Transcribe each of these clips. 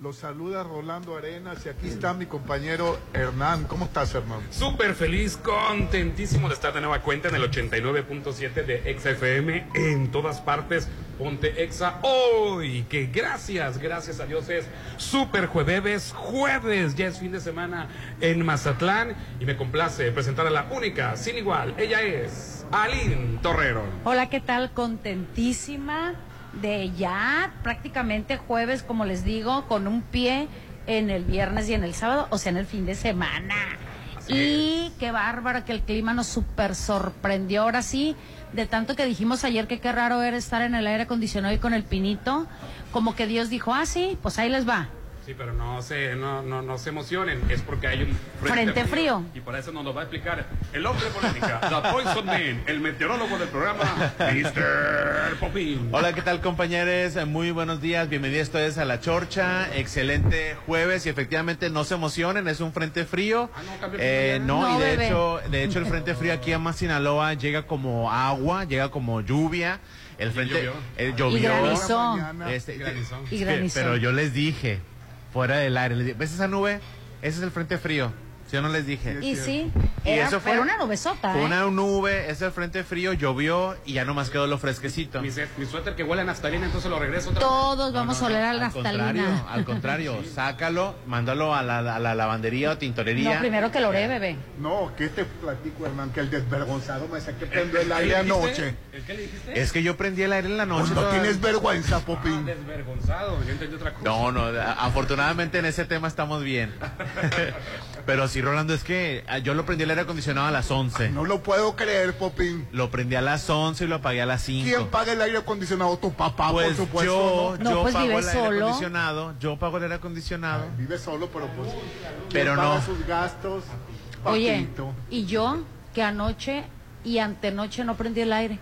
los saluda Rolando Arenas y aquí está mi compañero Hernán. ¿Cómo estás, Hernán? Súper feliz, contentísimo de estar de nueva cuenta en el 89.7 de Exa FM en todas partes. Ponte Exa hoy, que gracias, gracias a Dios es súper jueves, jueves, ya es fin de semana en Mazatlán y me complace presentar a la única, sin igual, ella es Aline Torrero. Hola, ¿qué tal? Contentísima de ya prácticamente jueves, como les digo, con un pie en el viernes y en el sábado, o sea, en el fin de semana. y qué bárbaro que el clima nos super sorprendió ahora sí, de tanto que dijimos ayer que qué raro era estar en el aire acondicionado y con el pinito, como que Dios dijo, ah, sí, pues ahí les va. Sí, pero no se, no, no, no se emocionen, es porque hay un frente, frío. Y por eso nos lo va a explicar el hombre polémica, The Poison Man, el meteorólogo del programa, Mr. Popín. Hola, ¿qué tal compañeros? Muy buenos días, bienvenidos ustedes a La Chorcha, excelente jueves y efectivamente no se emocionen, es un frente frío. Ah, no, cambio Eh, de no, No, y de bebé. hecho, de hecho el frente frío aquí a más Sinaloa llega como agua, llega como lluvia. El frente llovió. eh, Y llovió. granizó. Este, Y granizó. Y Sí, granizó. Pero yo les dije, fuera del aire, ¿ves esa nube? Ese es el frente frío. Yo no les dije. Y sí, Y era, eso fue- una nubesota, Fue ¿eh? una nube, es el frente frío, llovió y ya nomás quedó lo fresquecito. Mi, suéter que huele a naftalina, entonces lo regreso otra vez. Todos vamos a oler a la Al contrario, al contrario, sácalo, mándalo a la, a la lavandería o tintorería. No, primero que lo oré, bebé. No, ¿qué te platico, Hernán? Que el desvergonzado me saqué prendió el ¿Qué aire anoche. ¿El qué le dijiste? Es que yo prendí el aire en la noche. Pues no tienes vergüenza, Ah, Popín. desvergonzado, yo entendí otra cosa. No, no, afortunadamente en ese tema estamos bien. Pero sí, Rolando, es que ah, yo lo prendí el aire acondicionado a las 11. No lo puedo creer, Popín. Lo prendí a las 11 y lo apagué a las 5. ¿Quién paga el aire acondicionado? Tu papá, Pues por supuesto. yo, ¿no? No, yo pues pago el aire acondicionado, yo pago el aire acondicionado. Vive solo, pero pues. ¿quién Pero paga no. sus gastos. Oye, y yo, que anoche y antenoche no prendí el aire.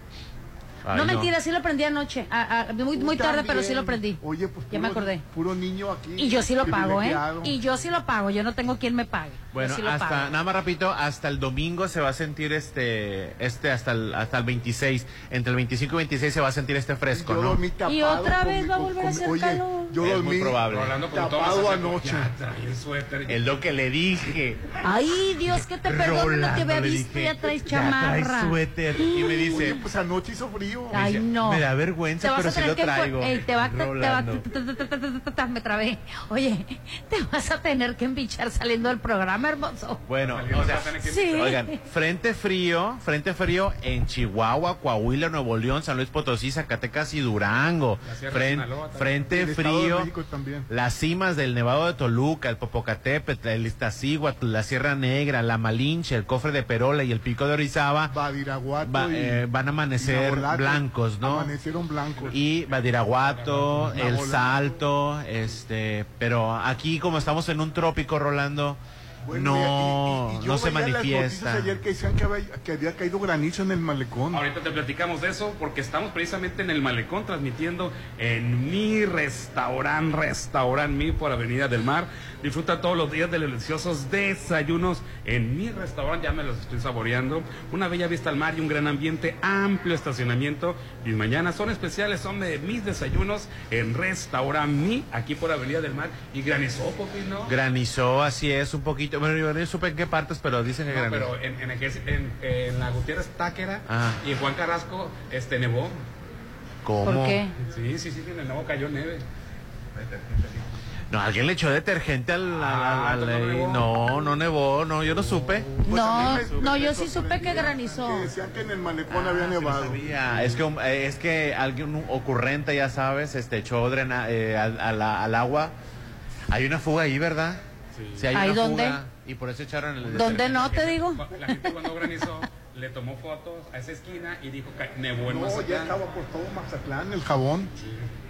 Ay, no, mentira, sí lo prendí anoche. a- a- muy, muy tarde, pero sí lo prendí. Oye, pues ya me acordé. Puro niño aquí. Y yo sí lo pago, ¿eh? Y yo sí lo pago. Yo no tengo quien me pague. Bueno, sí lo hasta, pago. nada más rapidito, hasta el domingo se va a sentir este, este, hasta el, hasta el 26. Entre el 25 y 26 se va a sentir este fresco, Yo ¿no? dormí tapado Y otra vez mi- va a con- volver a hacer oye, calor. Yo Es dormí muy probable. Rolando, como tapado anoche. Ya trae el suéter. Es lo que le dije. Ay, Dios, que te perdone, no te había visto, ya traes Ya chamarra. traes suéter. Y me Oye, dice, pues anoche hizo frío. Ay, no. me da Te vergüenza, vas pero a sí tener lo que traigo. Ey, te va, te, te va, Rolando. me trabé. Oye, te vas a tener que embichar saliendo del programa, hermoso. Bueno, o sea, Sí. Oigan, frente frío, frente frío en Chihuahua, Coahuila, Nuevo León, San Luis Potosí, Zacatecas y Durango. Fren- frente frío, las cimas del Nevado de Toluca, el Popocatépetl, el Iztaccíhuatl, la Sierra Negra, la Malinche, el Cofre de Perola y el Pico de Orizaba va- eh, van a amanecer. Blancos, ¿no? Amanecieron blancos. Y Badiraguato, El. Salto, este, pero aquí como estamos en un trópico, Rolando, Bueno, no, y- y- no se manifiesta. ayer que decían que había, que había caído granizo en el malecón. Ahorita te platicamos de eso porque estamos precisamente en el malecón transmitiendo en mi restaurante, restaurante mi por Avenida del Mar. Disfruta todos los días de deliciosos desayunos en mi restaurante, ya me los estoy saboreando. Una bella vista al mar y un gran ambiente, amplio estacionamiento. Y mañana son especiales, son de mis desayunos en restaurante mi, aquí por Avenida del Mar. Y granizó, Popino. Granizó, así es, un poquito. Bueno, yo no supe en qué partes, pero dicen que No, granizó. pero en, en, Ejército- en- en la Gutiérrez Táquera Ah. y en Juan Carrasco, este nevó. ¿Cómo? ¿Por qué? Sí, sí, sí, en el nuevo cayó nieve. No, alguien le echó detergente al. al- Ah, al- ¿entonces no no, no nevó, no, yo no supe. Pues No, me- no, yo sí supe que granizó. Que decían que en el malecón Ah, había sí lo nevado. sabía. Es que es que alguien ocurrente, ya sabes, este echó drena, eh, al, al agua. Hay una fuga ahí, ¿verdad? Sí. hay ¿Ahí una dónde? fuga y por eso echaron el ¿Dónde no te digo? La gente cuando granizó le tomó fotos a esa esquina y dijo que nevó en No, ya Mazatlán. estaba por todo Mazatlán el jabón.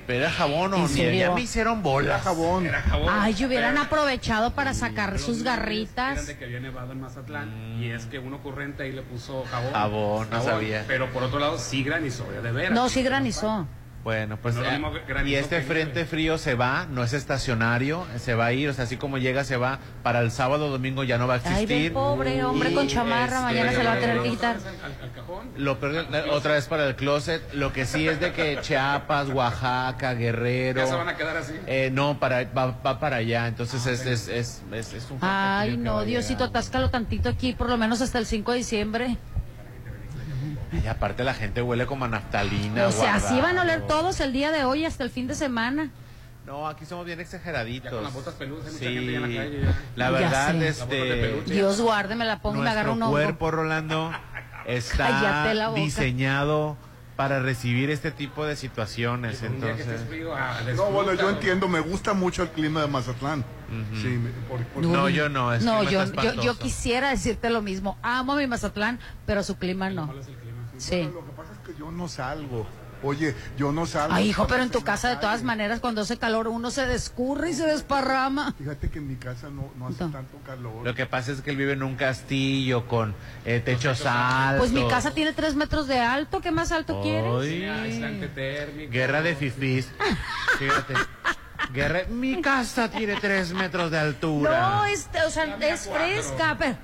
Pero era jabón o ¿En ni- serio? ya me hicieron Era bolas. jabón. Era jabón. Ay, hubieran pero- aprovechado para sacar pero sus los memes Eran garritas. de que había nevado en Mazatlán y es que un ocurrente ahí le puso jabón. Jabón, no sabía. Pero por otro lado sí granizó, ya de veras. No, sí granizó. Bueno, pues No lo eh, y este frente nieve. frío se va, no es estacionario, se va a ir, o sea, así como llega se va, para el sábado domingo ya no va a Ay, existir. ve pobre hombre Y, con chamarra, este, mañana se la va a tener que quitar. Al, al cajón. Lo peor, otra vez para el closet, lo que sí es de que Chiapas, Oaxaca, Guerrero, Ya se van a quedar así. eh, no, para, va, va para allá, entonces es, es, es, es, es un Ay, no, Diosito, atáscalo tantito aquí, por lo menos hasta el 5 de diciembre. Y aparte la gente huele como a naftalina. O sea, así van a oler todos el día de hoy hasta el fin de semana. No, aquí somos bien exageraditos. Ya con las botas peludas, hay mucha Sí, gente ya en la calle, ya. la Ya verdad, de este. Dios guarde, me la pongo y me agarro un nuestro hongo. cuerpo, Rolando, está diseñado para recibir este tipo de situaciones. Entonces, frío, ah, No, bueno, yo entiendo, me gusta mucho el clima de Mazatlán. Sí, me- por- por- no, yo no. Es No, yo, yo, quisiera decirte lo mismo. Amo a mi Mazatlán, pero su clima no. Sí. Lo que pasa es que yo no salgo. Oye, yo no salgo. Ay, hijo, pero en tu casa de todas maneras, cuando hace calor, uno se descurre y se desparrama. Fíjate que en mi casa no, no hace No. tanto calor. Lo que pasa es que él vive en un castillo con eh, techos altos. Pues mi casa tiene tres metros de alto. ¿Qué más alto quieres? Ay, Sí, aislante térmico. Guerra de fifís. Fíjate. Mi casa tiene tres metros de altura. No, este, o sea, es fresca, pero...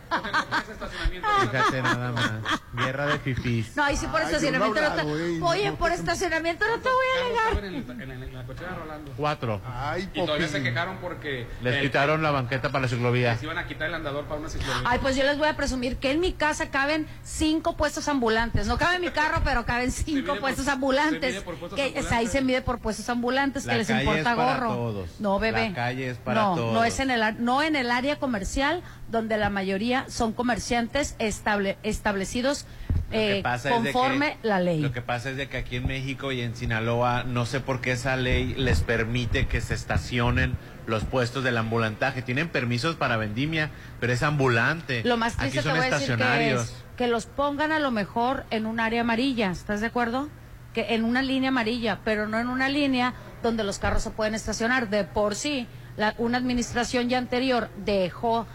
Fíjate nada más. Guerra de fifís. No, ahí sí por Ay, estacionamiento no no te... hablado, eh, Oye, no por estacionamiento no te voy a alegar. caben en, el- en la cochera Rolando. Cuatro. Ay, Y todavía se quejaron porque Les el- quitaron la banqueta para la ciclovía. les iban a quitar el andador para una ciclovía. Ay, pues yo les voy a presumir que en mi casa caben cinco puestos ambulantes. No cabe mi carro, pero caben cinco por- puestos se ambulantes. mide por puestos que ambulantes. ahí se mide por puestos ambulantes, La que les importa es gorro. Todos. No, bebé. La calle es para no, todos. No es en el no en el área comercial donde la mayoría son comerciantes estable, establecidos eh, conforme que- la ley. Lo que pasa es de que aquí en México y en Sinaloa no sé por qué esa ley les permite que se estacionen los puestos del ambulantaje. Tienen permisos para vendimia, pero es ambulante. Lo más aquí triste te son voy a decir que es que los pongan a lo mejor en un área amarilla, ¿estás de acuerdo? Que en una línea amarilla, pero no en una línea donde los carros se pueden estacionar. De por sí, la, una administración ya anterior dejó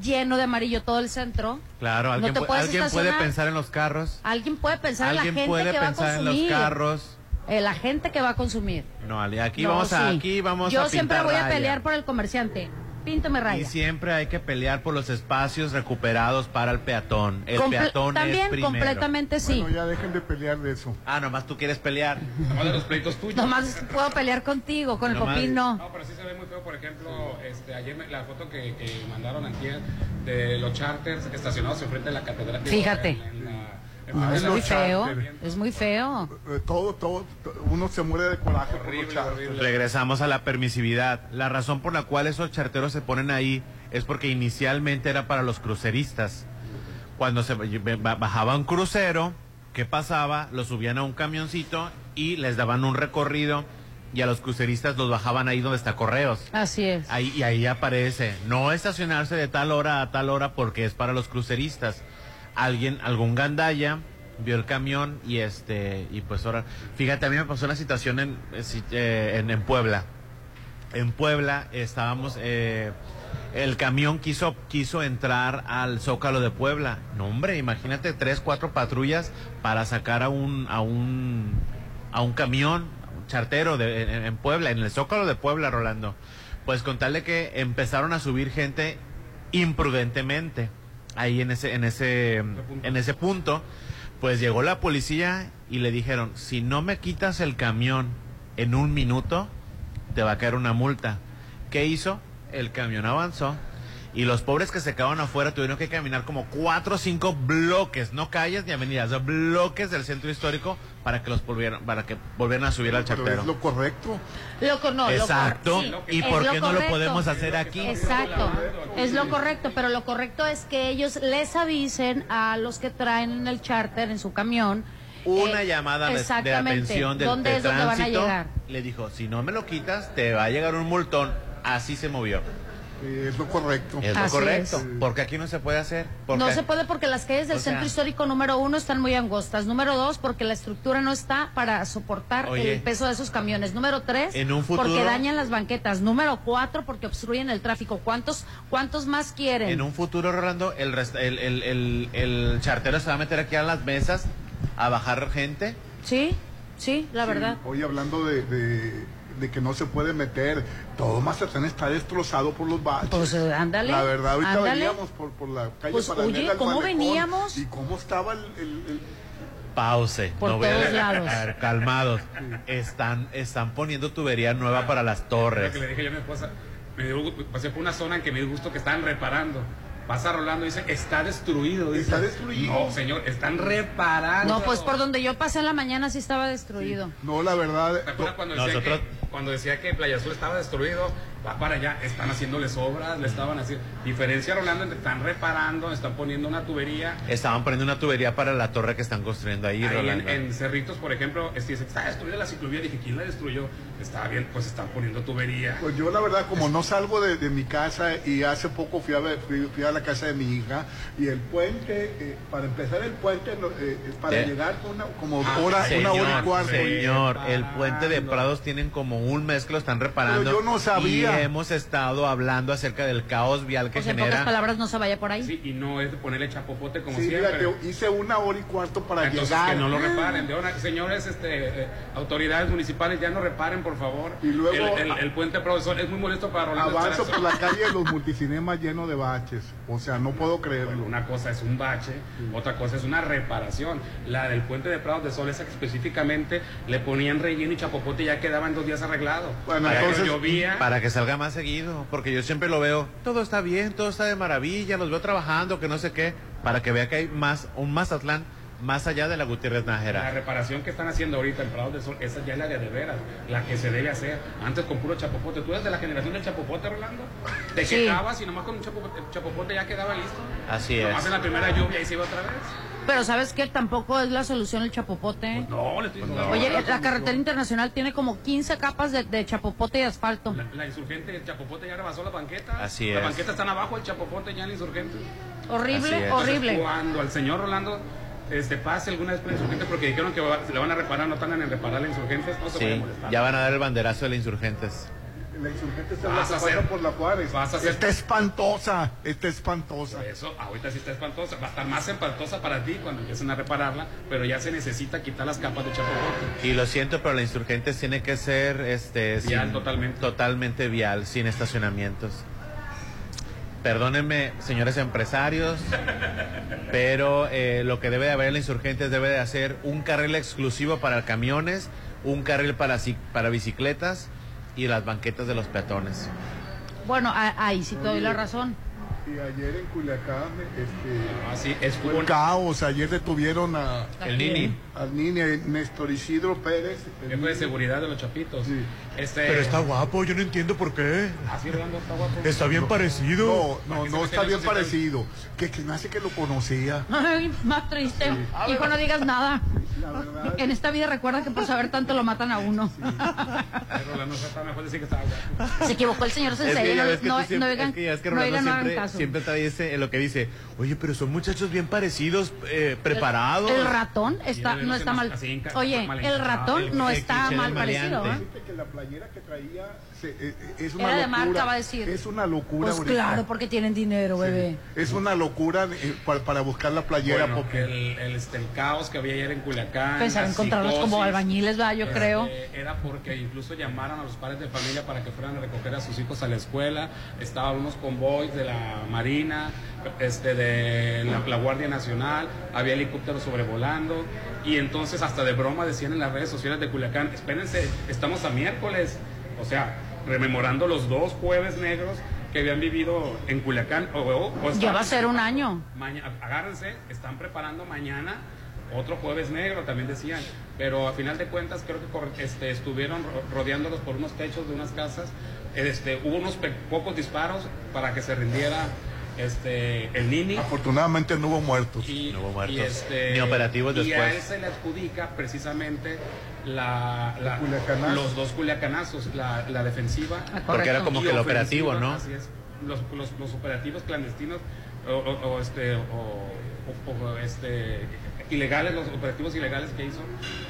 lleno de amarillo todo el centro. Claro, No alguien, te pu- puedes alguien puede pensar en los carros. Alguien puede pensar en la gente puede que va a pensar en consumir. los carros. Eh, la gente que va a consumir. No, aquí No, vamos a sí. aquí vamos Yo a siempre voy a raya. pelear por el comerciante. Píntame Y raya. siempre hay que pelear por los espacios recuperados para el peatón. El Comple- peatón También es primero. completamente sí. Bueno, ya dejen de pelear de eso. Ah, nomás tú quieres pelear. Nomás de los pleitos tuyos. Nomás puedo pelear contigo, con el Nomás- popín no. No, pero sí se ve muy feo, por ejemplo, este, ayer me- la foto que, que mandaron ayer de los charters estacionados enfrente de la catedral. Fíjate. en- en la- No, es muy los feo. Es muy feo. Todo, todo, to- uno se muere de coraje los Horrible, horrible. Regresamos a la permisividad. La razón por la cual esos charteros se ponen ahí es porque inicialmente era para los cruceristas. Cuando se ba- bajaba un crucero, ¿qué pasaba? Lo subían a un camioncito y les daban un recorrido y a los cruceristas los bajaban ahí donde está Correos. Así es. Ahí, y ahí aparece, no estacionarse de tal hora a tal hora porque es para los cruceristas. Alguien, algún gandaya vio el camión y este, y pues ahora, fíjate, a mí me pasó una situación en, eh, eh, en, en Puebla. En Puebla estábamos, eh, el camión quiso, quiso entrar al Zócalo de Puebla. No, hombre, imagínate tres, cuatro patrullas para sacar a un, a un, a un camión, un chartero de, en, en Puebla, en el Zócalo de Puebla, Rolando. Pues contarle que empezaron a subir gente imprudentemente ahí en ese, en ese, en ese punto. Pues llegó la policía y le dijeron, si no me quitas el camión en un minuto, te va a caer una multa. ¿Qué hizo? El camión avanzó y los pobres que se quedaban afuera tuvieron que caminar como cuatro o cinco bloques, no calles ni avenidas, bloques del centro histórico para que los volvieran, para que volvieran a subir al chartero. es lo correcto. Lo no, lo cor- Exacto. sí, ¿Y por qué no lo podemos hacer aquí? Exacto, es lo correcto, pero lo correcto es que ellos les avisen a los que traen en el charter, en su camión. Una eh, llamada de, atención del ¿Dónde de es donde van a tránsito. llegar? Le dijo, si no me lo quitas, te va a llegar un multón. Así se movió. Es lo correcto. Es lo Así correcto. es. Porque aquí no se puede hacer. Porque No se puede porque las calles del O sea- centro histórico número uno están muy angostas. Número dos, porque la estructura no está para soportar Oye. el peso de esos camiones. Número tres, En un futuro- porque dañan las banquetas. Número cuatro, porque obstruyen el tráfico. ¿Cuántos, cuántos más quieren? En un futuro, Rolando, el, rest- el, el, el, el chartero se va a meter aquí a las mesas a bajar gente. ¿Sí? Sí, la Sí, verdad. Hoy hablando de, de- de que no se puede meter, todo Mazatlán está destrozado por los baches. Pues, eh, ándale, La verdad, ahorita ándale. veníamos por, por la calle Pues, paralela oye, al ¿cómo malecón, veníamos? Y cómo estaba el... el- el- Pause. Por no voy a- todos lados. A ver, calmados. Están, están poniendo tubería nueva para las Lo torres. que le dije yo a mi esposa, me dio, gu- pasé por una zona en que me dio gusto que estaban reparando. Pasa Rolando y dice, está destruido. Dice, Está destruido. No, señor, están reparando. No, pues por donde yo pasé en la mañana sí estaba destruido. no, la verdad... ¿Te acuerdas cuando decía, Nosotros- que, cuando decía que Playa Azul estaba destruido? Va para allá, están haciéndoles obras, le estaban haciendo. Diferencia, Rolando, entre están reparando, están poniendo una tubería. Estaban poniendo una tubería para la torre que están construyendo ahí, Ahí en, Rolando. en Cerritos, por ejemplo, este, dice, está destruida la ciclovía. Dije, ¿quién la destruyó? Estaba bien, pues están poniendo tubería. Pues yo la verdad, como no salgo de, de mi casa y hace poco fui a, ver- fui, fui a la casa de mi hija y el puente, eh, para empezar el puente, eh, eh, para Eh. llegar una, como Ah, hora, Señor, una hora y cuarto. señor, el puente de Prados tienen como un mes que lo están reparando. Pero yo no sabía. Hemos estado hablando acerca del caos vial que O sea, en pocas genera. palabras no se vaya por ahí. Sí, y no es de ponerle chapopote como Sí, siempre. fíjate, hice una hora y cuarto para Entonces llegar. que no lo reparen. De ahora, señores, este, eh, autoridades municipales, ya no reparen, por favor. Y luego- el, el- el puente profesor es muy molesto para Rolando. Avanzo por la calle de los multicinemas lleno de baches. O sea, no puedo creerlo. Una cosa es un bache, otra cosa es una reparación. La del puente de Prados de Sol, esa que específicamente le ponían relleno y chapopote y ya quedaban dos días arreglado. Bueno, que entonces, llovía. Para que salga más seguido, porque yo siempre lo veo, todo está bien, todo está de maravilla, los veo trabajando, que no sé qué, para que vea que hay más, un Mazatlán más allá de la Gutiérrez La Nájera. reparación que están haciendo ahorita en Prados de Sol, esa ya es la de de veras, la que se debe hacer. Antes con puro chapopote. ¿Tú eres de la generación del chapopote, Rolando? Te Sí. quejabas y nomás con un chapopote, chapopote ya quedaba listo. Así Nomás es. en la primera lluvia y se iba otra vez. Pero sabes que tampoco es la solución el chapopote. No, le estoy diciendo. Oye, la, la carretera internacional tiene como 15 capas de, de chapopote y asfalto. la, la insurgente, el chapopote ya rebasó la banqueta. Así Las es. banquetas están abajo, el chapopote ya en la insurgente. Horrible, horrible. Entonces, cuando al señor Rolando este, pase alguna vez por la insurgente, porque dijeron que va- se le van a reparar, no tardan en reparar la insurgente, no se vaya a Sí, molestar. ya van a dar el banderazo de los insurgentes. La insurgente está Vas la a hacer- por la Juárez. vas a hacer- Está espantosa, está espantosa. Por Eso, ahorita sí está espantosa. Va a estar más espantosa para ti cuando empiecen a repararla, pero ya se necesita quitar las capas de chapopote. Y lo siento, pero la insurgentes tiene que ser este Vial totalmente. totalmente vial, sin estacionamientos. Perdónenme, señores empresarios, pero eh, lo que debe de haber en la insurgentes debe de hacer un carril exclusivo para camiones, un carril para bicicletas y las banquetas de los peatones. Bueno, ahí sí te doy la razón. Y ayer en Culiacán, este, Así es fue un caos. Ayer detuvieron a, El Nini. Néstor Isidro Pérez. Jefe de seguridad de los chapitos. Sí. Este, Pero está guapo, yo no entiendo por qué. Así Rolando está guapo. Está bien parecido. No, no, está en bien sí, parecido. Que, que me hace que lo conocía. Ay, más triste. Hijo, no digas nada. La verdad. En esta vida recuerda que por saber tanto lo matan a uno. Ay, Rolando está mejor decir que está guapo. Se equivocó el señor Es Sensei. que no, que no, siempre- oigan, es que ya que Rolando no siempre, caso. siempre trae ese- en lo que dice, oye, pero son muchachos bien parecidos, eh, preparados. El ratón está, no está mal. Oye, el ratón El- no está mal parecido. ¿eh? Fíjate que la playera que traía eh, eh, es una Era de locura. marca, va a decir. Es una locura. Pues ahorita. claro, porque tienen dinero, bebé. Es una locura eh, para, para buscar la playera. Bueno, porque el, el, este, el caos que había ayer en Culiacán. Pensar la encontrarlos como albañiles, ¿verdad? Yo este, creo. Era porque incluso llamaron a los padres de familia para que fueran a recoger a sus hijos a la escuela. Estaban unos convoys de la Marina, este, de la, la Guardia Nacional, había helicópteros sobrevolando. Y entonces, hasta de broma decían en las redes sociales de Culiacán: espérense, estamos a miércoles. O sea, rememorando los dos jueves negros que habían vivido en Culiacán. O, o- o Ya va a ser un año. Maña- agárrense, están preparando mañana otro jueves negro, también decían. Pero a final de cuentas creo que este, estuvieron ro- rodeándolos por unos techos de unas casas. Este, hubo unos pocos disparos para que se rindiera este, el Nini. afortunadamente no hubo muertos. Y, No hubo muertos, y este, ni operativos Y a después. él se le adjudica precisamente la, los dos culiacanazos, la, la defensiva Ah, Porque era como y que el operativo, ¿no? Así es. Los, los, los operativos clandestinos o, o- o, este, o, o- o, este, ilegales, los operativos ilegales que hizo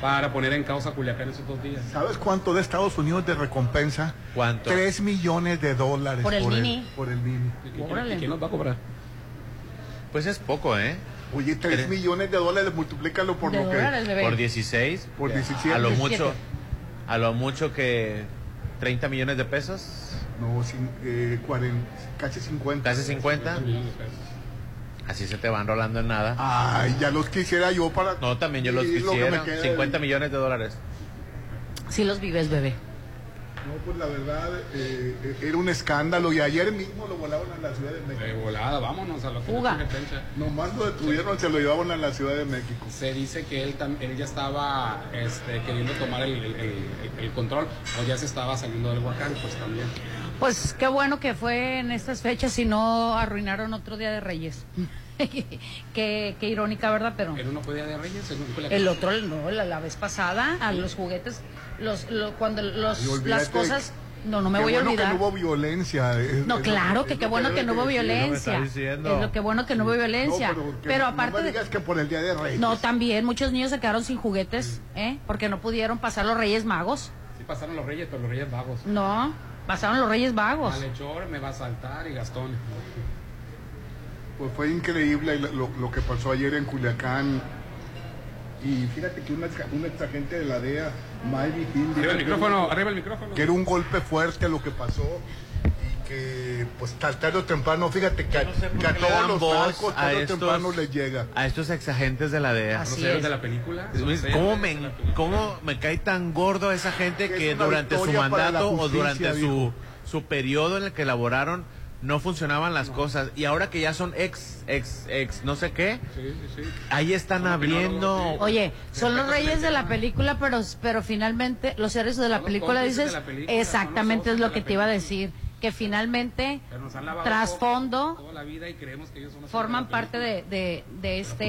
para poner en causa a Culiacán esos dos días. ¿Sabes cuánto de Estados Unidos de recompensa? ¿Cuánto? Tres millones de dólares. Por el Nini. por el Nini. ¿Y quién- Órale. y quién nos va a cobrar? Pues es poco, ¿eh? Oye, 3 Tres. millones de dólares, multiplícalo por de lo que... bebé. Por 16. Por 17. A lo 17. mucho, a lo mucho que 30 millones de pesos. No, cin- eh, cuaren- casi 50. Casi 50. Así se te van rolando en nada. Ay, ya los quisiera yo para... No, también yo los y lo que me quisiera. queda 50 de- millones de dólares. Sí los vives, bebé. No, pues la verdad, eh, era un escándalo y ayer mismo lo volaron a la Ciudad de De México. volada, vámonos a lo que Fuga. Nomás lo detuvieron, se lo llevaban a la Ciudad de México. Se dice que él, tam- él ya estaba este, queriendo tomar el, el- el- el control o ya se estaba saliendo del huacán, pues también. Pues qué bueno que fue en estas fechas y no arruinaron otro Día de Reyes. qué, qué irónica, ¿verdad? Pero Él no fue Día de Reyes, él no fue la- el otro, no, la, la vez pasada, a los juguetes, los, lo- cuando los, las cosas... No, no me Qué voy a bueno olvidar. que no hubo violencia. es- No, es- claro es que qué bueno que no hubo violencia. diciendo. Es lo que bueno que no hubo violencia. No, pero no aparte me de, digas que por el Día de Reyes. No, también muchos niños se quedaron sin juguetes, ¿eh? Porque no pudieron pasar los Reyes Magos. Sí pasaron los Reyes, pero los Reyes vagos. No, pasaron los Reyes Vagos. Malhechor, me va a saltar y Gastón. Pues fue increíble lo, lo que pasó ayer en Culiacán. Y fíjate que una, ex- una ex agente de la DEA, Maybe Hill, Arriba el micrófono, arriba el micrófono. que era un golpe fuerte lo que pasó que pues tal- tarde o temprano, fíjate que, no sé a todos los narcos a tarde o estos- temprano les llega. A estos exagentes de la DEA. Así ¿Los héroes es. de la película? ¿Cómo me. ¿Cómo me cae tan gordo esa gente Que es durante su mandato o durante su, su periodo en el que elaboraron no funcionaban las cosas? Y ahora que ya son ex, ex, ex, no sé qué, Sí, sí, sí. ahí están Como que no lo- abriendo... Oye, son los reyes de la película, pero, pero finalmente los héroes de la Son película dices, de la película, exactamente es lo que te iba a decir, que finalmente trasfondo toda la vida y creemos que ellos son los forman parte de, de, de este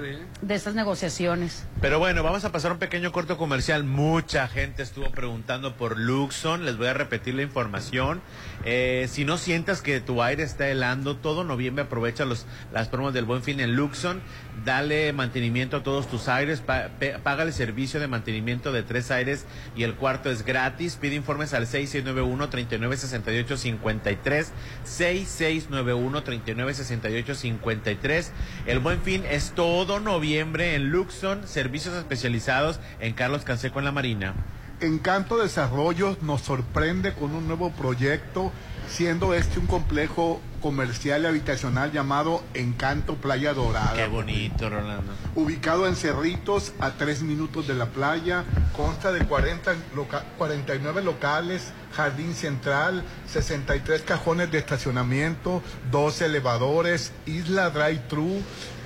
de... de estas negociaciones. Pero bueno, vamos a pasar un pequeño corto comercial. Mucha gente estuvo preguntando por Luxon. Les voy a repetir la información. Eh, si no sientas que tu aire está helando, todo noviembre aprovecha los, las promos del Buen Fin en Luxon. Dale mantenimiento a todos tus aires. pa- pe- paga el servicio de mantenimiento de tres aires y el cuarto es gratis. Pide informes al 6691-396853. 6691-396853. El Buen Fin es todo noviembre en Luxon, servicios especializados en Carlos Canseco en la Marina. Encanto Desarrollos nos sorprende con un nuevo proyecto, siendo este un complejo comercial y habitacional llamado Encanto Playa Dorada. Qué bonito, Rolando. Ubicado en Cerritos, a tres minutos de la playa, consta de 40 loca- 49 locales, jardín central, 63 cajones de estacionamiento, 12 elevadores, isla drive-thru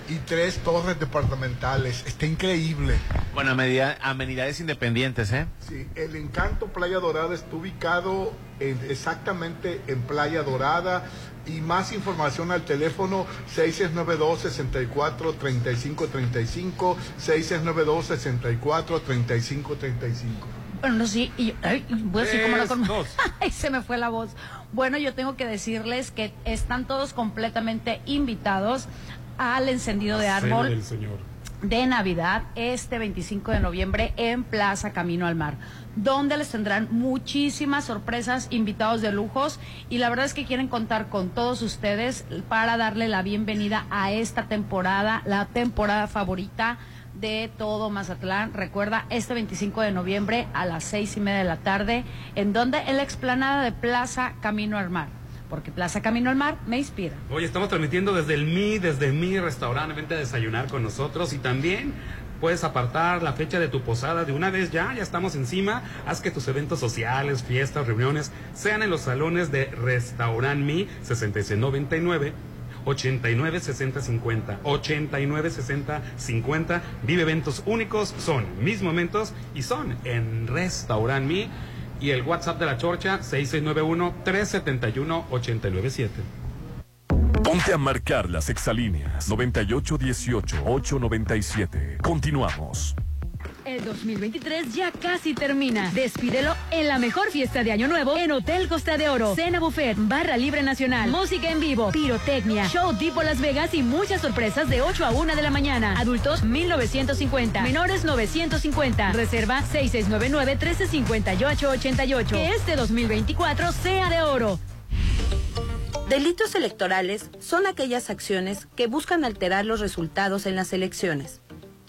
y tres torres departamentales. Está increíble. Bueno, a medida- amenidades independientes, ¿eh? Sí, el Encanto Playa Dorada está ubicado en- exactamente en Playa Dorada y más información al teléfono 6692-643535, 6692-643535. Bueno, sí, y ay, voy a decir como la con- dos. Ay, se me fue la voz. Bueno, yo tengo que decirles que están todos completamente invitados al encendido de árbol del Señor. de Navidad este 25 de noviembre en Plaza Camino al Mar, donde les tendrán muchísimas sorpresas, invitados de lujos y la verdad es que quieren contar con todos ustedes para darle la bienvenida a esta temporada, la temporada favorita de todo Mazatlán. Recuerda, este 25 de noviembre a las seis y media de la tarde, en donde en la explanada de Plaza Camino al Mar, porque Plaza Camino al Mar me inspira. Hoy estamos transmitiendo desde el Mi, desde mi restaurante. Vente a desayunar con nosotros y también puedes apartar la fecha de tu posada de una vez ya, ya estamos encima. Haz que tus eventos sociales, fiestas, reuniones sean en los salones de Restaurant Mi 6699. 89 60 50 89 60 50 vive eventos únicos son mis momentos y son en Restaurant Mi y el WhatsApp de la Chorcha 6691 371 897 Ponte a marcar las exalíneas 9818-897. Continuamos. El 2023 ya casi termina. Despídelo en la mejor fiesta de Año Nuevo en Hotel Costa de Oro. Cena buffet, barra libre nacional, música en vivo, pirotecnia, show tipo Las Vegas y muchas sorpresas de 8 a 1 de la mañana. Adultos 1950, menores 950. Reserva 6699 135888. Que este 2024 sea de oro. Delitos electorales son aquellas acciones que buscan alterar los resultados en las elecciones.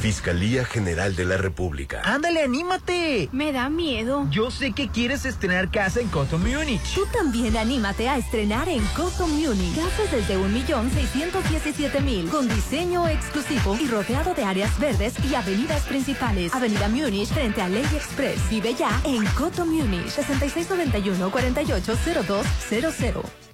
Fiscalía General de la República. Ándale, anímate. Me da miedo. Yo sé que quieres estrenar casa en Coto Múnich. Tú también anímate a estrenar en Coto Múnich. Casas desde 1.617.000 con diseño exclusivo y rodeado de áreas verdes y avenidas principales. Avenida Múnich frente a Ley Express. Vive ya en Coto Múnich. 6691-480200.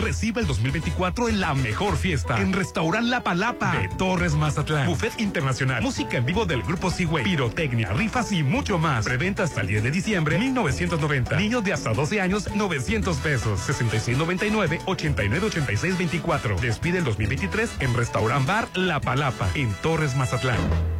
Reciba el 2024 en la mejor fiesta en Restaurant La Palapa de Torres Mazatlán. Buffet internacional, música en vivo del grupo Seaway, pirotecnia, rifas y mucho más. Preventa hasta el 10 de diciembre 1990. Niños de hasta 12 años 900 pesos. 6699 898624. Despide el 2023 en Restaurant Bar La Palapa en Torres Mazatlán.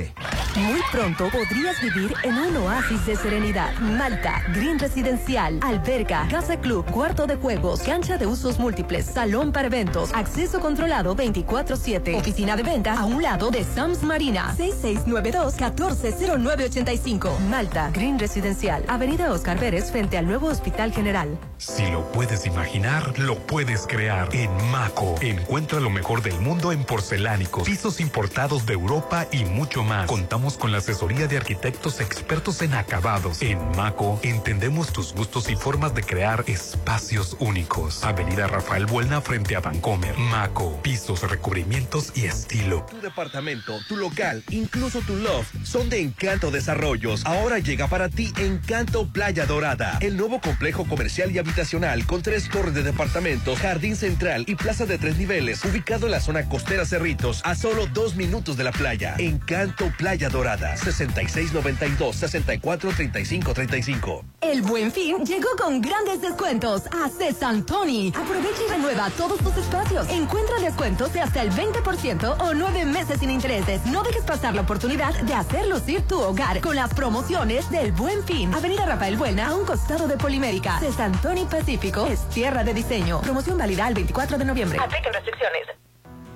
Chile. Muy pronto podrías vivir en un oasis de serenidad. Malta, Green Residencial, alberga, casa club, cuarto de juegos, cancha de usos múltiples, salón para eventos, acceso controlado 24-7, oficina de venta a un lado de Sams Marina, 6692-140985. Malta, Green Residencial, Avenida Oscar Pérez frente al nuevo Hospital General. Si lo puedes imaginar, lo puedes crear. En Maco, encuentra lo mejor del mundo en porcelánicos, pisos importados de Europa y mucho más. Con la asesoría de arquitectos expertos en acabados. En Maco, entendemos tus gustos y formas de crear espacios únicos. Avenida Rafael Buelna frente a Vancomer. Maco, pisos, recubrimientos y estilo. Tu departamento, tu local, incluso tu loft son de Encanto Desarrollos. Ahora llega para ti Encanto Playa Dorada, el nuevo complejo comercial y habitacional con tres torres de departamentos, jardín central y plaza de tres niveles, ubicado en la zona costera Cerritos, a solo dos minutos de la playa. Encanto Playa Dorada, 6692-643535. El buen fin llegó con grandes descuentos a César Tony. Aprovecha y renueva todos tus espacios. Encuentra descuentos de hasta el 20% o nueve meses sin intereses. No dejes pasar la oportunidad de hacer lucir tu hogar con las promociones del buen fin. Avenida Rafael Buena, a un costado de Polimérica. César Tony Pacífico es tierra de diseño. Promoción válida el 24 de noviembre. Apliquen restricciones.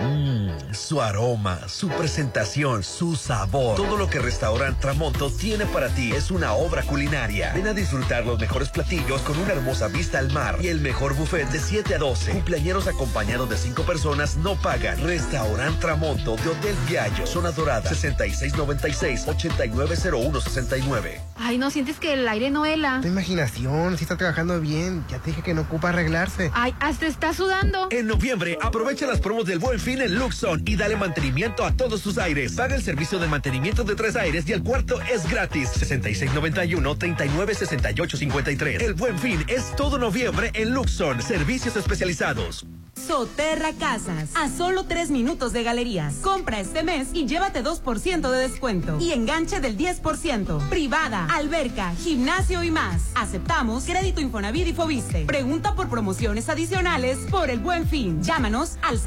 Mmm, su aroma, su presentación, su sabor. Todo lo que Restaurant Tramonto tiene para ti es una obra culinaria. Ven a disfrutar los mejores platillos con una hermosa vista al mar y el mejor buffet de 7 a 12. Cumpleañeros acompañados de 5 personas no pagan. Restaurant Tramonto de Hotel Viallo, Zona Dorada, 6696-890169. Ay, ¿no sientes que el aire no hela? Tu imaginación, si está trabajando bien. Ya te dije que no ocupa arreglarse. Ay, hasta está sudando. En noviembre, aprovecha las promos del Buen Fin en Luxon y dale mantenimiento a todos tus aires. Paga el servicio de mantenimiento de tres aires y el cuarto es gratis. 6691-396853. El buen fin es todo noviembre en Luxon. Servicios especializados. Soterra Casas, a solo tres minutos de galerías. Compra este mes y llévate 2% de descuento y enganche del 10%. Privada, alberca, gimnasio y más. Aceptamos crédito Infonavit y Fobiste. Pregunta por promociones adicionales por el buen fin. Llámanos al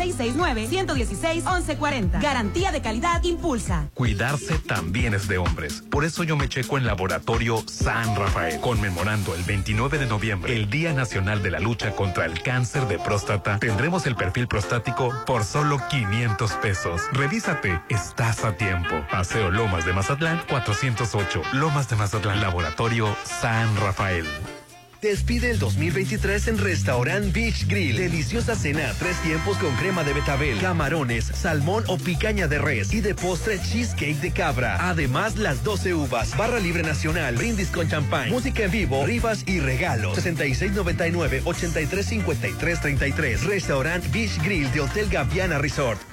669-116-1140. Garantía de calidad impulsa. Cuidarse también es de hombres. Por eso yo me checo en Laboratorio San Rafael, conmemorando el 29 de noviembre, el Día Nacional de la Lucha contra el Cáncer de Próstata. Tendremos el perfil prostático por solo 500 pesos. Revísate, estás a tiempo. Paseo Lomas de Mazatlán 408. Lomas de Mazatlán, Laboratorio San Rafael. Despide el 2023 en Restaurant Beach Grill. Deliciosa cena, tres tiempos con crema de betabel, camarones, salmón o picaña de res y de postre cheesecake de cabra. Además, las 12 uvas, barra libre nacional, brindis con champán, música en vivo, rifas y regalos. 6699-835333. Restaurant Beach Grill de Hotel Gaviana Resort.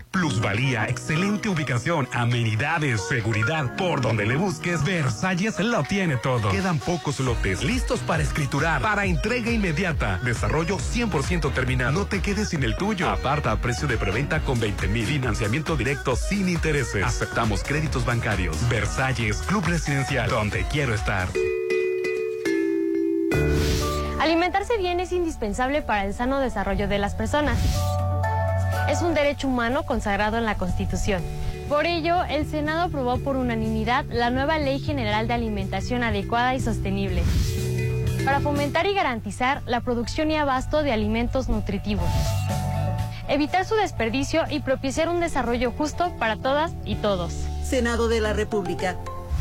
Plusvalía, excelente ubicación, amenidades, seguridad. Por donde le busques, Versalles lo tiene todo. Quedan pocos lotes listos para escriturar, para entrega inmediata. Desarrollo 100% terminado. No te quedes sin el tuyo. Aparta a precio de preventa con 20 mil. Financiamiento directo sin intereses. Aceptamos créditos bancarios. Versalles, Club Residencial, donde quiero estar. Alimentarse bien es indispensable para el sano desarrollo de las personas. Es un derecho humano consagrado en la Constitución. Por ello, el Senado aprobó por unanimidad la nueva Ley General de Alimentación Adecuada y Sostenible para fomentar y garantizar la producción y abasto de alimentos nutritivos, evitar su desperdicio y propiciar un desarrollo justo para todas y todos. Senado de la República.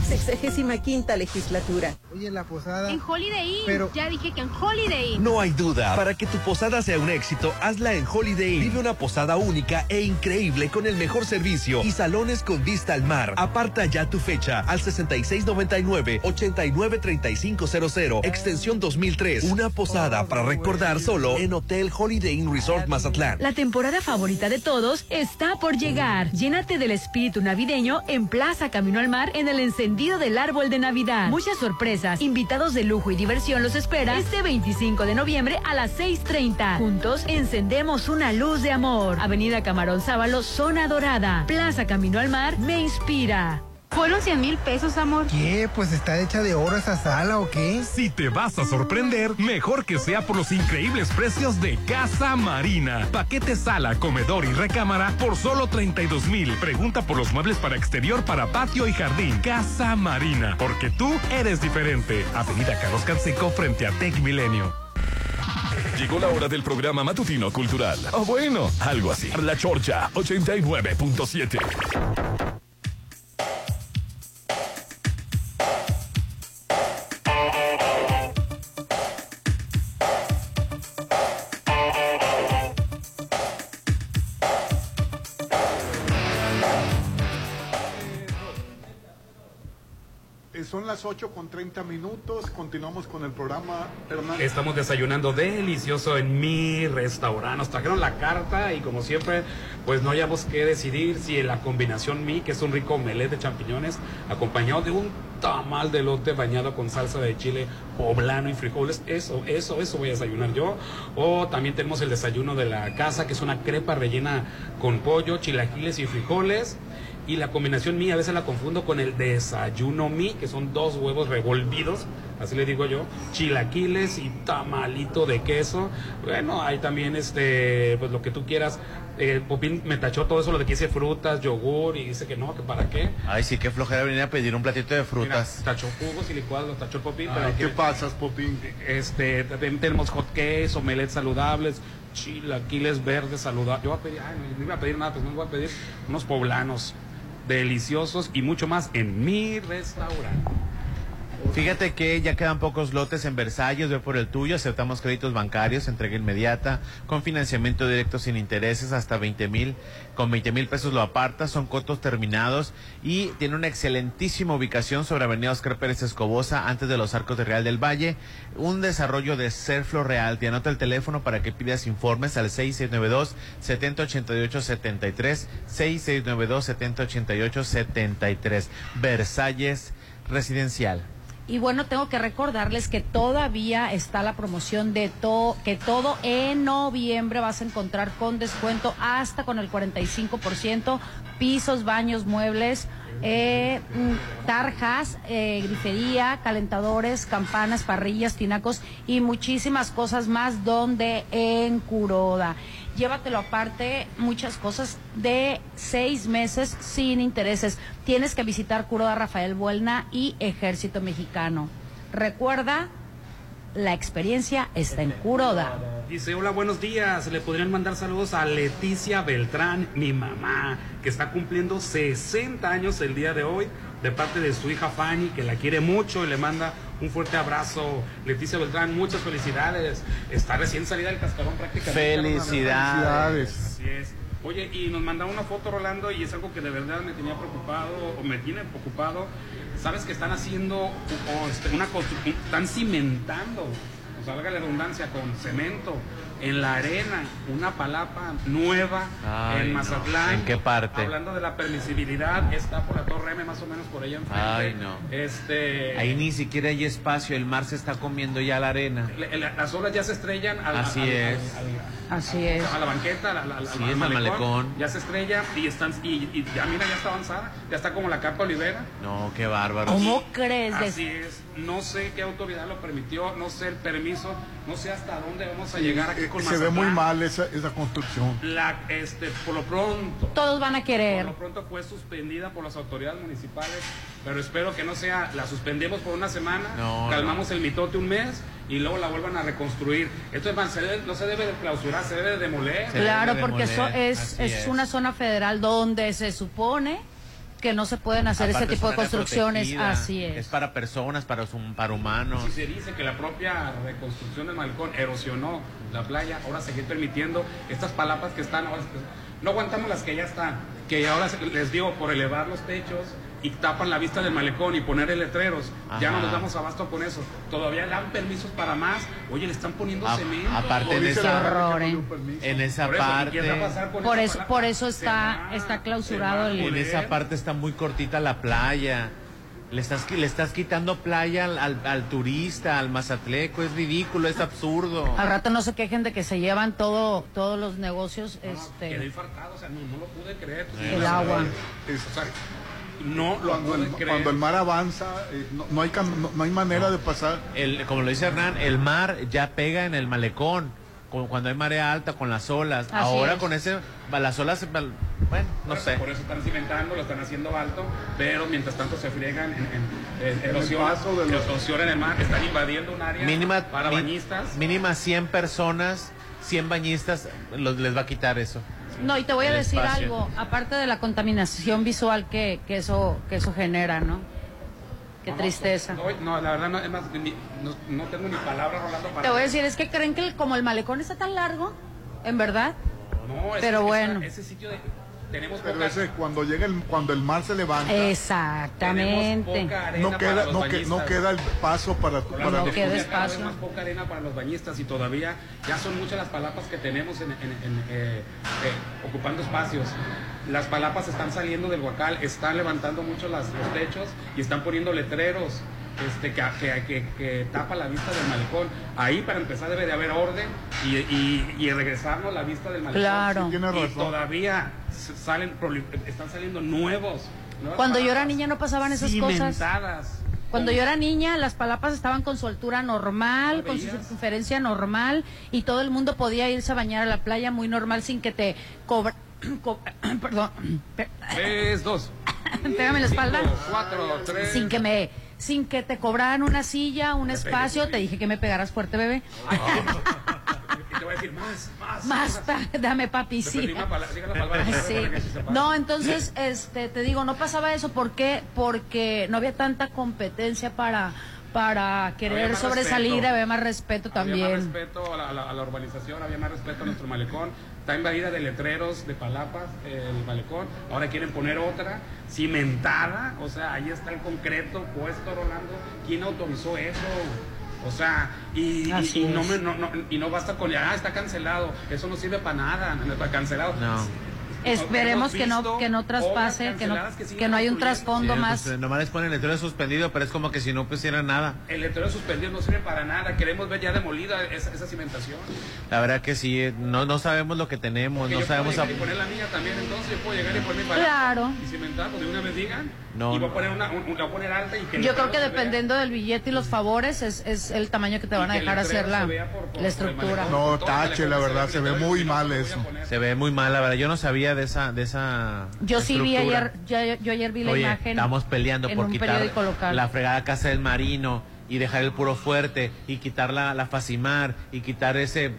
Sexagésima quinta legislatura. Oye, la posada. En Holiday Inn. Pero- Ya dije que en Holiday Inn. No hay duda, para que tu posada sea un éxito, hazla en Holiday Inn. Vive una posada única e increíble con el mejor servicio y salones con vista al mar. Aparta ya tu fecha al 6699-893500, extensión 2003. Una posada para recordar solo en Hotel Holiday Inn Resort Mazatlán. La temporada favorita de todos está por llegar. Llénate del espíritu navideño en Plaza Camino al Mar en el encendido del árbol de Navidad. Muchas sorpresas, invitados de lujo y diversión los espera este 25 de noviembre a las 6.30. Juntos encendemos una luz de amor. Avenida Camarón Sábalo, Zona Dorada. Plaza Camino al Mar me inspira. Fueron 100 mil pesos, amor. ¿Qué? Pues está hecha de oro esa sala o qué? Si te vas a sorprender, mejor que sea por los increíbles precios de Casa Marina. Paquete sala, comedor y recámara por solo 32 mil. Pregunta por los muebles para exterior, para patio y jardín. Casa Marina, porque tú eres diferente. Avenida Carlos Canseco frente a Tech Milenio. Llegó la hora del programa matutino cultural. O bueno, algo así. La Chorcha 89.7. las 8 con 30 minutos. Continuamos con el programa. Hernán. Estamos desayunando delicioso en mi restaurante. Nos trajeron la carta y como siempre, pues no hayamos que decidir si la combinación mi, que es un rico omelette de champiñones, acompañado de un tamal de lote bañado con salsa de chile poblano y frijoles. Eso, eso, eso voy a desayunar yo. O también tenemos el desayuno de la casa, que es una crepa rellena con pollo, chilaquiles y frijoles. Y la combinación mi a veces la confundo con el desayuno mi, que son dos huevos revolvidos, así le digo yo, chilaquiles y tamalito de queso. Bueno, hay también este, pues lo que tú quieras. Eh, Popín me tachó todo eso, lo de que hice frutas, yogur, y dice que no, que para qué. Ay, sí, qué flojera venir a pedir un platito de frutas. Mira, tachó jugos y licuados, los tachó el Popín. Ay, pero ¿qué que- pasas, Popín? Este, también tenemos hot cakes, omelets saludables, chilaquiles verdes saludables. Yo voy a pedir, ay, no iba a pedir nada, pues no voy a pedir unos poblanos deliciosos y mucho más en mi restaurante. Fíjate que ya quedan pocos lotes en Versalles, ve por el tuyo, aceptamos créditos bancarios, entrega inmediata, con financiamiento directo sin intereses hasta 20 mil, con 20 mil pesos lo aparta, son cotos terminados y tiene una excelentísima ubicación sobre Avenida Oscar Pérez Escobosa, antes de los Arcos de Real del Valle, un desarrollo de Serflo Real, te anota el teléfono para que pidas informes al 6692-7088-73, 6692-7088-73, Versalles Residencial. Y bueno, tengo que recordarles que todavía está la promoción de todo, que todo en noviembre vas a encontrar con descuento hasta con el 45%, pisos, baños, muebles, eh, mm, tarjas, eh, grifería, calentadores, campanas, parrillas, tinacos y muchísimas cosas más donde en Curoda. Llévatelo aparte, muchas cosas de seis meses sin intereses. Tienes que visitar Curoda Rafael Buelna y Ejército Mexicano. Recuerda, la experiencia está en Curoda. Dice, hola, buenos días. Le podrían mandar saludos a Leticia Beltrán, mi mamá, que está cumpliendo 60 años el día de hoy, de parte de su hija Fanny, que la quiere mucho y le manda un fuerte abrazo. Leticia Beltrán, muchas felicidades. Está recién salida del cascarón prácticamente. Felicidades. Así es. Oye, y nos manda una foto Rolando y es algo que de verdad me tenía preocupado o me tiene preocupado. Sabes que están haciendo o, este, una construcción, están cimentando, o sea, valga la redundancia, con cemento en la arena, una palapa nueva Ay, en no. Mazatlán. ¿En qué parte? Hablando de la permisibilidad, está por la Torre M más o menos por allá enfrente. Ay, no. Este, Ahí ni siquiera hay espacio, el mar se está comiendo ya la arena. la- la- las olas ya se estrellan al, Así al- al- es. al- Así es. a la banqueta, la- la- la- Sí, al es al malecón. Ya se estrella y están y, y ya mira, ya está avanzada, ya está como la capa olivera. No, qué bárbaro. ¿Cómo crees? Así es, no sé qué autoridad lo permitió, no sé el permiso, no sé hasta dónde vamos a llegar aquí con Se ve muy mal esa, esa construcción. La, este, por lo pronto, Todos van a querer. por lo pronto fue suspendida por las autoridades municipales, pero espero que no sea, la suspendemos por una semana, No, calmamos el mitote un mes y luego la vuelvan a reconstruir. Esto es no se debe de clausurar, se debe de demoler. Se Claro, debe porque eso es es. una zona federal donde se supone que no se pueden hacer Aparte ese tipo es de construcciones. Así es. Es para personas, para, para humanos. Si se dice que la propia reconstrucción del malecón erosionó la playa, ahora seguir permitiendo estas palapas que están, ahora no aguantamos las que ya están, que ahora se- les digo, por elevar los techos y tapan la vista del malecón y poner letreros, ya no nos damos abasto con eso. Todavía dan permisos para más, oye, le están poniendo A- cemento. aparte en esa, horror, no ¿eh? en esa Por eso, ¿y parte, Por eso, por eso está, va- está clausurado el... en esa parte está muy cortita la playa. Le estás, le estás quitando playa al, al- al turista, al mazatleco, es ridículo, es absurdo. Al rato no se quejen de que se llevan todo, todos los negocios, Quedé este, infartado, o sea, no, no lo pude creer. el agua. Es- O sea, no lo cuando, el, creer. cuando el mar avanza, eh, no, no hay, cam- no, no hay manera de pasar. El, como lo dice Hernán, el mar ya pega en el malecón, como cuando hay marea alta con las olas. Así Ahora es. con ese, las olas, bueno, no sé. Por eso están cimentando, lo están haciendo alto, pero mientras tanto se friegan en, en, en erosión, de los- erosión en el mar, están invadiendo un área Mínima, para mi- bañistas. mínima 100 personas, 100 bañistas, los, les va a quitar eso. No, y te voy a decir espacio. algo, aparte de la contaminación visual que, que eso que eso genera, ¿no? Qué No, tristeza. No, no, la verdad, no, es más, ni- no, no tengo ni palabras, Rolando, para... Te voy a decir, es que creen que el- como el malecón está tan largo, en verdad. No, ese- pero esa- bueno. Ese sitio de... Tenemos Pero poca, ese, cuando llega el, cuando el mar se levanta, Exactamente. tenemos poca arena no queda, para los no, que- no queda el paso para, para No te queda espacio. más poca arena para los bañistas y todavía ya son muchas las palapas que tenemos en, en- en, eh, eh, ocupando espacios. Las palapas están saliendo del huacal, están levantando mucho las, los techos y están poniendo letreros este, que, que, que- que tapa la vista del malecón. Ahí para empezar debe de haber orden y, y, y regresarnos la vista del malecón. Claro. Sí, tiene y todavía salen, están saliendo nuevos. Cuando yo era niña no pasaban esas cosas. cimentadas. Cuando yo era niña, las palapas estaban con su altura normal, ¿No con su circunferencia normal, y todo el mundo podía irse a bañar a la playa muy normal sin que te cobra... co- Perdón. per- Tres, dos. Pégame la espalda. Cinco, cuatro, tres. Sin que me... Sin que te cobraran una silla, un espacio. Te dije que me pegaras fuerte, bebé. Y te voy a decir, más, más. Más, pa- dame papi, sí. palabra para Sí. No, entonces, este, te digo, no pasaba eso. ¿Por qué? Porque no había tanta competencia para, para querer sobresalir, respeto. había más respeto Había más también. respeto a la, a la- a la urbanización, había más respeto a nuestro malecón. Está invadida de letreros, de palapas, eh, el malecón. Ahora quieren poner otra, cimentada. O sea, ahí está el concreto puesto, Rolando. ¿Quién autorizó eso? O sea, y, y- y no, me- no- no- y no basta con, ah, está cancelado. Eso no sirve para nada, no está cancelado. No. Esperemos que no, que no traspase, que no, que que no hay un trasfondo Sí, más. pues, nomás les ponen letrero suspendido, pero es como que si no pusieran nada. El letrero suspendido no sirve para nada. Queremos ver ya demolida esa, esa cimentación. La verdad que sí, eh, no, no sabemos lo que tenemos, Que no yo sabemos... puedo a- y poner la mía también, entonces yo puedo llegar y poner mi Claro. y cimentar, pues de una vez digan. No, y voy a no. poner una, un- un- la voy a poner alta y que el Yo creo que vea. dependiendo del billete y los favores es, es el tamaño que te van a dejar hacer la, se vea por- por- la estructura. No, tache, la verdad, se ve muy mal eso. Se ve muy mal, la verdad. Yo no sabía de esa, de esa Yo sí vi ayer, yo, yo ayer vi la Oye, imagen. estamos peleando por quitar la fregada casa del marino y dejar el puro fuerte y quitar la, la Facimar y quitar ese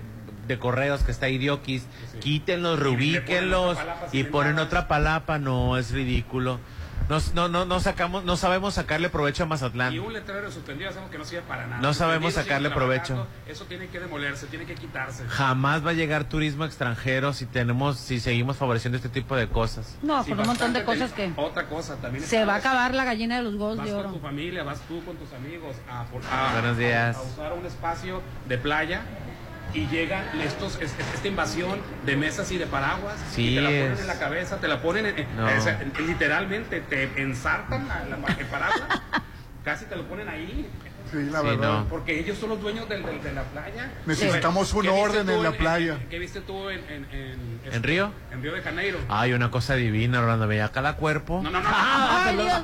de correos que está idioquis. Quítenlos, reubíquenlos y ponen otra palapa. No, es ridículo. Nos- no, no, no sacamos, no sabemos sacarle provecho a Mazatlán. Y un letrero suspendido sabemos que no sirve para nada. No sabemos sacarle provecho. Eso tiene que demolerse, tiene que quitarse. Jamás va a llegar turismo extranjero si tenemos, si seguimos favoreciendo este tipo de cosas. No, Sí, con un montón de cosas que Otra cosa también. se va a acabar la gallina de los huevos Vas de con oro. tu familia, vas tú con tus amigos a, por- a- Buenos días. a- a usar un espacio de playa y llegan estos, es- es- esta invasión de mesas y de paraguas Sí, y te la ponen es- en la cabeza, te la ponen en, en- No. o sea, literalmente te ensartan la- la- el paraguas, casi te lo ponen ahí. Sí, la Sí, verdad. no. Porque ellos son los dueños del- del- de la playa. Necesitamos un ¿Qué viste orden en la playa. ¿Qué viste tú en, en, en- ¿En Río? En Río de Janeiro. Ay, una cosa divina, Rolando. Veía cada cuerpo. No, no, no. Ay, Dios.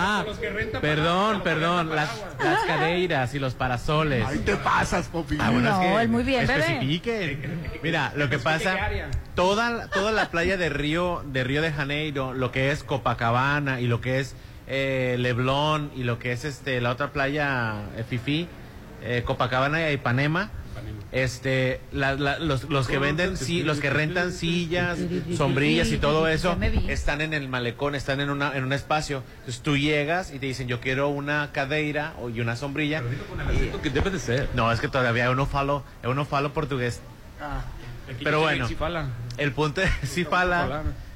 Ah, Los que rentan perdón, paraguas, perdón. Las, las cadeiras y los parasoles. Ahí te pasas, Popi. Ah, bueno, No, es que él muy bien, bebé. Mira, lo que pasa, toda, toda la playa de Río, de Río de Janeiro, lo que es Copacabana y lo que es eh, Leblon y lo que es este la otra playa eh, Fifi, eh, Copacabana y Ipanema. Este, la- la- los, los que venden, sí, los que rentan sillas, sombrillas y todo eso, están en el malecón, están en, una, en un espacio. Entonces tú llegas y te dicen, yo quiero una cadeira o- y una sombrilla. Y- que debe de ser. no, es que todavía yo no falo, yo no falo portugués. Pero bueno, el punto es, sí fala,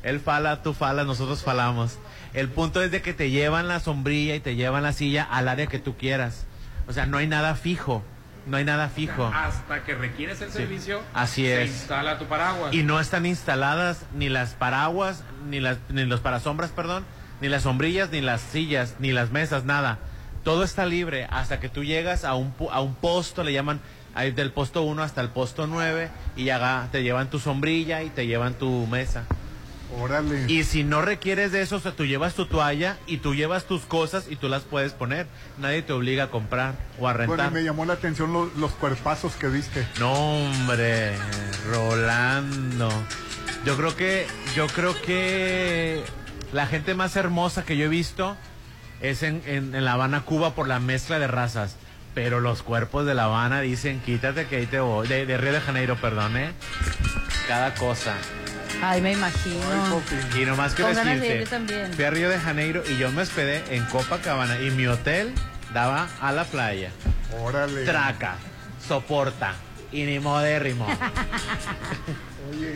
él fala, tú falas, nosotros falamos. El punto es de que te llevan la sombrilla y te llevan la silla al área que tú quieras. O sea, no hay nada fijo, no hay nada fijo. Hasta que requieres el servicio, así se es. instala tu paraguas. Y no están instaladas ni las paraguas, ni, las, ni los parasombras, perdón, ni las sombrillas, ni las sillas, ni las mesas, nada. Todo está libre hasta que tú llegas a un, a un posto, le llaman ahí del posto 1 hasta el posto 9 y ya te llevan tu sombrilla y te llevan tu mesa. Órale. Y si no requieres de eso, o sea, tú llevas tu toalla y tú llevas tus cosas y tú las puedes poner. Nadie te obliga a comprar o a Bueno, y rentar. me llamó la atención lo- los cuerpazos que viste. No, hombre, Rolando. Yo creo que, yo creo que la gente más hermosa que yo he visto es en, en- en La Habana, Cuba, por la mezcla de razas. Pero los cuerpos de La Habana dicen, quítate que ahí te voy. De, de Río de Janeiro, perdón, ¿eh? Cada cosa. Ay, me imagino. Y nomás quiero Con ganas de ir decirte, yo también. fui a Río de Janeiro y yo me hospedé en Copacabana y mi hotel daba a la playa. Órale. Traca, soporta y ni modérrimo.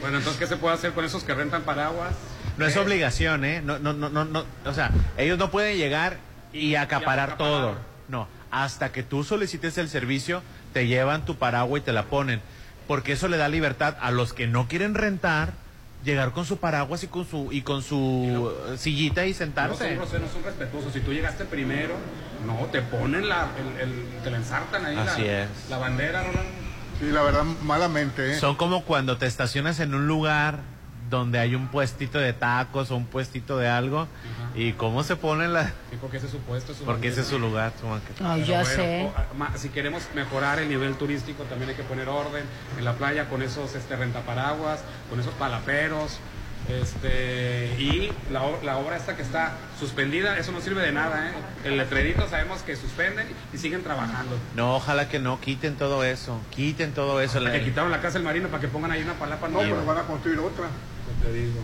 Bueno, entonces, ¿qué se puede hacer con esos que rentan paraguas? No es obligación, ¿eh? No, no, no, no, no, o sea, ellos no pueden llegar y, acaparar acaparar. todo. No, hasta que tú solicites el servicio, te llevan tu paraguas y te la ponen. Porque eso le da libertad a los que no quieren rentar, llegar con su paraguas y con su, y con su eh, sillita y No son sentarse. groseros, son respetuosos. Si tú llegaste primero, no, te ponen la, el, el- te la ensartan ahí Así la, es. la bandera, Rolando. Sí, la verdad, malamente, ¿eh? Son como cuando te estacionas en un lugar donde hay un puestito de tacos o un puestito de algo y cómo se ponen las... Sí, porque ese es su puesto. su Porque ese es su lugar. su banqueta. Ay, ya bueno, sé. o- ma- si queremos mejorar el nivel turístico, también hay que poner orden en la playa con esos este, rentaparaguas, con esos palaperos. Este, y la, la obra esta que está suspendida, eso no sirve de nada, ¿eh? El letrerito sabemos que suspenden y siguen trabajando. No, ojalá que no, quiten todo eso, quiten todo eso. Hasta La- que quitaron la casa del marino para que pongan ahí una palapa No, pero van a construir otra. Te digo.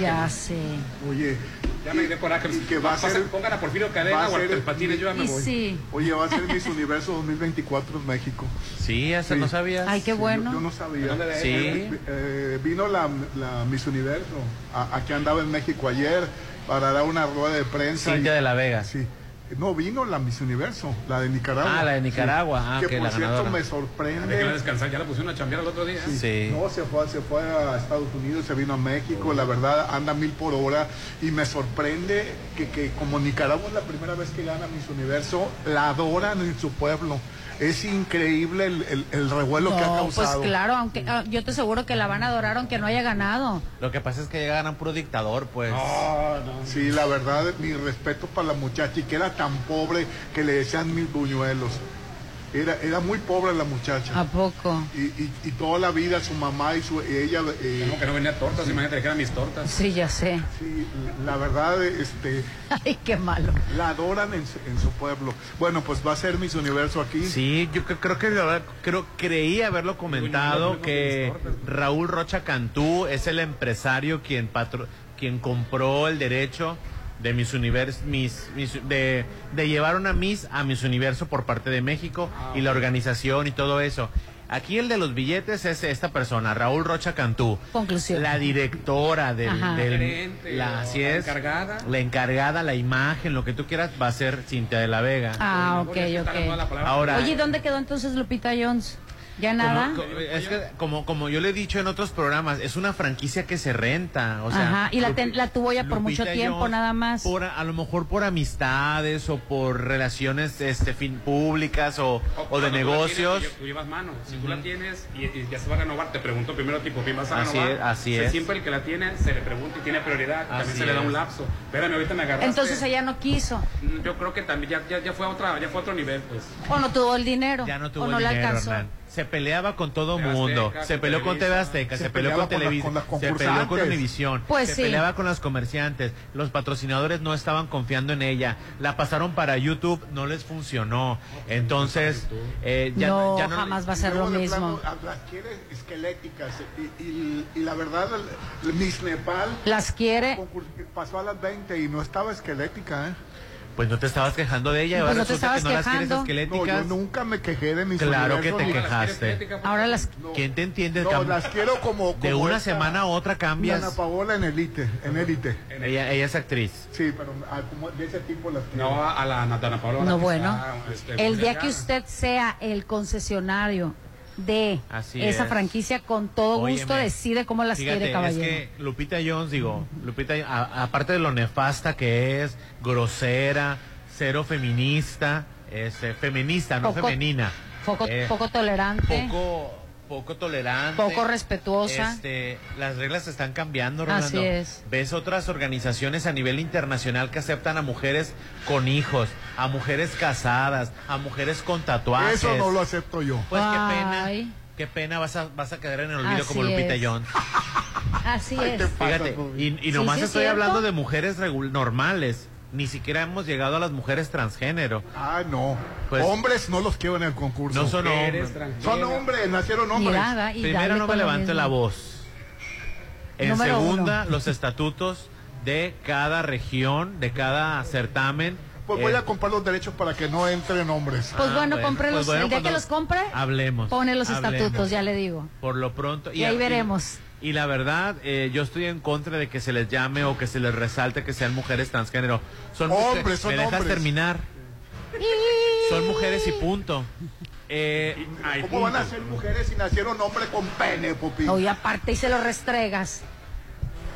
Ya sé. Oye, Ya me dio coraje. y que va a ser- pongan a Porfirio Cadena a o a el Patines, yo ya me voy. sí. oye, va a ser Miss Universo 2024 en México. Sí, hasta Sí. no sabías. Ay, qué Sí, bueno. Yo, yo no sabía. ¿Dónde de- Sí. Eh, eh, vino la, la Miss Universo. A- aquí andaba en México ayer para dar una rueda de prensa. Cintia y- de la Vega. Sí. No, vino la Miss Universo, la de Nicaragua. Ah, la de Nicaragua. Ah, que que por la cierto ganadora. me sorprende. descansar, ya la pusieron a chambear el otro día. ¿eh? Sí. No, se fue, se fue a Estados Unidos, se vino a México, la verdad anda mil por hora y me sorprende que, que como Nicaragua es la primera vez que gana Miss Universo, la adoran en su pueblo. Es increíble el, el- el revuelo que ha No, pues causado. claro, aunque ah, yo te aseguro que la van a adorar aunque no haya ganado. Lo que pasa es que ya ganan puro dictador, pues. Sí, la verdad, mi respeto para la muchacha y que era tan pobre que le decían mil buñuelos. Era, era muy pobre la muchacha. ¿A poco? Y, y- y toda la vida su mamá y su ella eh, Como que no venía tortas, imagínate que eran mis tortas. Sí, ya sé. sí, la verdad este Ay, qué malo. la adoran en, su- en su pueblo. Bueno, pues va a ser Miss Universo aquí. Sí, yo cre- creo que la verdad, creo, creí haberlo comentado que Raúl Rocha Cantú es el empresario quien patro, quien compró el derecho de Miss Universo, Miss- Miss- de, de llevar una Miss a Miss Universo por parte de México y la organización y todo eso. Aquí el de los billetes es esta persona, Raúl Rocha Cantú. Conclusión. La directora del, Ajá. del- Gerente, la, o así la es, encargada. la encargada, la imagen, lo que tú quieras va a ser Cintia de la Vega. Ah, ok, ok. Ahora- Oye, ¿y ¿dónde quedó entonces Lupita Jones? ¿Ya nada? Como- como- es que como, como yo le he dicho en otros programas, es una franquicia que se renta. O sea, Ajá, y la, ten- la tuvo ya por Lupita mucho tiempo Jones, nada más. Por, a lo mejor por amistades o por relaciones este, fin, públicas o, o de la negocios. tienes, tú llevas mano. Si tú la tienes y, y ya se va a renovar, te pregunto primero tipo quién vas a Así renovar. es, así es. Siempre el que la tiene se le pregunta y tiene prioridad. También Así se le da un lapso. Espérame, ahorita me agarraste. Entonces ella no quiso. Mm, Yo creo que también ya, ya, ya fue a otra, ya fue a otro nivel, pues. O no tuvo el dinero. Ya no o tuvo no el dinero, alcanzó. Hernán. Se peleaba con todo mundo. Azteca, se peleó con TV. Azteca, se, Se peleó con con las- Televisa, con las se peleó con. Univisión, Pues se sí. peleaba con las comerciantes. Los patrocinadores no estaban confiando en ella. La pasaron para YouTube, no les funcionó. Entonces, eh, ya no, ya no jamás va a ser lo mismo. las quiere esqueléticas y, y- y la verdad el- el Miss Nepal Las quiere. pasó a las 20 y no estaba esquelética, ¿eh? Pues no te estabas quejando de ella, Pues ahora no te resulta que no las quieres. No, esqueléticas. yo nunca me quejé de mis Claro que te quejaste. Ahora las ¿Quién te entiende? No, Cam- las quiero como, de una esta semana a otra cambias. Ana Paola en Elite, en Elite. Ella, ella es actriz. Sí, pero como de ese tipo las quiero. No a la Natana Paola. No, bueno. está, este, El día que usted sea el concesionario de Así esa es. franquicia, con todo gusto decide cómo las Fíjate, quiere, caballero. Es que Lupita Jones, digo, Lupita, a- aparte de lo nefasta que es, grosera, cero feminista, este, feminista, no Poco- femenina. Poco, eh, poco tolerante, poco, poco tolerante. poco respetuosa. Este, las reglas están cambiando, Así Rolando. es. Ves otras organizaciones a nivel internacional que aceptan a mujeres con hijos, a mujeres casadas, a mujeres con tatuajes. Eso no lo acepto yo. Pues qué pena. Qué pena vas a, vas a quedar en el olvido Así como Lupita es. Jones. Así Ay, es. te Fíjate, y, nomás sí, estoy cierto. hablando de mujeres regul- normales. Ni siquiera hemos llegado a las mujeres transgénero. Ah, no. Pues- hombres no los quiero en el concurso. No son hombres. Son hombres, nacieron hombres. Y haga, y Primero no me levante la voz. En Número segunda, uno. los estatutos de cada región, de cada certamen. Pues voy Eh, a comprar los derechos para que no entren hombres. Pues Ah, bueno, bueno, cómprelos. pues bueno, el día que los compre, hablemos, pone los hablemos. estatutos, ya le digo. Por lo pronto. Y ahí veremos. Y, la verdad, eh, yo estoy en contra de que se les llame o que se les resalte que sean mujeres transgénero. Son mujeres- Hombres, son ¿Me dejas hombres. terminar? Son mujeres y punto. Eh, ¿Cómo van a ser mujeres si nacieron hombres con pene, Pupi? Oye, aparte y se lo restregas.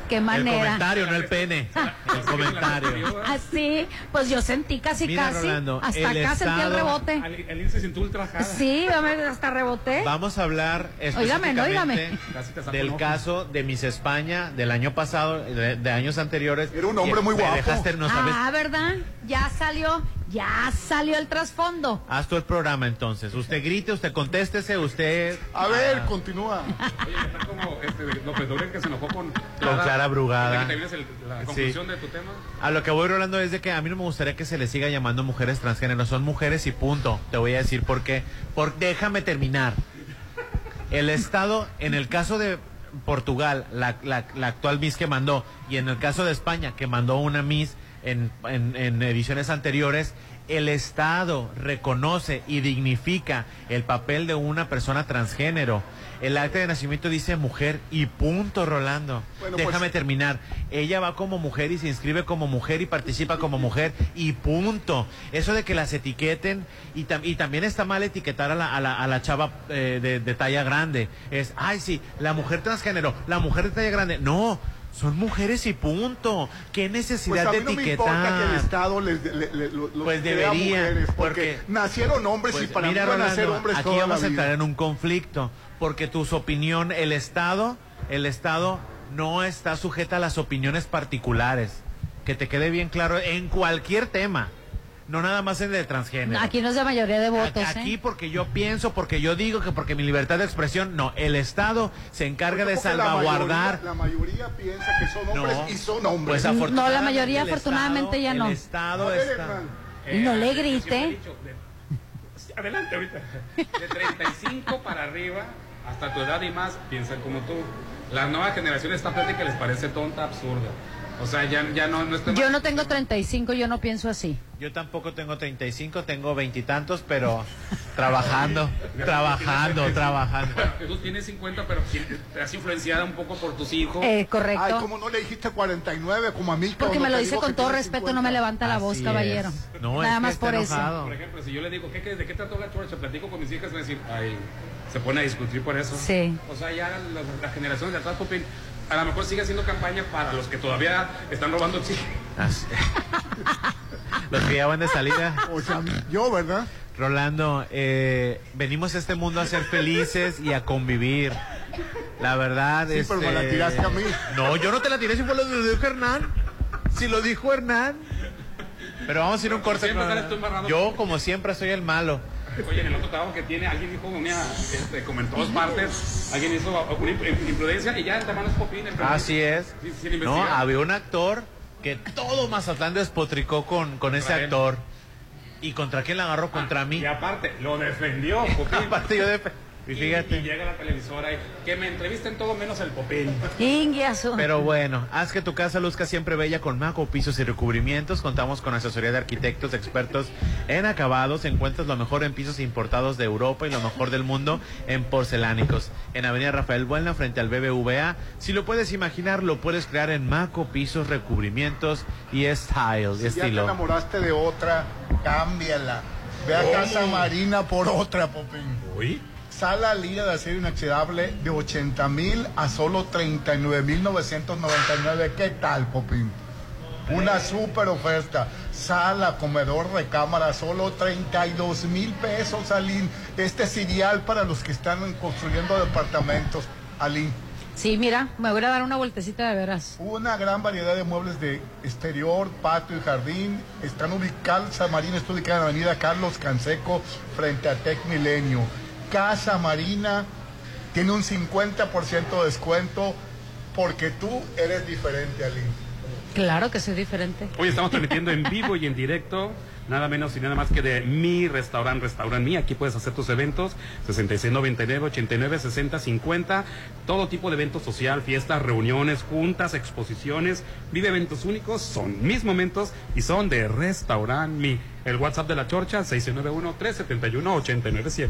Qué el manera. comentario, no el pene. El comentario. Así, pues yo sentí casi, Mira, casi. Rolando, hasta el acá sentí el Estado- rebote. Al- El INSE se sintió ultrajada. Sí, hasta reboté. Vamos a hablar específicamente te saco del caso de Miss España del año pasado, de, de años anteriores. Era un hombre muy guapo. dejaste- no sabes Ah, ¿verdad? Ya salió. Ya salió el trasfondo. Haz tú el programa entonces. Usted grite, usted contéstese, usted. A ver, Ah, continúa. Oye, está como este, López Dóriga que se enojó con Con Clara Brugada. ¿Que el- la Sí. conclusión de tu tema? A lo que voy Rolando es de que a mí no me gustaría que se les siga llamando mujeres transgénero. Son mujeres y punto. Te voy a decir por qué. Por, déjame terminar. El Estado, en el caso de Portugal, la, la- la actual Miss que mandó, y en el caso de España, que mandó una Miss en, en- en ediciones anteriores, el Estado reconoce y dignifica el papel de una persona transgénero. El acta de nacimiento dice mujer y punto, Rolando. Bueno, Déjame pues- terminar. Ella va como mujer y se inscribe como mujer y participa como mujer y punto. Eso de que las etiqueten y, tam- y también está mal etiquetar a la, a la, a la chava eh, de, de talla grande. Es, ay, sí, la mujer transgénero, la mujer de talla grande. No, son mujeres y punto. ¿Qué Pues necesidad a de mí no me etiquetar? importa que el Estado les, los Pues debería, mujeres, porque, porque- nacieron hombres y Pues, para mira, mí van a ser Rolando, hombres aquí toda vamos la a entrar en un conflicto, porque tus opinión, el Estado, el Estado no está sujeta a las opiniones particulares. Que te quede bien claro en cualquier tema, no nada más en el de transgénero. Aquí no es de mayoría de votos, Aquí ¿eh? porque yo pienso, porque yo digo que porque mi libertad de expresión, no, el Estado se encarga de la salvaguardar. mayoría- La mayoría, piensa que son hombres No. y son hombres. Pues afortunadamente No, la mayoría afortunadamente ya no. El Estado ver, está. No le grite. de- Adelante ahorita. De 35 para arriba, hasta tu edad y más, piensan como tú. Las nuevas generaciones, esta plática les parece tonta, absurda. O sea, ya, ya no, no estoy Yo no tengo 35, yo no pienso así. Yo tampoco tengo 35, tengo veintitantos, pero trabajando, trabajando, trabajando. Bueno, tú tienes 50, pero te has influenciada un poco por tus hijos. Eh, correcto. Ay, ¿cómo no le dijiste 49 como a mí? Porque me lo dice con todo respeto, 50? no me levanta la voz, Así caballero. es. No, Nada es que más por eso. enojado. Por ejemplo, si yo le digo, ¿qué, qué, ¿de qué trató la chorcha? Platico con mis hijas, me decir, ay, se pone a discutir por eso. Sí. O sea, ya las, las generaciones de atrás, a lo mejor sigue haciendo campaña para los que todavía están robando oxígeno. Así. Los que ya van de salida. O sea, yo, ¿verdad? Rolando, eh, venimos a este mundo a ser felices y a convivir. La verdad Sí, es. pero me la tiraste a mí. No, yo no te la tiré si fue lo lo dijo Hernán. Si lo dijo Hernán. Pero vamos a ir un corte. Con-. Yo, como siempre, soy el malo. Oye, en el otro trabajo que tiene, alguien dijo una, este, como en todas partes, alguien hizo una imp- imprudencia y ya te manos Popín. el primer- Así es. sin- sin No, había un actor que todo Mazatlán despotricó con, con ese actor. ¿Y contra quién la agarró? Contra mí. Y aparte, lo defendió, Popín. Aparte yo de... Y Y, fíjate. y llega la televisora y que me entrevisten todo menos el Popín. Inguiazo. Pero bueno, haz que tu casa luzca siempre bella con Maco Pisos y Recubrimientos. Contamos con asesoría de arquitectos expertos en acabados. Encuentras lo mejor en pisos importados de Europa y lo mejor del mundo en porcelánicos. En Avenida Rafael Buena, frente al BBVA. Si lo puedes imaginar, lo puedes crear en Maco Pisos, Recubrimientos y Style, y Si ya te estilo. enamoraste de otra, cámbiala. Ve a Casa Marina por otra, Popín. ¿Uy? Sala línea de acero inoxidable de 80 mil a solo 39 mil 999. ¿Qué tal, Popín? Una super oferta. Sala, comedor, recámara, solo 32 mil pesos, Alín. Este es ideal para los que están construyendo departamentos, Alín. Sí, mira, me voy a dar una vueltecita de veras. Una gran variedad de muebles de exterior, patio y jardín. Están ubicados, Casa Marina está ubicada en la avenida Carlos Canseco, frente a Tec Milenio. Casa Marina tiene un 50% de descuento porque tú eres diferente, Ali. Claro que soy diferente. Hoy estamos transmitiendo en vivo y en directo, nada menos y nada más que de mi restaurante, Restaurant Mi. Aquí puedes hacer tus eventos, 6699, 89, 60, 50. Todo tipo de eventos social, fiestas, reuniones, juntas, exposiciones. Vive eventos únicos, son mis momentos y son de Restaurant Mi. El WhatsApp de la Chorcha, 691-371-897.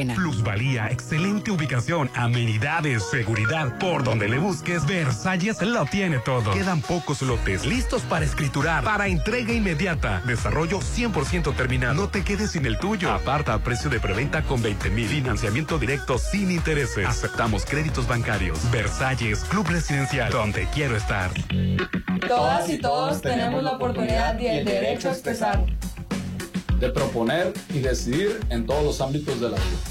Pena. Plusvalía, excelente ubicación, amenidades, seguridad. Por donde le busques, Versalles lo tiene todo. Quedan pocos lotes listos para escriturar, para entrega inmediata. Desarrollo 100% terminado. No te quedes sin el tuyo. Aparta a precio de preventa con 20 mil. Financiamiento directo sin intereses. Aceptamos créditos bancarios. Versalles, Club Residencial, donde quiero estar. Todas y todos tenemos la oportunidad y el derecho a expresar. De proponer y decidir en todos los ámbitos de la vida.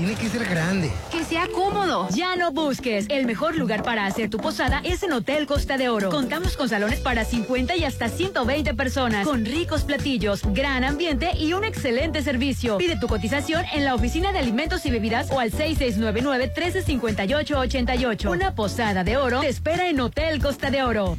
Tiene que ser grande. Que sea cómodo. Ya no busques. El mejor lugar para hacer tu posada es en Hotel Costa de Oro. Contamos con salones para 50 y hasta 120 personas, con ricos platillos, gran ambiente y un excelente servicio. Pide tu cotización en la oficina de alimentos y bebidas o al 6699-1358-88. Una posada de oro te espera en Hotel Costa de Oro.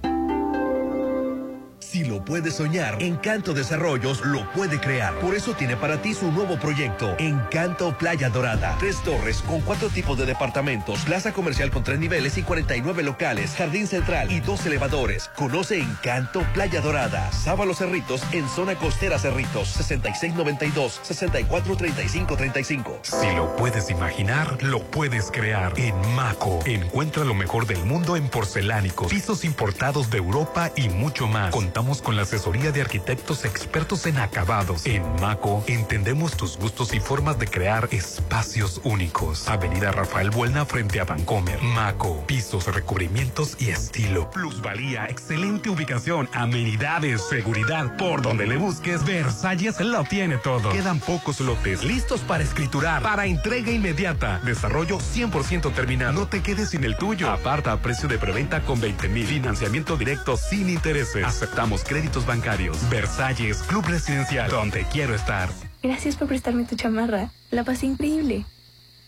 Si lo puede soñar, Encanto Desarrollos lo puede crear. Por eso tiene para ti su nuevo proyecto, Encanto Playa Dorada. Tres torres con cuatro tipos de departamentos, plaza comercial con tres niveles y 49 locales, jardín central y dos elevadores. Conoce Encanto Playa Dorada. Sábalo Cerritos en zona costera Cerritos, 6692-643535. Si lo puedes imaginar, lo puedes crear. En Maco, encuentra lo mejor del mundo en porcelánicos, pisos importados de Europa y mucho más. Con la asesoría de arquitectos expertos en acabados. En Maco entendemos tus gustos y formas de crear espacios únicos. Avenida Rafael Buelna frente a Vancomer. Maco, pisos, recubrimientos y estilo. Plusvalía, excelente ubicación, amenidades, seguridad. Por donde le busques, Versalles lo tiene todo. Quedan pocos lotes listos para escriturar, para entrega inmediata. Desarrollo 100% terminado. No te quedes sin el tuyo. Aparta a precio de preventa con 20 mil. Financiamiento directo sin intereses. Aceptamos créditos bancarios. Versalles, Club Residencial, donde quiero estar. Gracias por prestarme tu chamarra. La pasé increíble.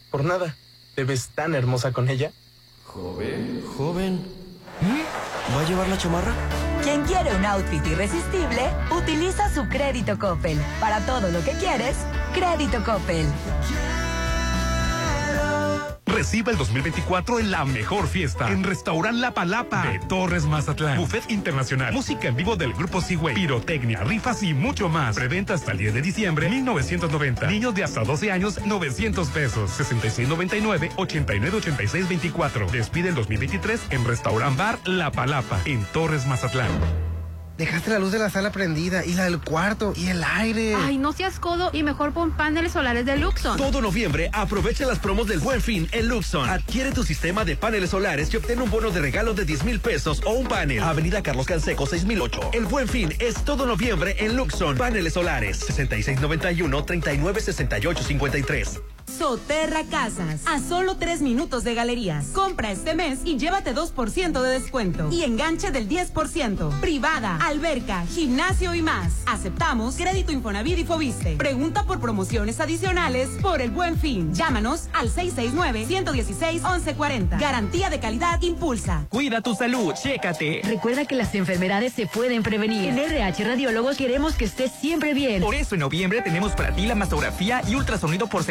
Por nada. ¿Te ves tan hermosa con ella? Joven. Joven. ¿Va a llevar la chamarra? Quien quiere un outfit irresistible, utiliza su crédito Coppel. Para todo lo que quieres, crédito Coppel. Reciba el 2024 en la mejor fiesta. En Restaurant La Palapa de Torres Mazatlán. Buffet internacional. Música en vivo del grupo Seaway. Pirotecnia, rifas y mucho más. Preventa hasta el 10 de diciembre 1990. Niños de hasta 12 años 900 pesos. 6699 898624. Despide el 2023 en Restaurant Bar La Palapa en Torres Mazatlán. Dejaste la luz de la sala prendida y la del cuarto y el aire. Ay, no seas codo y mejor pon paneles solares de Luxon. Todo noviembre aprovecha las promos del Buen Fin en Luxon. Adquiere tu sistema de paneles solares y obtén un bono de regalo de 10 mil pesos o un panel. Avenida Carlos Canseco 6008. El Buen Fin es todo noviembre en Luxon. Paneles solares 6691 396853. Soterra Casas, a solo tres minutos de galerías. Compra este mes y llévate 2% de descuento. Y enganche del 10%. Privada, alberca, gimnasio y más. Aceptamos crédito Infonavit y Fobiste. Pregunta por promociones adicionales por el buen fin. Llámanos al 669-116-1140. Garantía de calidad impulsa. Cuida tu salud, chécate. Recuerda que las enfermedades se pueden prevenir. En RH Radiólogos queremos que estés siempre bien. Por eso en noviembre tenemos para ti la mastografía y ultrasonido por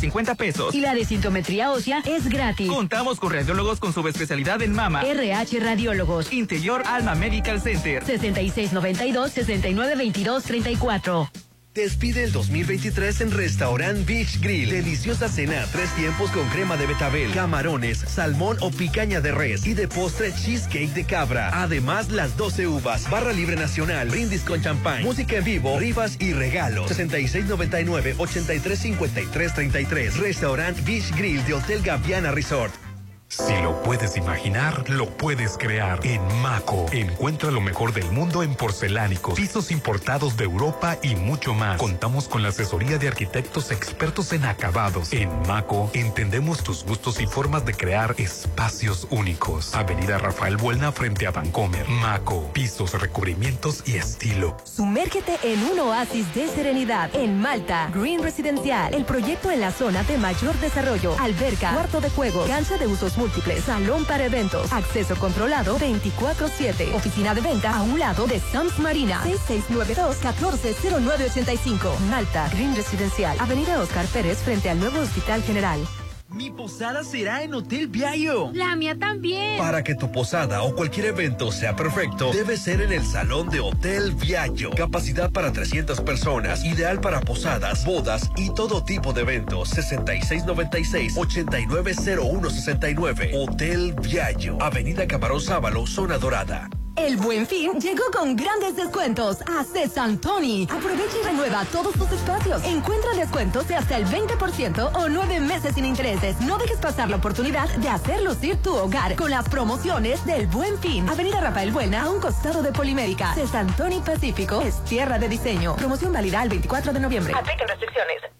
750 pesos. Y la desintometría ósea es gratis. Contamos con radiólogos con subespecialidad en mama. RH Radiólogos. Interior Alma Medical Center. 6692-6922-34. Despide el 2023 en Restaurant Beach Grill. Deliciosa cena, tres tiempos con crema de betabel, camarones, salmón o picaña de res y de postre cheesecake de cabra. Además, las 12 uvas, barra libre nacional, brindis con champán, música en vivo, rifas y regalos. 6699-835333. Restaurant Beach Grill de Hotel Gaviana Resort. Si lo puedes imaginar, lo puedes crear. En Maco, encuentra lo mejor del mundo en porcelánicos, pisos importados de Europa y mucho más. Contamos con la asesoría de arquitectos expertos en acabados. En Maco, entendemos tus gustos y formas de crear espacios únicos. Avenida Rafael Buelna frente a Vancomer. Maco, pisos, recubrimientos y estilo. Sumérgete en un oasis de serenidad en Malta. Green Residencial, el proyecto en la zona de mayor desarrollo. Alberca, cuarto de juego, cancha de usos múltiples, salón para eventos, acceso controlado 24-7. Oficina de venta a un lado de Sams Marina. 6692-140985. Malta, Green Residencial, Avenida Oscar Pérez frente al nuevo Hospital General. Mi posada será en Hotel Viallo. La mía también. Para que tu posada o cualquier evento sea perfecto, debe ser en el salón de Hotel Viallo. Capacidad para 300 personas, ideal para posadas, bodas y todo tipo de eventos. 6696-890169. Hotel Viallo. Avenida Camarón Sábalo, Zona Dorada. El buen fin llegó con grandes descuentos a Cesantoni. Aprovecha y renueva todos tus espacios. Encuentra descuentos de hasta el 20% o nueve meses sin intereses. No dejes pasar la oportunidad de hacer lucir tu hogar con las promociones del buen fin. Avenida Rafael Buena a un costado de Polimérica. Cesantoni Pacífico es tierra de diseño. Promoción válida el 24 de noviembre. Apliquen restricciones.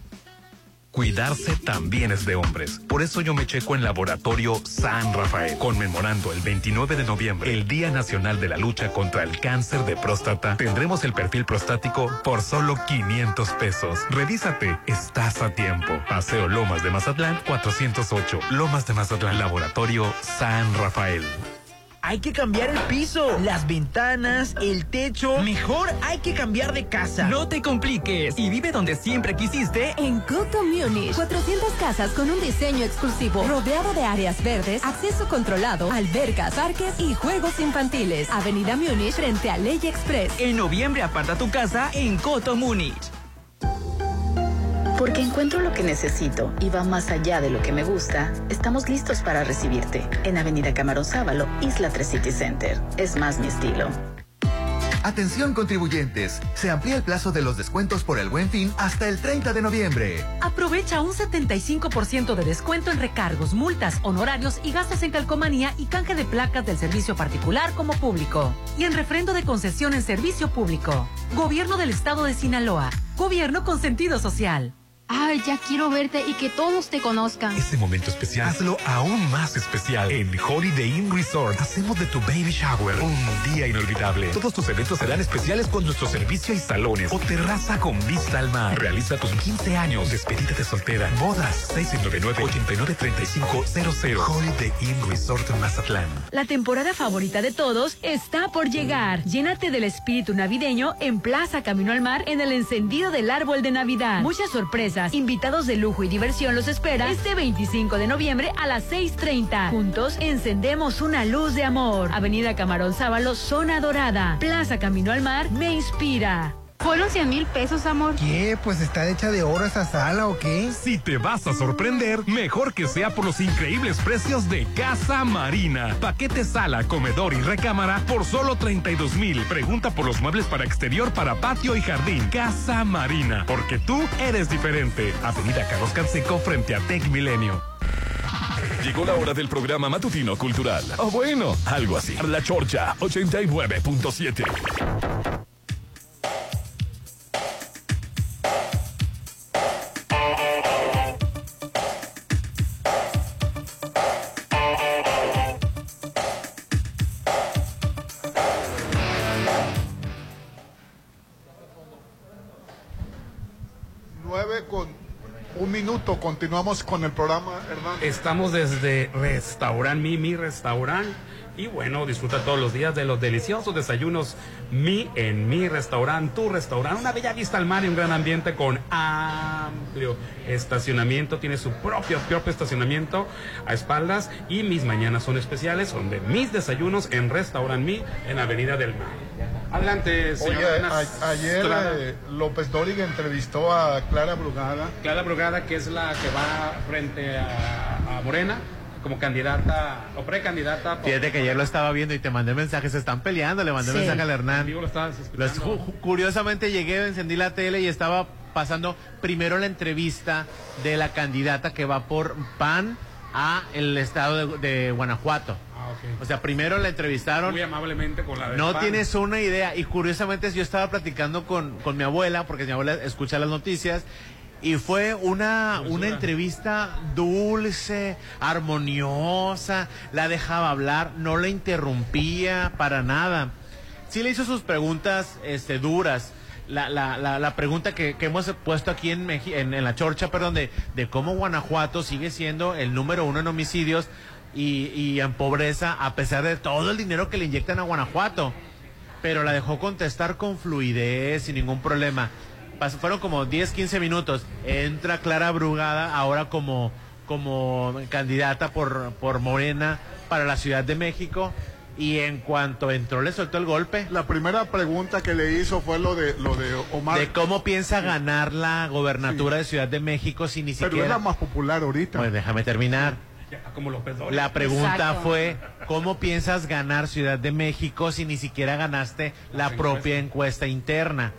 Cuidarse también es de hombres. Por eso yo me checo en Laboratorio San Rafael, conmemorando el 29 de noviembre, el Día Nacional de la Lucha contra el Cáncer de Próstata. Tendremos el perfil prostático por solo 500 pesos. Revísate, estás a tiempo. Paseo Lomas de Mazatlán 408. Lomas de Mazatlán, Laboratorio San Rafael. Hay que cambiar el piso, las ventanas, el techo. Mejor hay que cambiar de casa. No te compliques y vive donde siempre quisiste. En Coto Munich, 400 casas con un diseño exclusivo, rodeado de áreas verdes, acceso controlado, albercas, parques y juegos infantiles. Avenida Múnich frente a Ley Express. En noviembre aparta tu casa en Coto Múnich. Porque encuentro lo que necesito y va más allá de lo que me gusta, estamos listos para recibirte en Avenida Camarón Sábalo, Isla 3 City Center. Es más mi estilo. Atención contribuyentes, se amplía el plazo de los descuentos por el buen fin hasta el 30 de noviembre. Aprovecha un 75% de descuento en recargos, multas, honorarios y gastos en calcomanía y canje de placas del servicio particular como público. Y en refrendo de concesión en servicio público. Gobierno del Estado de Sinaloa. Gobierno con sentido social. Ay, ya quiero verte y que todos te conozcan. Este momento especial, hazlo aún más especial. En Holiday Inn Resort, hacemos de tu baby shower un día inolvidable. Todos tus eventos serán especiales con nuestro servicio y salones o terraza con vista al mar. Realiza tus 15 años, despedida de soltera, bodas, 699-893500. Holiday Inn Resort en Mazatlán. La temporada favorita de todos está por llegar. Llénate del espíritu navideño en Plaza Camino al Mar en el encendido del árbol de Navidad. Muchas sorpresas invitados de lujo y diversión los espera este 25 de noviembre a las 6.30. Juntos encendemos una luz de amor. Avenida Camarón Sábalo, Zona Dorada. Plaza Camino al Mar, me inspira. Fueron 100 mil pesos, amor. ¿Qué? ¿Pues está hecha de oro esa sala o qué? Si te vas a sorprender, mejor que sea por los increíbles precios de Casa Marina. Paquete sala, comedor y recámara por solo 32 mil. Pregunta por los muebles para exterior, para patio y jardín. Casa Marina, porque tú eres diferente. Avenida Carlos Canseco frente a Tech Milenio. Llegó la hora del programa matutino cultural. O bueno, algo así. La Chorcha 89.7. un minuto, continuamos con el programa, Hernán. Estamos desde Restaurant Mi, mi restaurant. Y bueno, disfruta todos los días de los deliciosos desayunos Mi en mi restaurante, tu restaurante. Una bella vista al mar y un gran ambiente con amplio estacionamiento. Tiene su propio, propio estacionamiento a espaldas. Y mis mañanas son especiales, son de mis desayunos en Restaurant Mi en Avenida del Mar. Adelante, señor Oye, a- ayer eh, López Dóriga entrevistó a Clara Brugada. Clara Brugada, que es la que va frente a, a Morena como candidata o precandidata. por- Fíjate que ayer lo estaba viendo y te mandé mensajes, se están peleando, le mandé Sí. mensaje al Hernán. En vivo lo estabas Los- escuchando. ju- curiosamente llegué, encendí la tele y estaba pasando primero la entrevista de la candidata que va por PAN a el estado de, de Guanajuato. O sea, primero la entrevistaron. Muy amablemente con la del No PAN. tienes una idea. Y curiosamente yo estaba platicando con, con mi abuela, porque mi abuela escucha las noticias, y fue una, una entrevista dulce, armoniosa, la dejaba hablar, no la interrumpía para nada. Sí le hizo sus preguntas este, duras. La, la, la, la pregunta que, que hemos puesto aquí en, Meji- en, en la chorcha, perdón, de, de cómo Guanajuato sigue siendo el número uno en homicidios y, y en pobreza, a pesar de todo el dinero que le inyectan a Guanajuato. Pero la dejó contestar con fluidez, sin ningún problema. Fueron como 10, 15 minutos. Entra Clara Brugada ahora como, como candidata por, por Morena para la Ciudad de México. Y en cuanto entró, le soltó el golpe. La primera pregunta que le hizo fue lo de lo de Omar. De cómo piensa ganar la gobernatura de Ciudad de México si ni pero es siquiera. la más popular ahorita. Pues déjame terminar. Como López Dóriga. La pregunta Exacto. fue, ¿cómo piensas ganar Ciudad de México si ni siquiera ganaste la propia encuesta interna?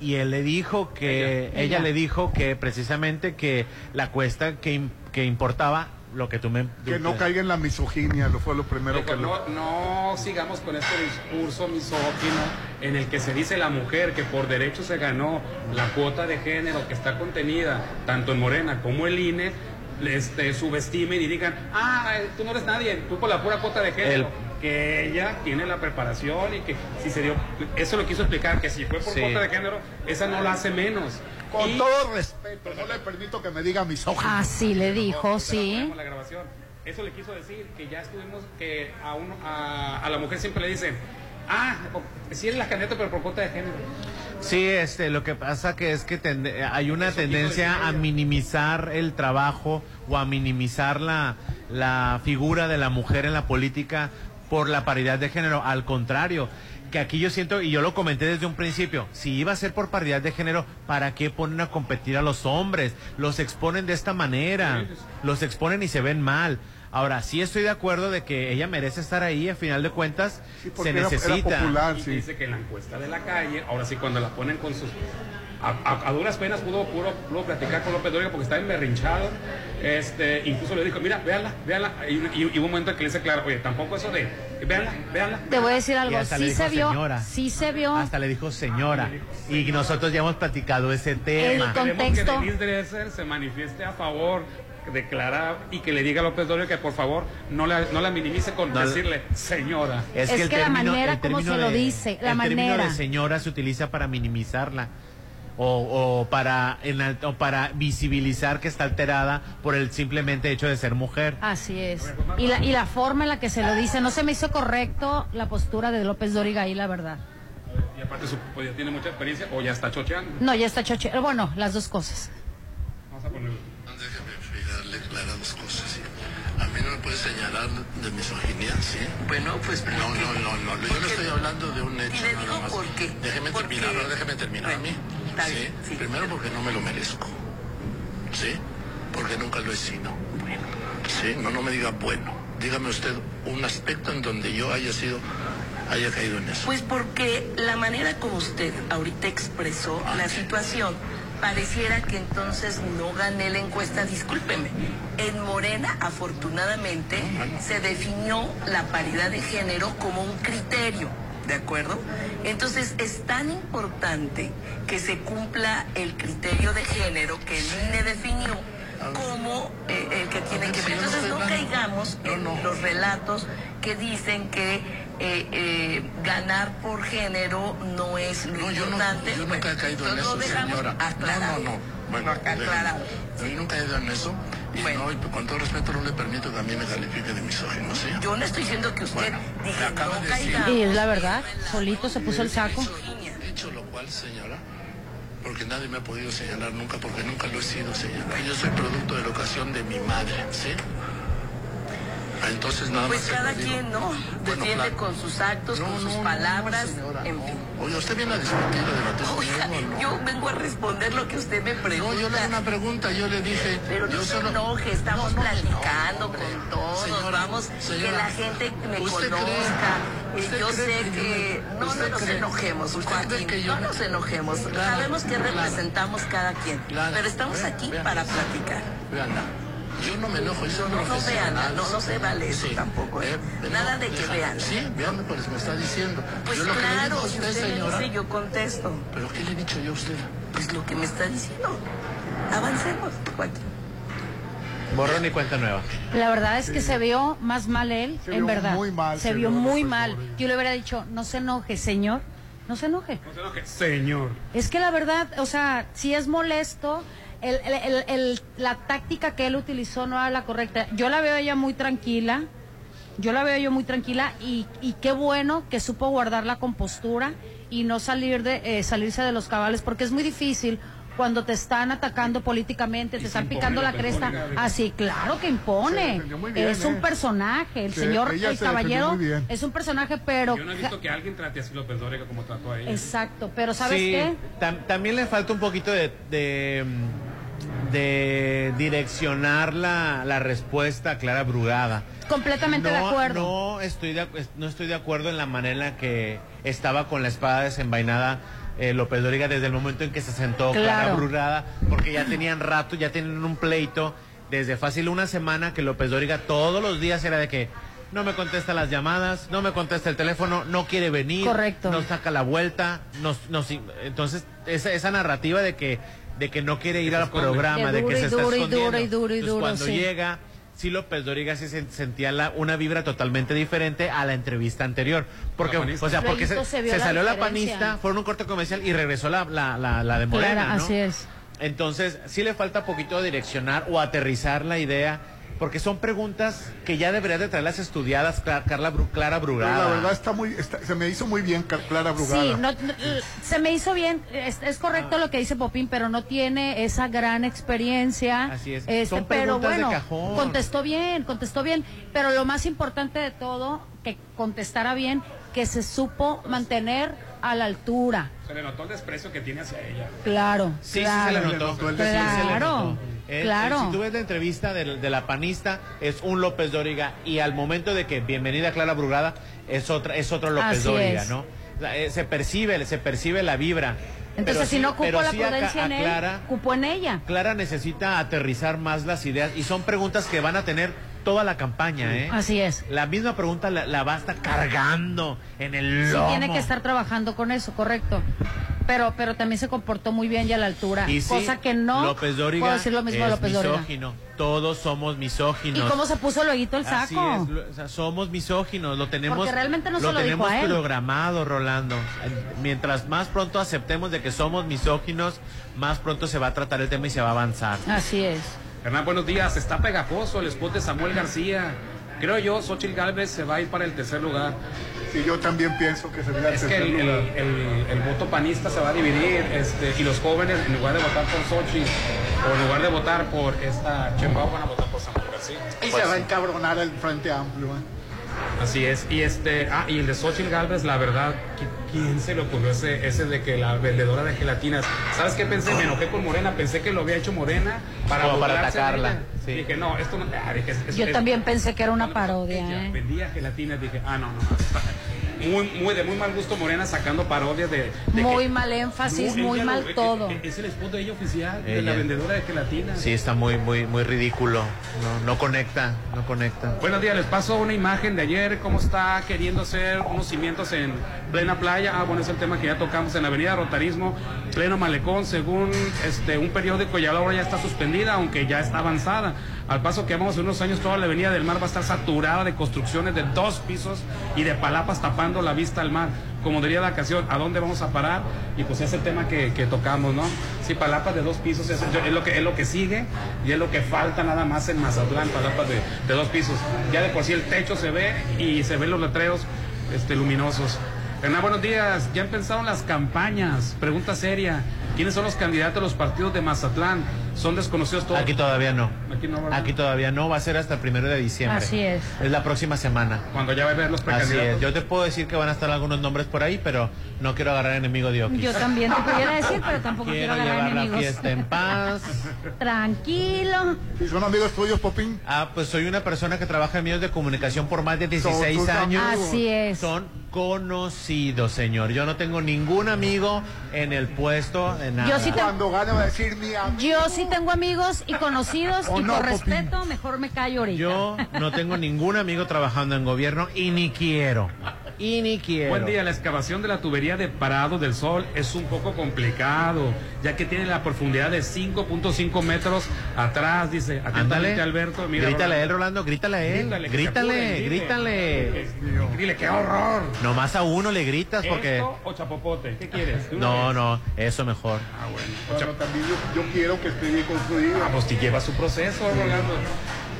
Y él le dijo que, Ella. ella, Ella. le dijo que precisamente que la encuesta que, que importaba, lo que tú me... que no caiga en la misoginia, lo fue lo primero que le- no, no sigamos con este discurso misógino en el que se dice la mujer que por derecho se ganó la cuota de género que está contenida tanto en Morena como el INE, este, subestimen y digan, ah, tú no eres nadie, tú por la pura cuota de género. Que ella tiene la preparación y que si se dio, eso lo quiso explicar, que si fue por Sí. cuota de género, esa no la hace menos. Con Y- todo respeto, no le permito que me diga misógino. Así le dijo, sí. Tenemos la grabación. Eso le quiso decir que ya estuvimos que a uno a, a la mujer siempre le dicen, ah, si eres la candidata pero por cuota de género. Sí, este, lo que pasa que es que hay una tendencia a minimizar el trabajo o a minimizar la, la figura de la mujer en la política por la paridad de género. Al contrario, que aquí yo siento, y yo lo comenté desde un principio, si iba a ser por paridad de género, ¿para qué ponen a competir a los hombres? Los exponen de esta manera, los exponen y se ven mal. Ahora, sí estoy de acuerdo de que ella merece estar ahí, a final de cuentas, porque se era- era necesita. popular, Y dice que en la encuesta de la calle, ahora sí cuando la ponen con sus... A, a- a duras penas pudo, pudo, pudo platicar con López Dóriga porque estaba emberrinchado. Este, incluso le dijo, mira, véanla, véanla. Y, y- y hubo un momento en que le dice claro, oye, tampoco eso de, véanla, véanla. Te voy a decir algo, le sí dijo se vio, señora. sí se vio. Hasta le dijo señora. Y nosotros ya hemos platicado ese tema. Queremos que Denise Dresser se manifieste a favor declarar y que le diga a López Dóriga que por favor no la, no la minimice con No decirle señora. Es que la manera el como término se lo dice, la el término manera. de señora se utiliza para minimizarla. O, o para enal- o para visibilizar que está alterada por el simplemente hecho de ser mujer. Así es. Y la, y la forma en la que se lo dice, no se me hizo correcto la postura de López Dóriga ahí, la verdad. Y aparte su, pues, ya tiene mucha experiencia o ya está chocheando. No, ya está choche. Bueno, las dos cosas. Vamos a ponerlo. Dos cosas. ¿sí? A mí no me puede señalar de misoginia, ¿sí? Bueno, pues... No, no, no, no, yo no estoy hablando de un hecho nada más. Déjeme terminar, ahora déjeme terminar a mí. ¿sí? Primero porque no me lo merezco, ¿sí? Porque nunca lo he sido. ¿Sí? No, no me diga bueno. Dígame usted un aspecto en donde yo haya sido, haya caído en eso. Pues porque la manera como usted ahorita expresó la situación, pareciera que entonces no gané la encuesta, discúlpeme. En Morena, afortunadamente, se definió la paridad de género como un criterio. ¿De acuerdo? Entonces es tan importante que se cumpla el criterio de género que el INE definió como eh, el que tiene que ver. Entonces no caigamos en los relatos que dicen que eh, eh, ganar por género no es lo No, yo no, importante. yo nunca he caído en lo eso, señora. aclarado. No, no, no. Bueno, aclarado. yo nunca he ido en eso. Y no, y con todo respeto no le permito que a mí me califique de misógino, ¿sí? Yo no estoy diciendo que usted me acaba de decir. Y es la verdad, solito se puso el saco. Dicho lo cual, señora, porque nadie me ha podido señalar nunca, porque nunca lo he sido, señora. Yo soy producto de la ocasión de mi madre, ¿sí? Entonces nada Pues más. cada quien, ¿no? Defiende claro. con sus actos, No, con sus no, palabras, señora, en no. fin. Oye, usted viene a discutir, debatir Oiga, yo vengo a responder lo que usted me pregunta. No, yo le hago una pregunta, yo le dije. Pero no se enoje, estamos platicando con todos, Señora, vamos, que la gente me ¿usted conozca. cree- usted yo cree sé que No, no nos cree- enojemos, Joaquín, que yo no nos enojemos. Claro, Sabemos que claro. representamos cada quien, Claro. pero estamos Vean, aquí vean para platicar. Véanla. Yo no me enojo, yo soy No, no vean, no, no se vale eso tampoco, ¿eh? Nada de que vean. Sí, vean, pues me está diciendo. Pues yo lo que le claro, digo a usted, me dice, yo contesto. ¿Pero qué le he dicho yo a usted? Pues lo que me está diciendo. Avancemos, Joaquín. Borrón y cuenta nueva. La verdad es que se vio más mal él, Se en vio verdad. muy mal, Se, se vio vio muy mal. Yo le hubiera dicho, no se enoje, señor. No se enoje. No se enoje, Señor. Es que la verdad, o sea, si es molesto, la táctica que él utilizó no era la correcta. Yo la veo ella muy tranquila, yo la veo yo muy tranquila y, y qué bueno que supo guardar la compostura y no salir de eh, salirse de los cabales, porque es muy difícil cuando te están atacando políticamente, te están picando la cresta. Así, claro que impone. bien, es un ¿eh? personaje, el Sí, señor, el se caballero, es un personaje, pero... Yo no he visto que alguien trate así López Dóriga como trató a ella. Exacto, pero ¿sabes sí, qué? tam- también le falta un poquito de, de, mm, de direccionar la, la respuesta a Clara Brugada. Completamente de acuerdo. No estoy de, no estoy de acuerdo en la manera en la que estaba con la espada desenvainada eh, López Dóriga desde el momento en que se sentó Clara Claro. Brugada, porque ya tenían rato, ya tenían un pleito desde fácil una semana que López Dóriga todos los días era de que no me contesta las llamadas, no me contesta el teléfono, no quiere venir, Correcto. no saca la vuelta, nos, nos- entonces esa, esa narrativa de que de que no quiere ir al programa, de que se está y escondiendo. duro y duro y Entonces, cuando sí. llega sí López Dóriga sí se- sentía la, una vibra totalmente diferente a la entrevista anterior. Porque, o sea, porque se, se vio se la salió la panista, fueron un corte comercial y regresó la, la, la, la de Morena, así es. Entonces, sí le falta poquito direccionar o aterrizar la idea, porque son preguntas que ya deberías de traerlas estudiadas, Cla- Carla Bru- Clara Pero Brugada. la verdad está muy, está- se me hizo muy bien Clara Brugada. Sí, no- no, se me hizo bien, es, es correcto lo que dice Popín, pero no tiene esa gran experiencia. Así es. Este, Son pero preguntas de bueno, cajón. contestó bien, contestó bien, pero lo más importante de todo, que contestara bien, que se supo mantener a la altura. Se le notó el desprecio que tiene hacia ella. Claro, Sí, claro. sí se le Le notó. notó el Sí, sí se le Claro, notó. Eh, claro. eh, si tú ves la entrevista de, de la panista, es un López Dóriga y al momento de que bienvenida Clara Brugada es otra es otro López Así Dóriga, es. ¿no? Eh, se percibe, se percibe la vibra. Entonces, Pero si sí- no cupo pero la sí prudencia a en él, Clara, cupo en ella. Clara necesita aterrizar más las ideas y son preguntas que van a tener toda la campaña, ¿eh? Así es. La misma pregunta la, la va a estar cargando en el Sí lomo. tiene que estar trabajando con eso, correcto. Pero, pero también se comportó muy bien ya a la altura, Y sí, cosa que no López Dóriga puedo decir lo mismo es López Dóriga. misógino. Todos somos misóginos. ¿Y cómo se puso luego el Así saco? es, lo- o sea, somos misóginos, lo tenemos, Porque realmente no se lo dijo tenemos a él. programado, Rolando. Mientras más pronto aceptemos de que somos misóginos, más pronto se va a tratar el tema y se va a avanzar. Así es. Hernán, buenos días. Está pegajoso el spot de Samuel García. Creo yo, Xochitl Galvez se va a ir para el tercer lugar. Sí, yo también pienso que sería el Es que tercer el, el- lugar. el- el voto panista se va a dividir este, y los jóvenes, en lugar de votar por Xochitl o en lugar de votar por esta Chembao, van a votar por Samuel García. Y Pues se va a encabronar el Frente Amplio. ¿eh? Así es. Y este, ah, y el de Xochitl Galvez, la verdad, ¿qui- ¿quién se le ocurrió ese, ese de que la vendedora de gelatinas? ¿Sabes qué pensé? Me enojé con Morena, pensé que lo había hecho Morena para atacarla, sí. Dije, no, esto no. ah, dije, es- Yo es- también pensé que era una parodia. ella ¿eh? vendía gelatinas, dije, ah, no, no. Muy, muy, de muy mal gusto Morena sacando parodias de. de Muy que- mal énfasis, No, muy mal lo- todo. Es, es el spot de ella oficial, de la vendedora de gelatinas. Sí, está muy, muy, muy ridículo. No, no conecta, no conecta. Buenos días, les paso una imagen de ayer, cómo está queriendo hacer unos cimientos en plena playa. Ah, bueno, es el tema que ya tocamos en la avenida Rotarismo, pleno malecón, según este un periódico, ya la obra ya está suspendida, aunque ya está avanzada. Al paso que vamos en unos años, toda la avenida del mar va a estar saturada de construcciones de dos pisos y de palapas tapando la vista al mar. Como diría la canción, ¿a dónde vamos a parar? Y pues es el tema que, tocamos, ¿no? Sí, palapas de dos pisos es, es lo que, es lo que sigue y es lo que falta nada más en Mazatlán, palapas de, de dos pisos. Ya de por sí el techo se ve y se ven los letreros este, luminosos. Hernán, buenos días. ¿Ya empezaron las campañas? Pregunta seria. ¿Quiénes son los candidatos de los partidos de Mazatlán? Son desconocidos todos. Aquí todavía no. Aquí no. Aquí todavía no, va a ser hasta el primero de diciembre. Así es. Es la próxima semana. Cuando ya va a ver los Así precandidatos. es. Yo te puedo decir que van a estar algunos nombres por ahí, pero no quiero agarrar enemigo de Oquis. Yo también te pudiera decir, pero tampoco quiero, Quiero agarrar llevar la enemigos. fiesta en paz. Tranquilo. ¿Y son amigos tuyos, Popín? Ah, pues soy una persona que trabaja en medios de comunicación por más de 16 tus años. Así es. Son conocidos, señor. Yo no tengo ningún amigo en el puesto de nada. Yo sí te- Cuando gane va a decir mi amigo. Yo sí tengo amigos y conocidos ¿O y no, por Popín? respeto mejor me callo ahorita. Yo no tengo ningún amigo trabajando en gobierno y ni quiero. Y ni quiero. Buen día, la excavación de la tubería de Parado del Sol es un poco complicado, ya que tiene la profundidad de 5.5 metros atrás, dice. Ándale. Atentamente, Alberto. Mira, grítale a él, Rolando. Grítale a él. Grítale, Grítale, dile. grítale. Dile, qué horror. Nomás a uno le gritas porque... ¿Esto o chapopote? ¿Qué quieres? No, vez. no, eso mejor. Ah, bueno. Bueno, también yo, yo quiero que esté bien construido. Ah, pues si lleva su proceso, Rolando.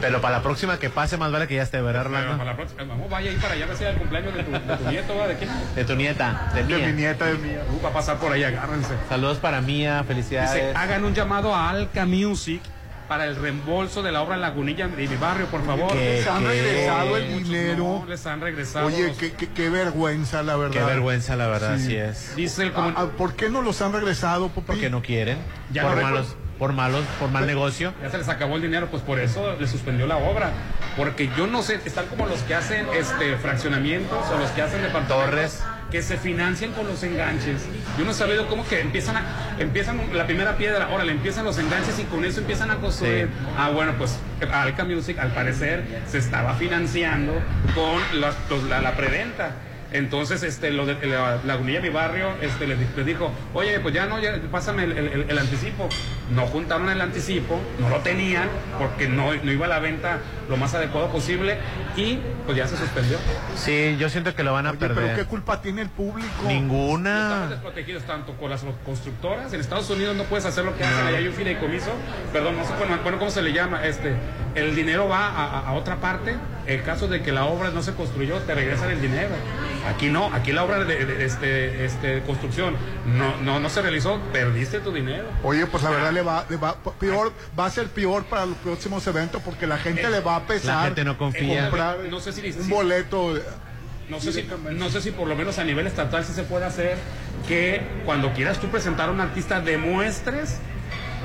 Pero para la próxima que pase, más vale que ya esté, ¿verdad, Pero Rolando? para la próxima, vamos, vaya ahí para allá, a ver si es el cumpleaños de tu, de tu nieto, ¿va? ¿de quién? De tu nieta, de De mi nieta, de mía. Uh, va a pasar por ahí, agárrense. Saludos para mía, felicidades. Dice, hagan un llamado a Alca Music para el reembolso de la obra Lagunilla de mi barrio, por favor. ¿Qué, Les han qué? regresado el dinero. no les han regresado. Oye, los- qué, qué- qué vergüenza, la verdad. Qué vergüenza, la verdad, Sí. así es. Dice el Ah, comun- ah, ¿Por qué no los han regresado, Popín? Porque no quieren. Ya por no malos, por malos, por mal negocio. Ya se les acabó el dinero, pues por eso le suspendió la obra. Porque yo no sé, están como los que hacen este fraccionamientos o los que hacen departamentos Torres. que se financian con los enganches. Yo no he sabido cómo que empiezan a, empiezan la primera piedra, ahora le empiezan los enganches y con eso empiezan a construir. Sí. Ah, bueno, pues Alca Music al parecer se estaba financiando con la preventa. Entonces, este, lo de la Lagunilla, mi barrio, este, le, di- le dijo, oye, pues ya no, ya, pásame el, el- el anticipo. No juntaron el anticipo, no lo tenían, porque no, no iba a la venta lo más adecuado posible y pues ya se suspendió. Sí, yo siento que lo van a Oye, pero perder. ¿qué culpa tiene el público? Estamos Ninguna. desprotegidos tanto con las constructoras. En Estados Unidos no puedes hacer lo que hacen. Allá hay un fideicomiso. Perdón, no sé bueno, bueno, cómo se le llama. Este, el dinero va a, a- a otra parte. El caso de que la obra no se construyó, te regresan el dinero. Aquí no. Aquí la obra de, de- este, este, construcción no, no, no se realizó. Perdiste tu dinero. Oye, pues la verdad le va, le va peor, va a ser peor para los próximos eventos porque la gente le va a pesar. La gente no confía. comprar No sé si- un boleto. No sé, si, no sé si por lo menos a nivel estatal sí se puede hacer que cuando quieras tú presentar a un artista demuestres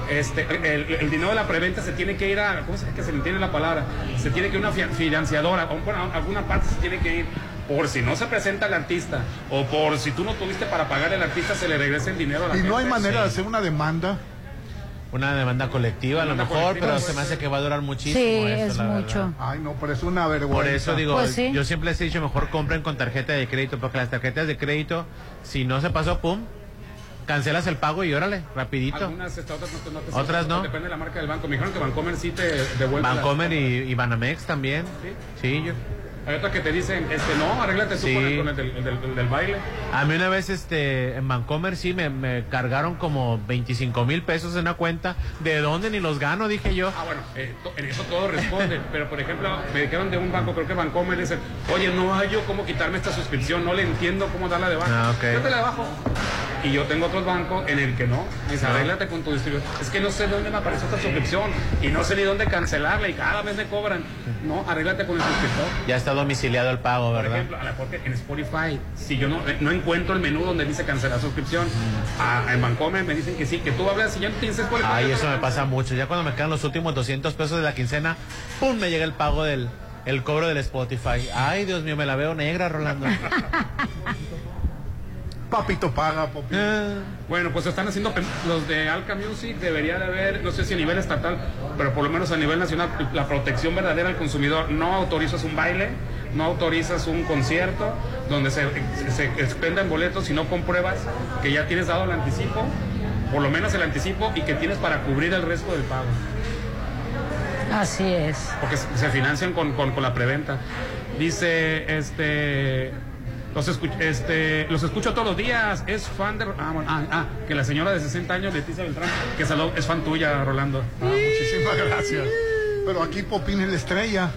este, el, el dinero de la preventa se tiene que ir a, ¿cómo se, que se entiende la palabra? Se tiene que ir a una fi- financiadora, a alguna parte se tiene que ir, por si no se presenta el artista, o por si tú no tuviste para pagar al artista, se le regresa el dinero a la Y no hay manera de hacer una demanda. Una demanda colectiva a lo mejor, colectiva, pero pues, se me hace que va a durar muchísimo. Sí, eso, es la verdad. mucho. Ay, no, pero es una vergüenza. Por eso digo, Pues sí. yo siempre les he dicho, mejor compren con tarjeta de crédito, porque las tarjetas de crédito, si no se pasó, pum, cancelas el pago y órale, rapidito. Algunas, otras no, te- no te- Otras no. Depende de la marca del banco. Me dijeron que Bancomer sí te devuelve. la- Bancomer y, y Banamex también. Sí, yo. Hay otras que te dicen, este, no, arréglate tú Sí. con el, con el del, el del- el del baile. A mí una vez este en Bancomer sí me, me cargaron como 25 mil pesos en una cuenta. ¿De dónde ni los gano? Dije yo. Ah, bueno, eh, en eso todo responde. pero, por ejemplo, me dijeron de un banco, creo que Bancomer, dicen, oye, no hay yo cómo quitarme esta suscripción, no le entiendo cómo darla de baja. Ah, ok. Yo te la bajo. Y yo tengo otros bancos en el que no. Dice, No. arréglate con tu distribuidor. Es que no sé dónde me aparece otra suscripción y no sé ni dónde cancelarla y cada vez me cobran. No, arréglate con el suscriptor. Ya está domiciliado el pago, Por ¿verdad? ejemplo, a la porque en Spotify, si yo no, no encuentro el menú donde dice cancelar suscripción, a- en Bancomer me dicen que sí, que tú hablas y ya no tienes Spotify. Ay, eso me pasa mucho. Ya cuando me quedan los últimos 200 pesos de la quincena, ¡pum! me llega el pago del el cobro del Spotify. Ay, Dios mío, me la veo negra, Rolando. Papito paga, papi. Ah, Bueno, pues están haciendo los de Alca Music, debería de haber, no sé si a nivel estatal, pero por lo menos a nivel nacional, la protección verdadera al consumidor. No autorizas un baile, no autorizas un concierto donde se, se, se expendan boletos si no compruebas que ya tienes dado el anticipo, por lo menos el anticipo, y que tienes para cubrir el resto del pago. Así es. porque se se financian con, con- con la preventa. Dice, este, los, escu- este, los escucho todos los días, es fan de... Ah, bueno, ah, ah, que la señora de 60 años, Leticia Beltrán, que salud, es fan tuya, Rolando. Ah, muchísimas gracias. Pero aquí Popín es la estrella.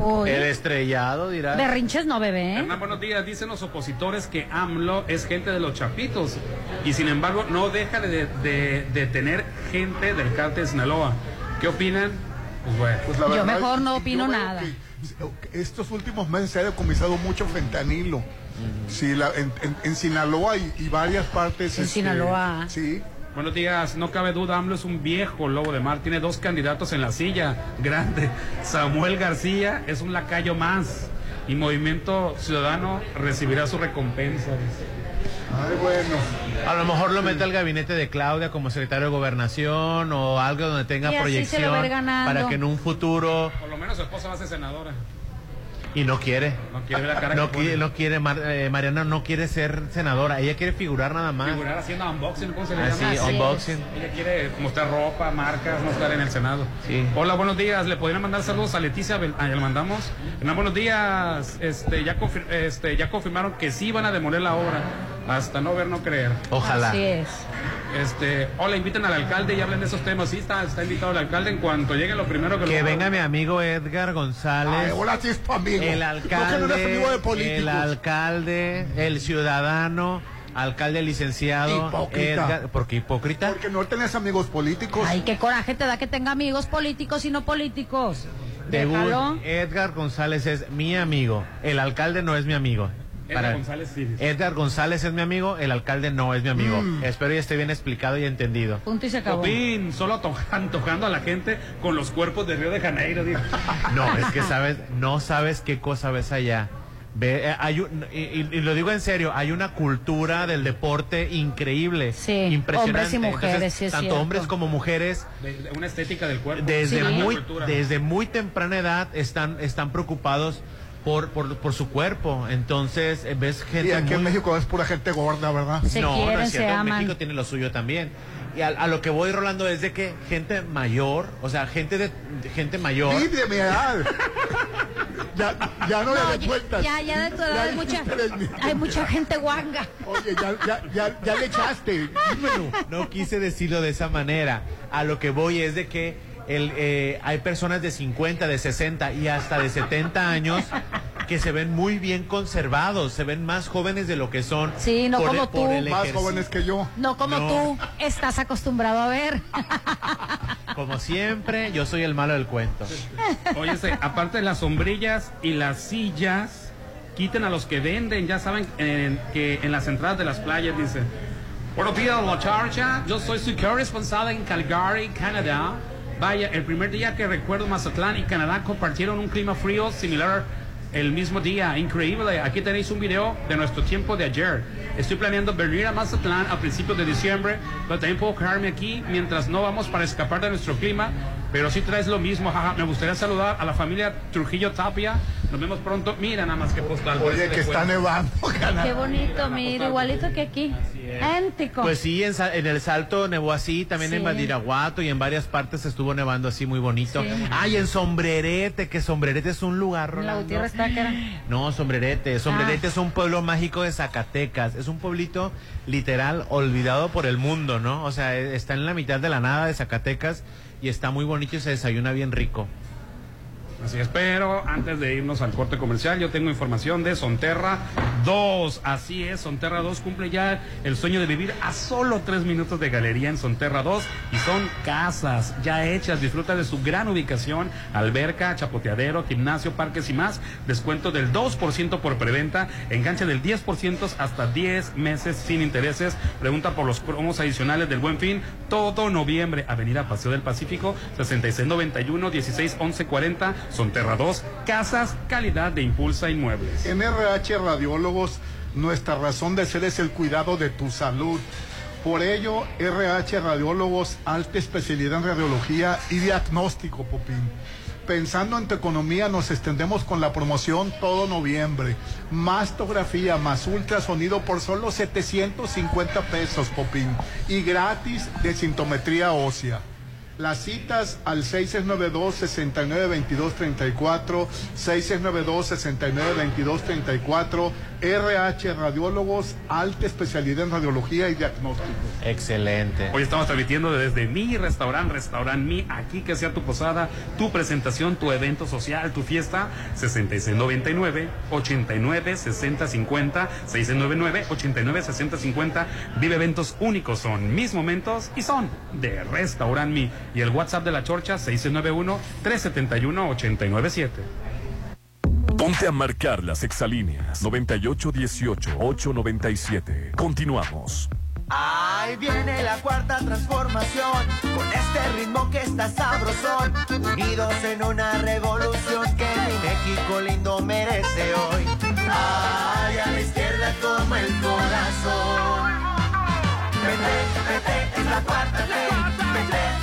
Uy. El estrellado dirá. Berrinches no, bebé. Hernán, buenos días. Dicen los opositores que AMLO es gente de los chapitos y sin embargo no deja de, de- de tener gente del cártel de Sinaloa. ¿Qué opinan? Pues bueno. Pues la Yo verdad, mejor no yo opino nada. que Estos últimos meses se ha decomisado mucho fentanilo. Sí, la- en, en- en Sinaloa y, y varias partes. En este, Sinaloa. Sí. Buenos días, no cabe duda, AMLO es un viejo lobo de mar, tiene dos candidatos en la silla, grande. Samuel García es un lacayo más y Movimiento Ciudadano recibirá su recompensa. dice. Ay, bueno. A lo mejor lo mete al gabinete de Claudia como secretario de gobernación o algo donde tenga proyección para que en un futuro Por lo menos su esposa va a ser senadora. y no quiere. No quiere ver la cara No que quiere, pone. no quiere Mar- eh, Mariana no quiere ser senadora, ella quiere figurar nada más. Figurar haciendo unboxing, ¿cómo se le Ah, llama? sí, unboxing. Ella quiere mostrar ropa, marcas, no estar en el Senado. Hola, buenos días. ¿Le podrían mandar saludos a Leticia? Ah, ya le mandamos. Hernán, buenos días. Este ya, confir- este, ya confirmaron que sí van a demoler la obra. Hasta no ver, no creer. Ojalá. Así es. Este, hola, inviten al alcalde y hablen de esos temas. Sí, está, está invitado el alcalde. En cuanto llegue lo primero que Que lo venga mi amigo Edgar González. Ay, hola, sí es tu amigo. El No, que no eres alcalde, amigo de políticos. el alcalde, el ciudadano, alcalde licenciado, Hipócrita. Edgar, ¿por qué hipócrita? Porque no tenés amigos políticos. Ay, qué coraje te da que tenga amigos políticos y no políticos. Déjalo. Edgar González es mi amigo, el alcalde no es mi amigo. Edgar González sí. Edgar González es mi amigo, el alcalde no es mi amigo. Espero ya esté bien explicado y entendido. Punto y se acabó. Popín, solo antojando a la gente con los cuerpos de Río de Janeiro. digo. No, es que sabes, no sabes qué cosa ves allá. Ve, eh, hay un- y, y- y lo digo en serio, hay una cultura del deporte increíble, impresionante. hombres y mujeres, Entonces, sí tanto cierto. hombres como mujeres, De- de una estética del cuerpo. desde muy, desde muy temprana edad están, están preocupados por, por, por su cuerpo. Entonces eh, ves gente Y aquí en México es pura gente gorda, ¿verdad? Se no, no quieren, es se cierto. aman. México tiene lo suyo también. Y a, a lo que voy, Rolando, es de que gente mayor, o sea, gente de, de gente mayor. Sí, de mi edad. ya, ya no, le No, des ya- vueltas. ya, ya de tu edad mucha, hay mucha gente guanga. Oye, ya, ya, ya, ya le echaste. Dímelo. No quise decirlo de esa manera. A lo que voy es de que el, eh, hay personas de 50, de 60 y hasta de 70 años que se ven muy bien conservados, se ven más jóvenes de lo que son. Sí, no por como el- tú. Más jóvenes que yo. No como No. tú estás acostumbrado a ver. Como siempre, yo soy el malo del cuento. Oye, este, aparte de las sombrillas y las sillas, quiten a los que venden. Ya saben en- que en las entradas de las playas dicen: Buenos días, La Charcha. Yo soy su corresponsal en Calgary, Canadá. Vaya, el primer día que recuerdo Mazatlán y Canadá compartieron un clima frío similar el mismo día. Increíble. Aquí tenéis un video de nuestro tiempo de ayer. Estoy planeando venir a Mazatlán a principios de diciembre, pero también puedo quedarme aquí mientras no vamos para escapar de nuestro clima. Pero si traes lo mismo, jaja. Me gustaría saludar a la familia Trujillo Tapia. Nos vemos pronto. Mira nada más que postal. Oye, que está nevando, Canadá. Qué bonito, mira, igualito que aquí. Éntico. Pues sí, en, en el Salto nevó así, también en Sí. Badiraguato y en varias partes estuvo nevando así muy bonito. Sí. Ay, en Sombrerete, que Sombrerete es un lugar, La Rolando. Gutiérrez Táquera. No, Sombrerete. Sombrerete Ah. es un pueblo mágico de Zacatecas. Es un pueblito literal olvidado por el mundo, ¿no? O sea, e- está en la mitad de la nada de Zacatecas y está muy bonito y se desayuna bien rico. Así es, pero antes de irnos al corte comercial, yo tengo información de Sonterra 2. Así es, Sonterra 2 cumple ya el sueño de vivir a solo tres minutos de galería en Sonterra 2 y son casas ya hechas. Disfruta de su gran ubicación, alberca, chapoteadero, gimnasio, parques y más. Descuento del 2% por preventa, enganche del 10% hasta 10 meses sin intereses. Pregunta por los promos adicionales del Buen Fin todo noviembre. Avenida Paseo del Pacífico, 6691 161140 Sonterra 2, casas, calidad de Impulsa Inmuebles. En RH Radiólogos, nuestra razón de ser es el cuidado de tu salud. Por ello, RH Radiólogos, alta especialidad en radiología y diagnóstico, Popín. Pensando en tu economía, nos extendemos con la promoción todo noviembre. Mastografía más ultrasonido por solo 750 pesos, Popín. Y gratis de sintometría ósea. Las citas al 6692-692234, 6692-692234, RH Radiólogos, alta especialidad en radiología y diagnóstico. Excelente. Hoy estamos transmitiendo desde mi restaurante, Restaurant Mi, aquí que sea tu posada, tu presentación, tu evento social, tu fiesta, 6699 89 60 50 699 89 60 50. Vive eventos únicos, son mis momentos y son de Restaurant Mi. Y el WhatsApp de la Chorcha, 691 371 897. Ponte a marcar las exalíneas 9818-897. Continuamos. Ahí viene la cuarta transformación, con este ritmo que está sabrosón, unidos en una revolución que mi México lindo merece hoy. Ay, a la izquierda como el corazón. PT, PT es la cuarta ley,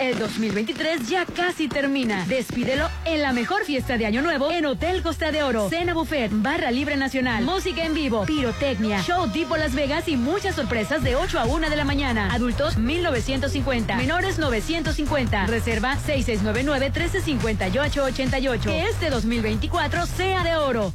El 2023 ya casi termina. Despídelo en la mejor fiesta de Año Nuevo en Hotel Costa de Oro. Cena buffet, barra libre nacional, música en vivo, pirotecnia, show tipo Las Vegas y muchas sorpresas de 8 a 1 de la mañana. Adultos 1950, menores 950. Reserva 6699-1358-88. Que este 2024 sea de oro.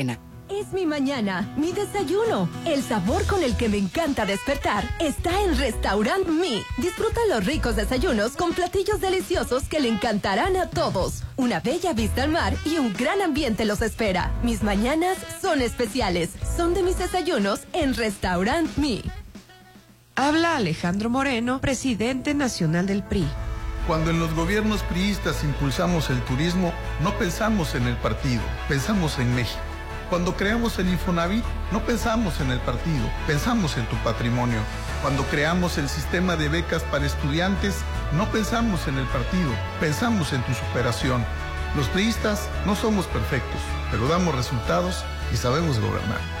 Es mi mañana, mi desayuno. El sabor con el que me encanta despertar está en Restaurant Mi. Disfruta los ricos desayunos con platillos deliciosos que le encantarán a todos. Una bella vista al mar y un gran ambiente los espera. Mis mañanas son especiales. Son de mis desayunos en Restaurant Mi. Habla Alejandro Moreno, presidente nacional del PRI. Cuando en los gobiernos priistas impulsamos el turismo, no pensamos en el partido, pensamos en México. Cuando creamos el Infonavit, no pensamos en el partido, pensamos en tu patrimonio. Cuando creamos el sistema de becas para estudiantes, no pensamos en el partido, pensamos en tu superación. Los priistas no somos perfectos, pero damos resultados y sabemos gobernar.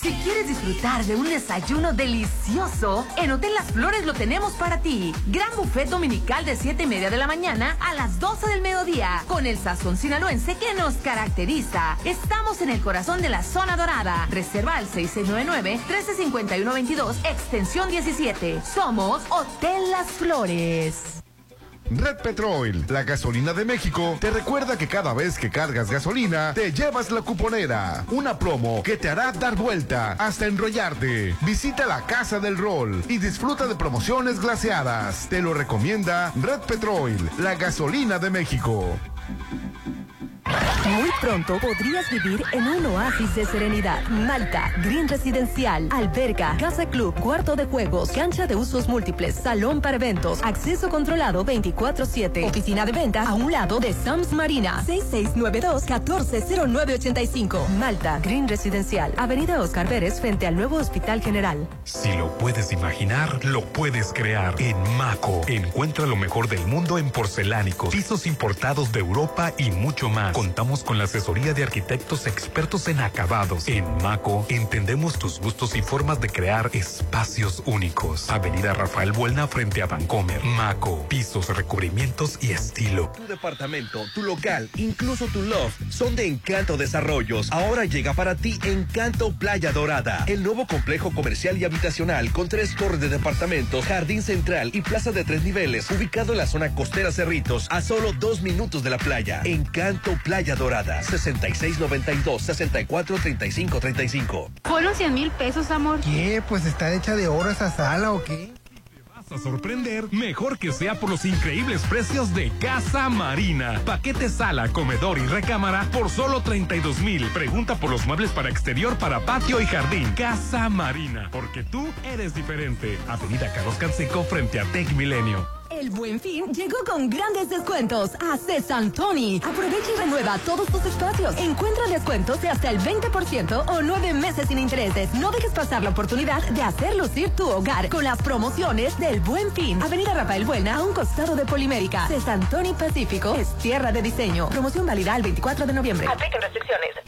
Si quieres disfrutar de un desayuno delicioso, en Hotel Las Flores lo tenemos para ti. Gran buffet dominical de 7 y media de la mañana a las 12 del mediodía, con el sazón sinaloense que nos caracteriza. Estamos en el corazón de la zona dorada. Reserva al 6699-135122, extensión 17. Somos Hotel Las Flores. Red Petrol, la gasolina de México, te recuerda que cada vez que cargas gasolina, te llevas la cuponera. Una promo que te hará dar vuelta hasta enrollarte. Visita la Casa del Rol y disfruta de promociones glaseadas. Te lo recomienda Red Petrol, la gasolina de México. Muy pronto podrías vivir en un oasis de serenidad. Malta, Green Residencial, alberga, casa club, cuarto de juegos, cancha de usos múltiples, salón para eventos, acceso controlado 24-7, oficina de venta a un lado de Sams Marina, 6692-140985. Malta, Green Residencial, Avenida Oscar Pérez frente al nuevo Hospital General. Si lo puedes imaginar, lo puedes crear. En Maco, encuentra lo mejor del mundo en porcelánicos, pisos importados de Europa y mucho más. Contamos con la asesoría de arquitectos expertos en acabados. En Maco entendemos tus gustos y formas de crear espacios únicos. Avenida Rafael Buelna frente a Vancomer. Maco, pisos, recubrimientos y estilo. Tu departamento, tu local, incluso tu loft son de Encanto Desarrollos. Ahora llega para ti Encanto Playa Dorada, el nuevo complejo comercial y habitacional con tres torres de departamentos, jardín central y plaza de tres niveles, ubicado en la zona costera Cerritos, a solo dos minutos de la playa. Encanto Playa Dorada, 6692 643535. Fueron 100 mil pesos, amor. ¿Qué? Pues está hecha de oro esa sala o qué? a sorprender, mejor que sea por los increíbles precios de Casa Marina. Paquete sala, comedor y recámara por solo 32 mil. Pregunta por los muebles para exterior, para patio y jardín. Casa Marina, porque tú eres diferente. Avenida Carlos Canseco frente a Tech Milenio. El buen fin llegó con grandes descuentos a César Tony. Aprovecha y renueva todos tus espacios. Encuentra descuentos de hasta el 20% o nueve meses sin intereses. No dejes pasar la oportunidad de hacer lucir tu hogar con las promociones del buen fin. Avenida Rafael Buena a un costado de Polimérica. César Tony Pacífico es tierra de diseño. Promoción válida el 24 de noviembre. Apliquen restricciones.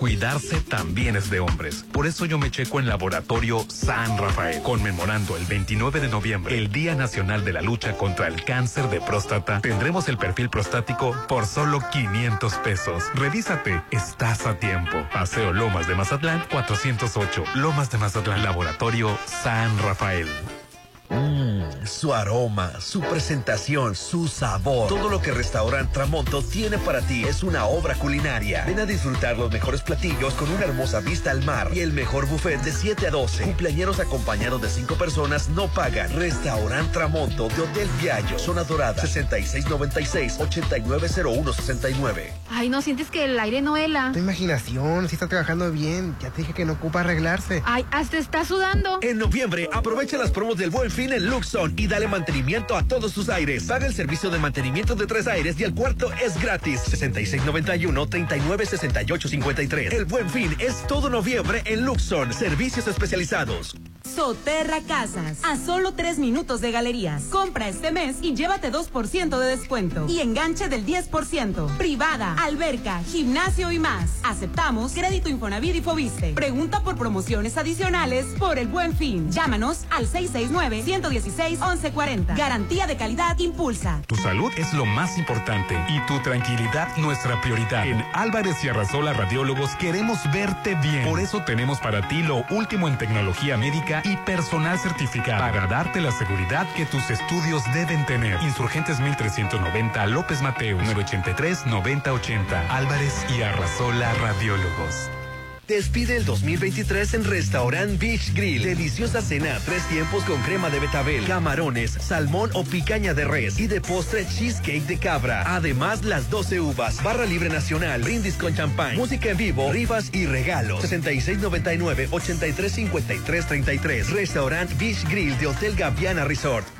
Cuidarse también es de hombres. Por eso yo me checo en Laboratorio San Rafael, conmemorando el 29 de noviembre, el Día Nacional de la Lucha contra el Cáncer de Próstata. Tendremos el perfil prostático por solo 500 pesos. Revísate, estás a tiempo. Paseo Lomas de Mazatlán, 408. Lomas de Mazatlán, Laboratorio San Rafael. Mmm, su aroma, su presentación, su sabor. Todo lo que Restaurant Tramonto tiene para ti es una obra culinaria. Ven a disfrutar los mejores platillos con una hermosa vista al mar y el mejor buffet de 7 a 12. Cumpleañeros acompañados de 5 personas no pagan. Restaurant Tramonto de Hotel Viallo, Zona Dorada, 6696-890169. Ay, ¿no sientes que el aire no hela? Tu imaginación, si está trabajando bien. Ya te dije que no ocupa arreglarse. Ay, hasta está sudando. En noviembre, aprovecha las promos del Buen Fin en Luxon y dale mantenimiento a todos tus aires. Paga el servicio de mantenimiento de tres aires y el cuarto es gratis. 6691-396853. El Buen Fin es todo noviembre en Luxon. Servicios especializados. Soterra Casas, a solo tres minutos de galerías. Compra este mes y llévate 2% de descuento. Y enganche del 10%. Privada, alberca, gimnasio y más. Aceptamos crédito Infonavit y Fobiste. Pregunta por promociones adicionales por el buen fin. Llámanos al 669-116-1140. Garantía de calidad Impulsa. Tu salud es lo más importante y tu tranquilidad nuestra prioridad. En Álvarez y Arrasola Radiólogos queremos verte bien. Por eso tenemos para ti lo último en tecnología médica y personal certificado para darte la seguridad que tus estudios deben tener. Insurgentes 1390 López Mateos 983 9080 Álvarez y Arrasola Radiólogos. Despide el 2023 en Restaurant Beach Grill. Deliciosa cena, tres tiempos con crema de betabel, camarones, salmón o picaña de res y de postre cheesecake de cabra. Además, las 12 uvas, barra libre nacional, brindis con champán, música en vivo, rifas y regalos. 6699-835333. Restaurant Beach Grill de Hotel Gaviana Resort.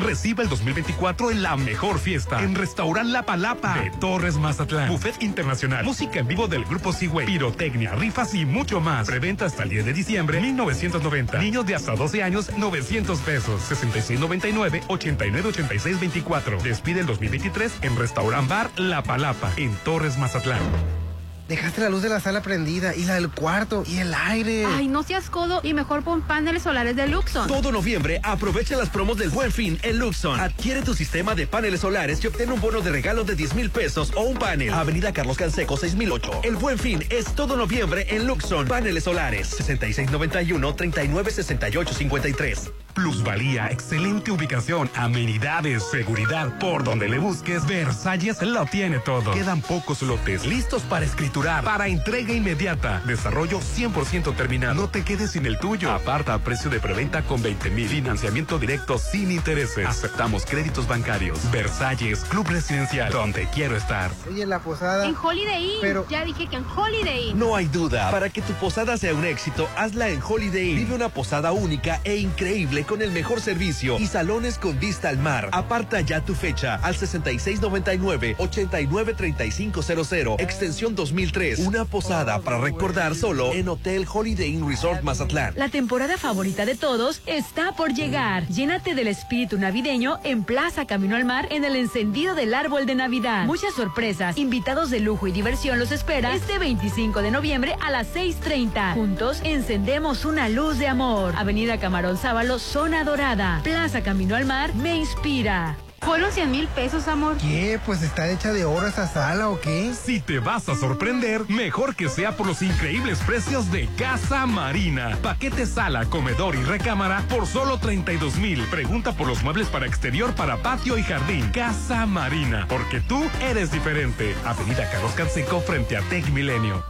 Reciba el 2024 en la mejor fiesta en Restaurant La Palapa de Torres Mazatlán. Buffet internacional, música en vivo del grupo Seaway, pirotecnia, rifas y mucho más. Preventa hasta el 10 de diciembre 1990. Niños de hasta 12 años 900 pesos. 6699 898624. Despide el 2023 en Restaurant Bar La Palapa en Torres Mazatlán. Dejaste la luz de la sala prendida y la del cuarto y el aire. Ay, no seas codo y mejor pon paneles solares de Luxon. Todo noviembre aprovecha las promos del Buen Fin en Luxon. Adquiere tu sistema de paneles solares y obtén un bono de regalo de 10 mil pesos o un panel. Avenida Carlos Canseco 6008. El Buen Fin es todo noviembre en Luxon. Paneles solares 6691 396853. Plusvalía, excelente ubicación, amenidades, seguridad, por donde le busques, Versalles lo tiene todo. Quedan pocos lotes listos para escriturar, para entrega inmediata. Desarrollo 100% terminado. No te quedes sin el tuyo. Aparta a precio de preventa con 20 mil. Financiamiento directo sin intereses. Aceptamos créditos bancarios. Versalles, Club Residencial, donde quiero estar. Oye, la posada. En Holiday Inn. Pero- Ya dije que en Holiday Inn. No hay duda, para que tu posada sea un éxito, hazla en Holiday Inn. Vive una posada única e increíble con el mejor servicio y salones con vista al mar. Aparta ya tu fecha al 6699-893500, extensión 2003. Una posada para recordar solo en Hotel Holiday Inn Resort Mazatlán. La temporada favorita de todos está por llegar. Llénate del espíritu navideño en Plaza Camino al Mar en el encendido del árbol de Navidad. Muchas sorpresas, invitados de lujo y diversión los espera este 25 de noviembre a las 6.30. Juntos encendemos una luz de amor. Avenida Camarón Sábalo, Zona Dorada. Plaza Camino al Mar me inspira. Fueron 100 mil pesos, amor. ¿Qué? Pues está hecha de oro esa sala o qué? Si te vas a sorprender, mejor que sea por los increíbles precios de Casa Marina. Paquete sala, comedor y recámara por solo 32 mil. Pregunta por los muebles para exterior, para patio y jardín. Casa Marina, porque tú eres diferente. Avenida Carlos Canseco frente a Tech Milenio.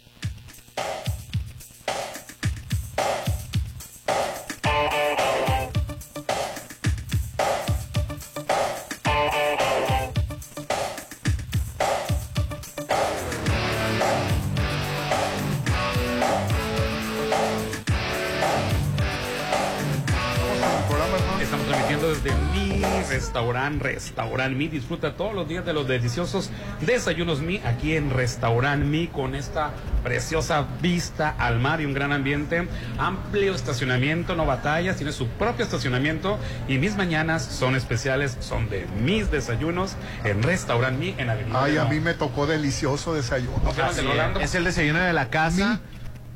restaurante, restaurante Mi. Disfruta todos los días de los deliciosos desayunos Mi aquí en restaurante Mi con esta preciosa vista al mar y un gran ambiente. Amplio estacionamiento, no batallas, tiene su propio estacionamiento y mis mañanas son especiales, son de mis desayunos en restaurante Mi en Avenida. Ay, a mí me tocó delicioso desayuno. Así es. Es el desayuno de la casa.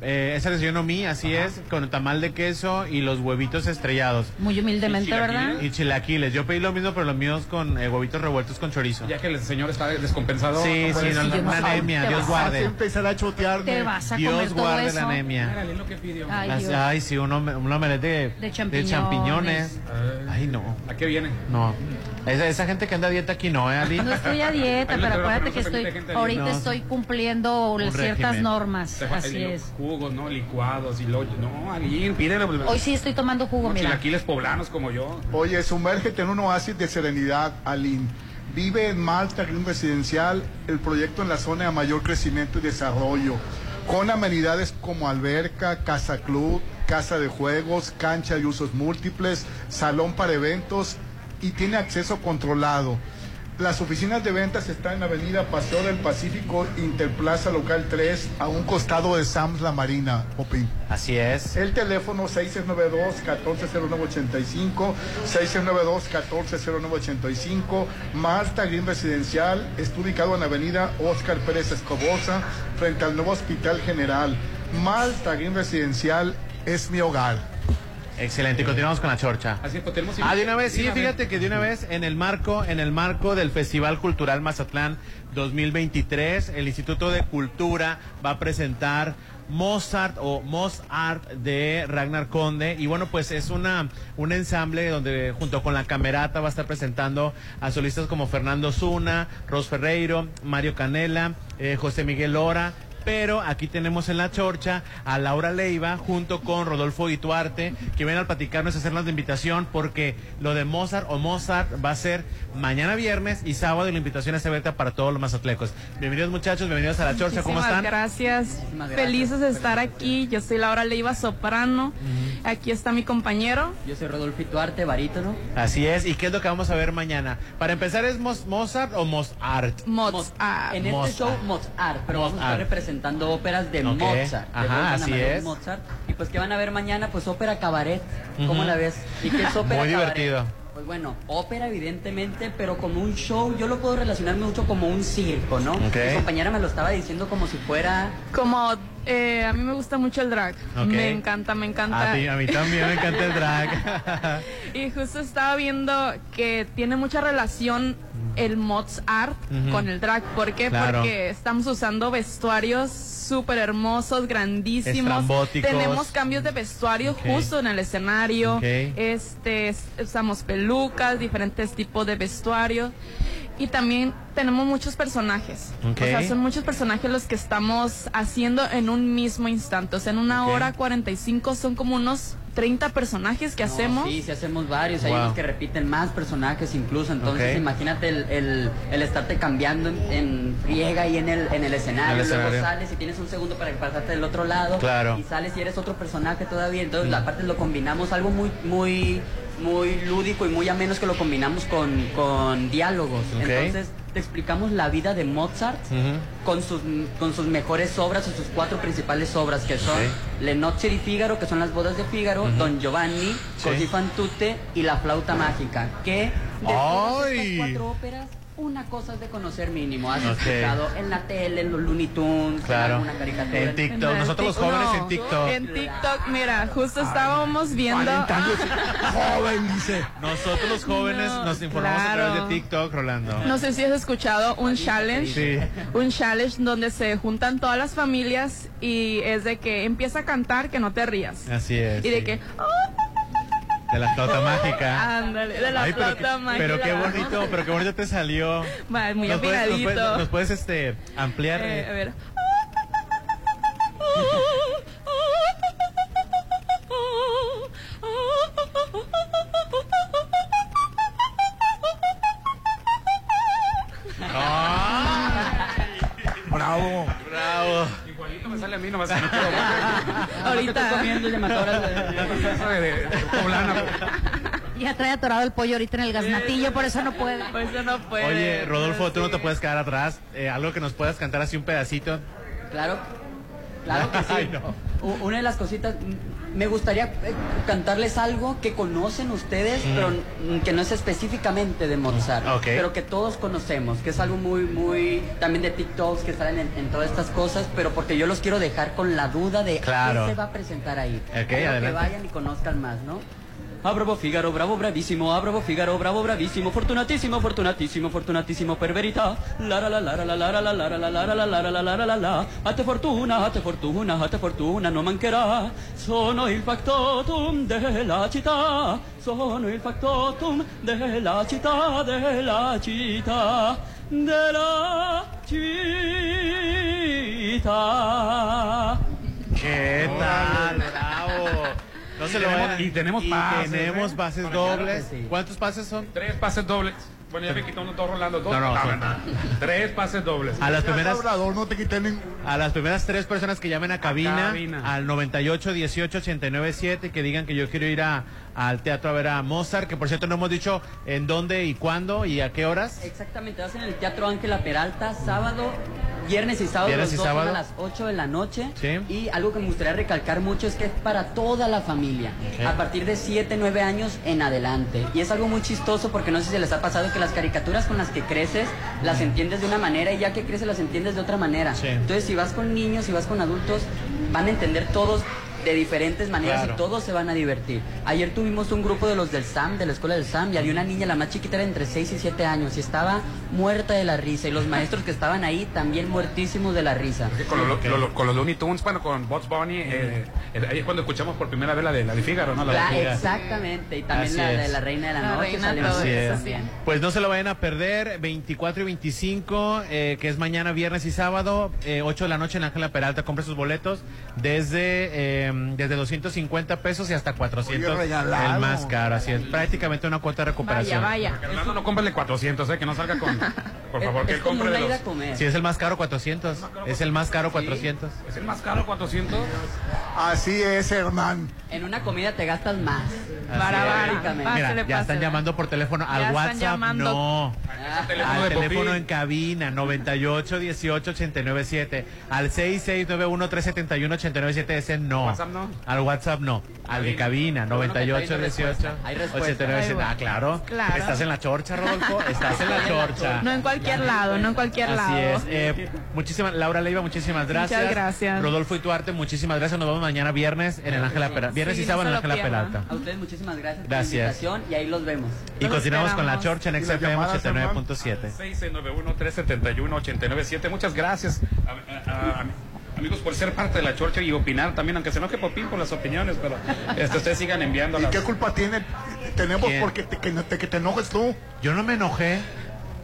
Eh, es el desayuno mí, así es, con tamal de queso y los huevitos estrellados. Muy humildemente, ¿verdad? Y chilaquiles. Yo pedí lo mismo, pero los míos con eh, huevitos revueltos con chorizo. Ya que el señor está descompensado. Sí, sí, no, no, una anemia, Dios guarde. empezar a chotearme. Te vas a Dios comer todo guarde eso. la anemia. Árale, lo que pidió. Ay, Ay, Dios. ay, sí, un, omelette de, De champiñones. champiñones. Ay, no. ¿A qué viene? No. Esa, esa gente que anda a dieta aquí no, ¿eh, Ali? No estoy a dieta, pero acuérdate que estoy, ahorita estoy cumpliendo Un ciertas régimen. normas. Así es. Jugos, ¿no? Licuados y lo... No, alguien, pídele. Hoy sí estoy tomando jugo, mira. chilaquiles poblanos como yo. Oye, sumérgete en un oasis de serenidad, Aline. Vive en Malta Green Residencial, el proyecto en la zona de mayor crecimiento y desarrollo, con amenidades como alberca, casa club, casa de juegos, cancha de usos múltiples, salón para eventos y tiene acceso controlado. Las oficinas de ventas están en Avenida Paseo del Pacífico, Interplaza Local 3, a un costado de Sams La Marina, Popín. Así es. El teléfono 692-140985, 692-140985, Marta Green Residencial, está ubicado en Avenida Oscar Pérez Escobosa, frente al nuevo Hospital General. Malta Green Residencial es mi hogar. Excelente, y continuamos con la chorcha. Así es, pues tenemos... Ah, de una vez, sí, Dígame. fíjate que de una vez en el marco, en el marco del Festival Cultural Mazatlán 2023, el Instituto de Cultura va a presentar Mozart o Mozart de Ragnar Conde y bueno pues es una un ensamble donde junto con la camerata va a estar presentando a solistas como Fernando Zuna, Ros Ferreiro, Mario Canela, eh, José Miguel Lora pero aquí tenemos en la chorcha a Laura Leiva junto con Rodolfo Ituarte que vienen a platicarnos y hacernos la invitación porque lo de Mozart o Mozart va a ser mañana viernes y sábado y la invitación está abierta para todos los mazatlecos. Bienvenidos muchachos, bienvenidos a la chorcha, ¿cómo están? gracias. Gracias. Felices de estar aquí. Yo soy Laura Leiva, soprano. Aquí está mi compañero. Yo soy Rodolfo Duarte, barítono. Así es, ¿y qué es lo que vamos a ver mañana? Para empezar, ¿es Mozart o Mozart? Mozart. En este Mozart. show Mozart, pero vamos a estar Mozart. Representando óperas de Ok. Mozart. de Ajá, así es. Mozart. Y pues que van a ver mañana, pues ópera cabaret. ¿Cómo Ujú. la ves? ¿Y qué es ópera Muy cabaret? divertido. Pues bueno, ópera evidentemente, pero como un show, yo lo puedo relacionar mucho como un circo, ¿no? Ok. Mi compañera me lo estaba diciendo como si fuera... Como Eh, a mí me gusta mucho el drag. Me encanta, me encanta. A, ti- a mí también me encanta el drag. Y justo estaba viendo que tiene mucha relación el mods art con el drag. ¿Por qué? Claro. Porque estamos usando vestuarios súper hermosos, grandísimos. Tenemos cambios de vestuario justo en el escenario. Este, es- usamos pelucas, diferentes tipos de vestuario. Y también tenemos muchos personajes. Ok. O sea, son muchos personajes los que estamos haciendo en un mismo instante. O sea, en una Ok. hora 45 son como unos 30 personajes que No, hacemos. Sí, sí hacemos varios. Hay unos que repiten más personajes incluso. Entonces, imagínate el, el, el estarte cambiando en, en friega y en el, en el escenario. El Luego sales y tienes un segundo para pasarte del otro lado. Claro. Y sales y eres otro personaje todavía. Entonces, Mm. aparte lo combinamos algo muy, muy, muy lúdico y muy ameno es que lo combinamos con, con diálogos. Entonces, te explicamos la vida de Mozart con sus, con sus mejores obras o sus cuatro principales obras que son Le Nozze di Figaro, que son las bodas de Figaro, Don Giovanni, Sí. Così fan tutte y La flauta mágica, que de todas estas cuatro óperas una cosa es de conocer mínimo. Has escuchado en la tele, en los Looney Tunes, Claro. en alguna caricatura. En TikTok. Nosotros los jóvenes en TikTok. En TikTok, mira, justo estábamos viendo. Joven, dice. Nosotros los jóvenes No, nos informamos a través de TikTok, Rolando. No sé si has escuchado un challenge. Sí. Un challenge donde se juntan todas las familias y es de que empieza a cantar que no te rías. Así es. Y de sí. que, De la flauta mágica. ándale, de la Ay, flauta mágica. pero qué bonito, pero qué bonito te salió. Va, muy ¿Nos puedes, nos afiladito. puedes- nos puedes, este, ampliar? Eh, eh? a ver. Bravo. Bravo. Me sale a mí, nomás que no Ahorita. Estoy comiendo ya me acabas de- de, de poblana. Ya trae atorado el pollo ahorita en el gaznatillo, por eso no puede. Por eso no puede. Oye, Rodolfo, tú no te puedes quedar atrás. Eh, algo que nos puedas cantar así un pedacito. Claro, claro que sí. Ay, no. Una de las cositas, mm, me gustaría eh, cantarles algo que conocen ustedes, Mm. pero mm, que no es específicamente de Mozart, Ok. pero que todos conocemos, que es algo muy, muy, también de TikToks que salen en, en todas estas cosas, pero porque yo los quiero dejar con la duda de Claro. qué se va a presentar ahí. Ok, Quiero adelante. que vayan y conozcan más, ¿no? Ah, bravo Figaro, bravo bravissimo, ah, bravo Figaro, bravo bravissimo, fortunatissimo, fortunatissimo, fortunatissimo per verità. La la la la la la la la la la la la la la la la la la la la A te fortuna, a te fortuna, a te fortuna non mancherà. Sono il factotum della città, sono il factotum della città, della città, della città. ¿Qué tal? Bravo. No se Y lo tenemos- vayan. y tenemos pases, tenemos ¿eh? pases dobles. sí. ¿Cuántos pases son? Tres pases dobles. Bueno, ya me quitó uno dos Rolando. Dos. No, no, son- no. Tres pases dobles. A las primeras, no te quité a las primeras tres personas que llamen a cabina, cabina. al 98 18 89 7 que digan que yo quiero ir a, al teatro a ver a Mozart, que por cierto no hemos dicho en dónde y cuándo y a qué horas. Exactamente, vas en el Teatro Ángela Peralta, sábado, viernes y sábado, Viernes los y dos sábado. a las 8 de la noche. Sí. Y algo que me gustaría recalcar mucho es que es para toda la familia, a partir de 7, 9 años en adelante. Y es algo muy chistoso porque no sé si les ha pasado que las caricaturas con las que creces las entiendes de una manera y ya que creces las entiendes de otra manera. Sí. Entonces, si vas con niños, si vas con adultos, van a entender todos de diferentes maneras Claro. y todos se van a divertir. Ayer tuvimos un grupo de los del SAM, de la escuela del SAM, y había una niña, la más chiquita era entre 6 y 7 años, y estaba muerta de la risa, y los maestros que estaban ahí también muertísimos de la risa. Con, lo- lo- lo- con los Looney Tunes, bueno, con Bugs Bunny, eh, eh, ahí es cuando escuchamos por primera vez la de la de Fígaro, ¿no? La de La- Fígaro. exactamente, y también Así la de es. la Reina de la, La Noche. Reina Así es. Pues no se lo vayan a perder, 24 y 25, eh, que es mañana, viernes y sábado, eh, 8 de la noche en Ángela Peralta. Compre sus boletos desde, eh, desde 250 pesos y hasta 400. Oye, regalado. el más caro, así es. Prácticamente una cuota de recuperación. Vaya, vaya. Rolando, no cómprale 400, ¿eh? Que no salga con... Por favor, Es, que es él compre de los... Si es el más caro, 400. Es el más caro, 400. ¿Es el más caro, 400? Así es, Hernán. En una comida te gastas más. Básicamente. Mira, Pásele, ya están llamando por teléfono. Ya Al están WhatsApp, llamando. no. teléfono al teléfono en cabina, 98 18 89 7. Al 6691 371 89 7. Ese no. WhatsApp no. Al WhatsApp no. Al de cabina, bueno que 98 traes 18 respuesta. Hay respuesta. 89 7. Ay, Ah, claro. Claro. Estás en la chorcha, Rodolfo. Estás en la chorcha. No en No cualquier lado, no en cualquier Así lado. es. Eh, muchísimas, Laura Leiva, muchísimas gracias. Muchas gracias. Rodolfo Ituarte, muchísimas gracias. Nos vemos mañana viernes en el Ángela Peralta. Viernes Sí, y no sábado en se el Ángela. Peralta. A ustedes muchísimas gracias, Gracias. por la invitación y ahí los vemos. Y continuamos con la chorcha en ¿Y las XFM llamadas, 89.7. 691-371-897. Muchas gracias, a- a- a- amigos, por ser parte de la chorcha y opinar también, aunque se enoje Popín por las opiniones, pero este, ustedes sigan enviando ¿Y qué culpa tiene? Tenemos ¿Quién? porque te, que, te- que te enojes tú. Yo no me enojé.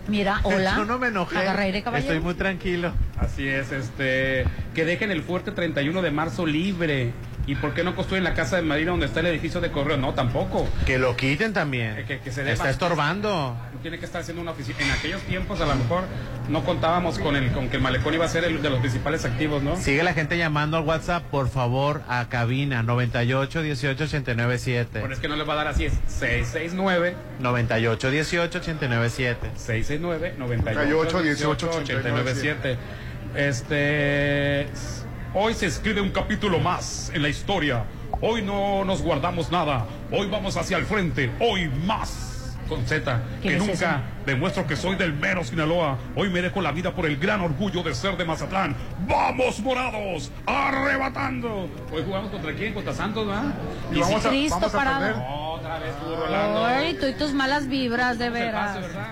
Mira, hola. Yo no me enojé. Agarra aire, caballero. Estoy muy tranquilo. Así es, este, que dejen el fuerte 31 de marzo libre. ¿Y por qué no construyen la casa de Marina donde está el edificio de correo? No, tampoco. Que lo quiten también. Que, que se dé Está estorbando. Tiene que estar haciendo una oficina. En aquellos tiempos, a lo mejor, no contábamos con, el, con que el malecón iba a ser el de los principales activos, ¿no? Sigue la gente llamando al WhatsApp, por favor, a cabina 98 18 89 7. Pero es que no les va a dar así, es 669 98 18 89 7. 669 98 18 897. Este hoy se escribe un capítulo más en la historia. Hoy no nos guardamos nada. Hoy vamos hacia el frente. Hoy más. Con Z, que ¿Quién es nunca demuestro que soy del mero Sinaloa. Hoy me dejo la vida por el gran orgullo de ser de Mazatlán. ¡Vamos, morados! ¡Arrebatando! Hoy jugamos contra quién? Contra Santos, ¿verdad? Y vamos a- Cristo vamos a parado. perder. Otra vez tú, Rolando. Ay, tú y tus malas vibras, de veras. pase, ¿verdad?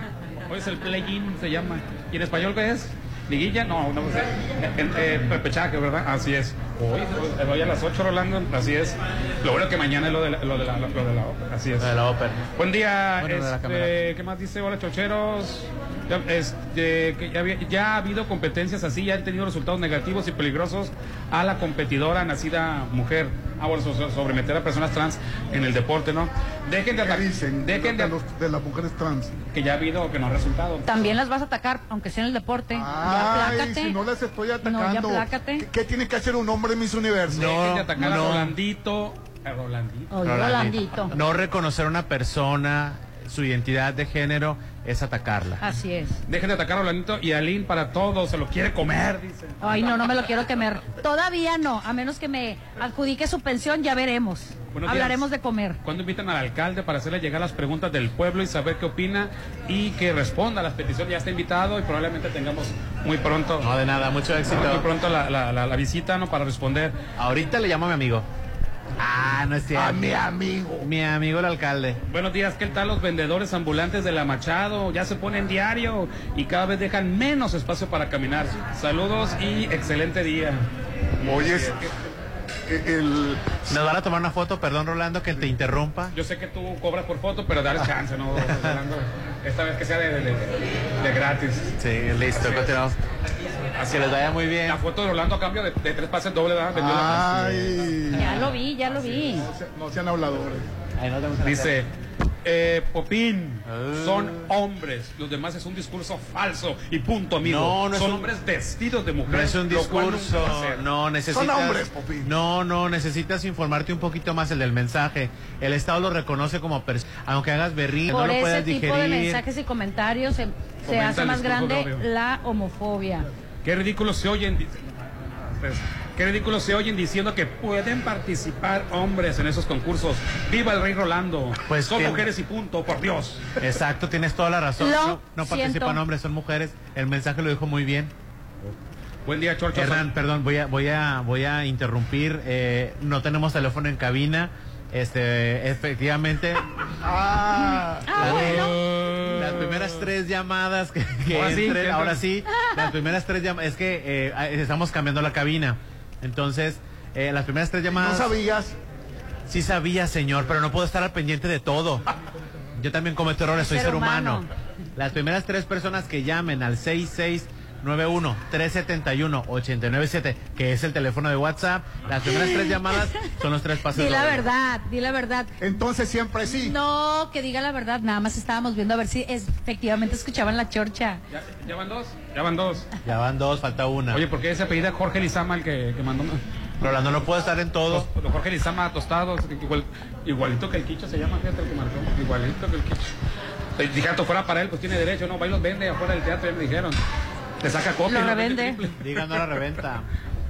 Hoy es el play-in, se llama. ¿Y en español qué es? ¿Liguilla? No, no sé. Eh, eh, repechaje, ¿verdad? Así es. Hoy, hoy, a las 8, Rolando, así es. Lo bueno que mañana es lo de la, lo de la, lo de la ópera, así es. De la. Buen día, Bueno, este. ¿qué más dice? Hola, chocheros. Ya, este, que ya, había- ya ha habido competencias así, ya han tenido resultados negativos y peligrosos a la competidora nacida mujer. Ah, bueno, so- so- sobre meter a personas trans en el deporte, ¿no? Dejen de ¿Qué atacar. Dejen de, de, los- de las mujeres trans? que ya ha habido, que no ha resultado. También las vas a atacar, aunque sea en el deporte. ya Ay, aplácate. si no les estoy No, ya atacando. aplácate. ¿Qué, qué tiene que hacer un hombre en Miss Universo? Dejen de atacar no. a Rolandito. A Rolandito. Oye, Rolandito. No reconocer a una persona, su identidad de género, es atacarla. Así es. Dejen de atacar a Rolandito y a Lynn para todo, se lo quiere comer, dice. Ay, no, no me lo quiero quemar. Todavía no, a menos que me adjudique su pensión, ya veremos. Buenos días. Hablaremos de comer. Cuando invitan al alcalde para hacerle llegar las preguntas del pueblo y saber qué opina y que responda a las peticiones. Ya está invitado y probablemente tengamos muy pronto. No, de nada, mucho éxito. Muy pronto la, la- la- la visita, ¿no? Para responder. Ahorita le llamo a mi amigo. Ah, no es cierto. A mi amigo. Mi amigo el alcalde. Buenos días, ¿qué tal los vendedores ambulantes de la Machado? Ya se ponen diario y cada vez dejan menos espacio para caminar. Saludos y excelente día. Oye, es- el, Nos van a tomar una foto, perdón Rolando que te interrumpa. Yo sé que tú cobras por foto, pero dale chance, ¿no? Rolando? Esta vez que sea de, de- de- de gratis. Sí, listo, continuamos. Que les vaya muy bien. La foto de Rolando a cambio de, de tres pases doble, ¿verdad? Vendió la- ay, Ya lo vi, ya lo vi. no, se- no sean habladores. Dice, eh, Popín, Ah. son hombres. Los demás es un discurso falso y punto, amigo. No, no es son un- hombres vestidos de mujer. No es un discurso, no necesitas. Son hombres, Popín. No, no, necesitas informarte un poquito más el del mensaje. El Estado lo reconoce como persona. Aunque hagas berrinche, no Por lo ese puedas tipo digerir. de mensajes y comentarios se, hace más grande la homofobia. Qué ridículo se oyen. Pues, Qué ridículo se oyen diciendo que pueden participar hombres en esos concursos. ¡Viva el rey Rolando! Pues son que- mujeres y punto, por Dios. Exacto, tienes toda la razón. Lo no participan hombres, son mujeres. El mensaje lo dijo muy bien. Buen día, Chorcho. Hernán, perdón, voy a, voy a, voy a interrumpir. Eh, no tenemos teléfono en cabina. Este, efectivamente, Ah, Ah, bueno. las primeras tres llamadas que, que Ahora sí, entren, que ahora sí, las primeras tres llamadas, es que eh, estamos cambiando la cabina. Entonces, eh, las primeras tres no llamadas. sabías. Sí sabía, señor, pero no puedo estar al pendiente de todo. Yo también cometo errores, soy Ser ser humano. humano. Las primeras tres personas que llamen al 6691-371-897, que es el teléfono de WhatsApp, las primeras tres llamadas son los tres pasos. Di la dobles. verdad, di la verdad. Entonces siempre sí. No, que diga la verdad, nada más estábamos viendo a ver si es- efectivamente escuchaban la chorcha. ¿Ya, ya van dos? Ya van dos. Ya van dos, falta una. Oye, ¿por qué ese apellido Jorge Lizama el que, que mandó? Rolando no puede estar en todo. Los- Jorge Lizama tostados, igual, igualito que el Quicho se llama, fíjate el que marcó, igualito que el Quicho. Eh, Dije, "Alto, fuera para él, pues tiene derecho, ¿no? Va y los vende afuera del teatro, ya me dijeron. Te saca copia. Lo revende. Digan no la reventa.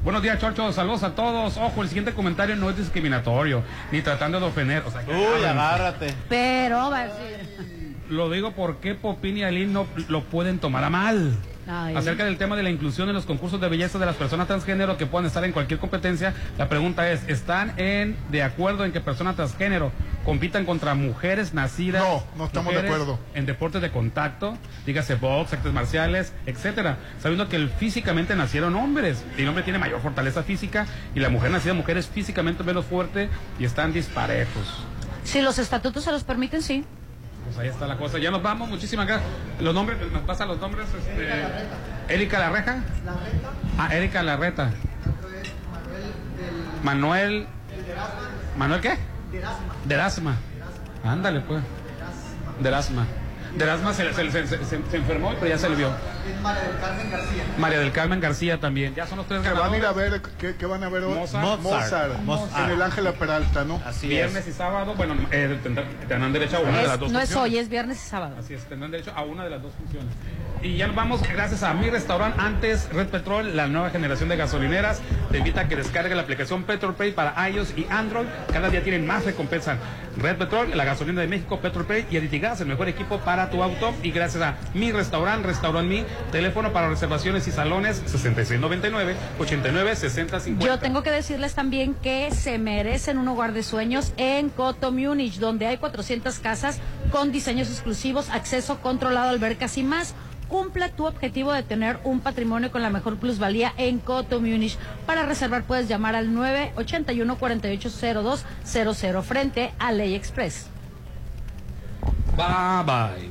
Buenos días, Chorcho, saludos a todos. Ojo, el siguiente comentario no es discriminatorio, ni tratando de ofender. O sea, que Uy, agárrate. Pero va a decir. lo digo porque Popín y Aline no lo pueden tomar a mal. Ay. Acerca del tema de la inclusión en los concursos de belleza de las personas transgénero que puedan estar en cualquier competencia, la pregunta es, ¿están en de acuerdo en que personas transgénero compitan contra mujeres nacidas? No, no estamos de mujeres acuerdo. En deportes de contacto, dígase box, artes marciales, etcétera, sabiendo que el- físicamente nacieron hombres, y el hombre tiene mayor fortaleza física y la mujer nacida mujer es físicamente menos fuerte y están disparejos. Si los estatutos se los permiten, sí. Pues ahí está la cosa. Ya nos vamos. Muchísimas gracias. Los nombres, nos pasan los nombres. Este, Erika Larreja. Ah, Erika Larreta. Manuel. ¿Manuel qué? Derasma. Ándale, pues. Derasma. Derasma se, se, se, se- se enfermó, pero ya se le vio. María del Carmen García. María del Carmen García también. Ya son los tres Que van a ir ganadores. a ver, que, que van a ver hoy? Mozart. Mozart. Mozart. En el Ángela Peralta, ¿no? Viernes y sábado, bueno, eh, tendrán, derecho a una de Es- las dos no es funciones. hoy, es viernes y sábado. Así es, tendrán derecho a una de las dos funciones. Y ya nos vamos, gracias a mi restaurante, antes Red Petrol, la nueva generación de gasolineras. Te invita a que descargue la aplicación Petrol Pay para iOS y Android. Cada día tienen más recompensas. Red Petrol, la gasolina de México, Petrol Pay y Aditigas, el mejor equipo para tu auto. Y gracias a mi restaurante, Restaurant Mi, teléfono para reservaciones y salones 6699 89 60 50. Yo tengo que decirles también que se merecen un hogar de sueños en Coto Múnich, donde hay 400 casas con diseños exclusivos, acceso controlado, albercas y más. Cumpla tu objetivo de tener un patrimonio con la mejor plusvalía en Coto Múnich. Para reservar puedes llamar al 981 480200 frente a Ley Express. Bye bye.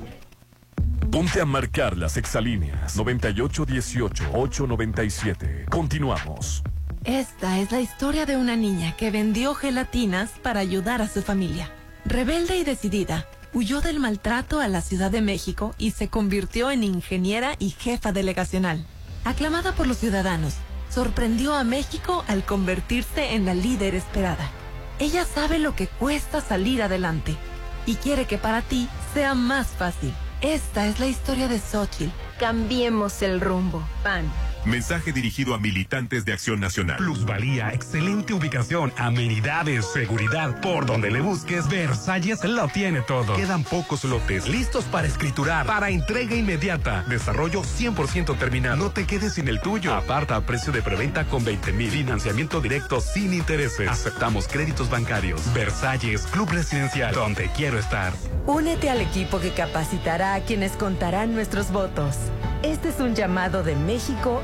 Ponte a marcar las exalíneas 9818-897. Continuamos. Esta es la historia de una niña que vendió gelatinas para ayudar a su familia. Rebelde y decidida, huyó del maltrato a la Ciudad de México y se convirtió en ingeniera y jefa delegacional. Aclamada por los ciudadanos, sorprendió a México al convertirse en la líder esperada. Ella sabe lo que cuesta salir adelante y quiere que para ti sea más fácil. Esta es la historia de Xochitl. Cambiemos el rumbo. PAN. Mensaje dirigido a militantes de Acción Nacional. Plusvalía, excelente ubicación, amenidades, seguridad. Por donde le busques, Versalles lo tiene todo. Quedan pocos lotes listos para escriturar, para entrega inmediata. Desarrollo 100% terminado. No te quedes sin el tuyo. Aparta a precio de preventa con 20 mil. Financiamiento directo sin intereses. Aceptamos créditos bancarios. Versalles, Club Residencial, donde quiero estar. Únete al equipo que capacitará a quienes contarán nuestros votos. Este es un llamado de México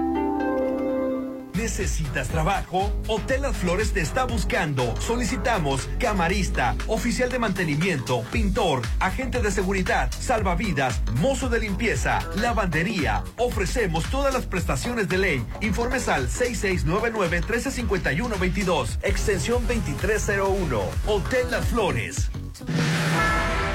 ¿Necesitas trabajo? Hotel Las Flores te está buscando. Solicitamos camarista, oficial de mantenimiento, pintor, agente de seguridad, salvavidas, mozo de limpieza, lavandería. Ofrecemos todas las prestaciones de ley. Informes al 6699-1351-22, extensión 2301. Hotel Las Flores.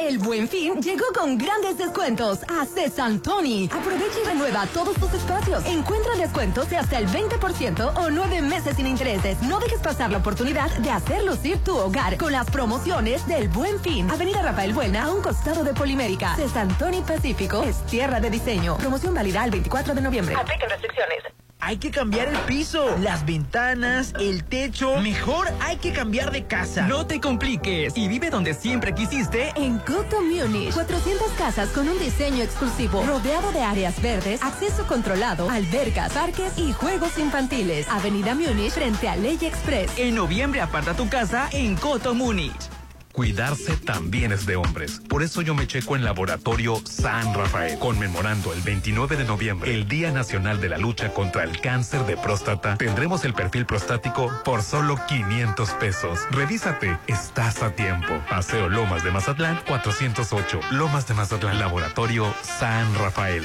El buen fin llegó con grandes descuentos a César Tony. Aprovecha y renueva todos tus espacios. Encuentra descuentos de hasta el 20% o nueve meses sin intereses. No dejes pasar la oportunidad de hacer lucir tu hogar con las promociones del buen fin. Avenida Rafael Buena a un costado de Polimérica. César Tony Pacífico es tierra de diseño. Promoción válida el 24 de noviembre. Aplican restricciones. Hay que cambiar el piso, las ventanas, el techo. Mejor hay que cambiar de casa. No te compliques y vive donde siempre quisiste. En Coto Munich, 400 casas con un diseño exclusivo, rodeado de áreas verdes, acceso controlado, albercas, parques y juegos infantiles. Avenida Múnich frente a Ley Express. En noviembre aparta tu casa en Coto Múnich. Cuidarse también es de hombres. Por eso yo me checo en Laboratorio San Rafael, conmemorando el 29 de noviembre, el Día Nacional de la Lucha contra el Cáncer de Próstata. Tendremos el perfil prostático por solo 500 pesos. Revísate, estás a tiempo. Paseo Lomas de Mazatlán 408. Lomas de Mazatlán, Laboratorio San Rafael.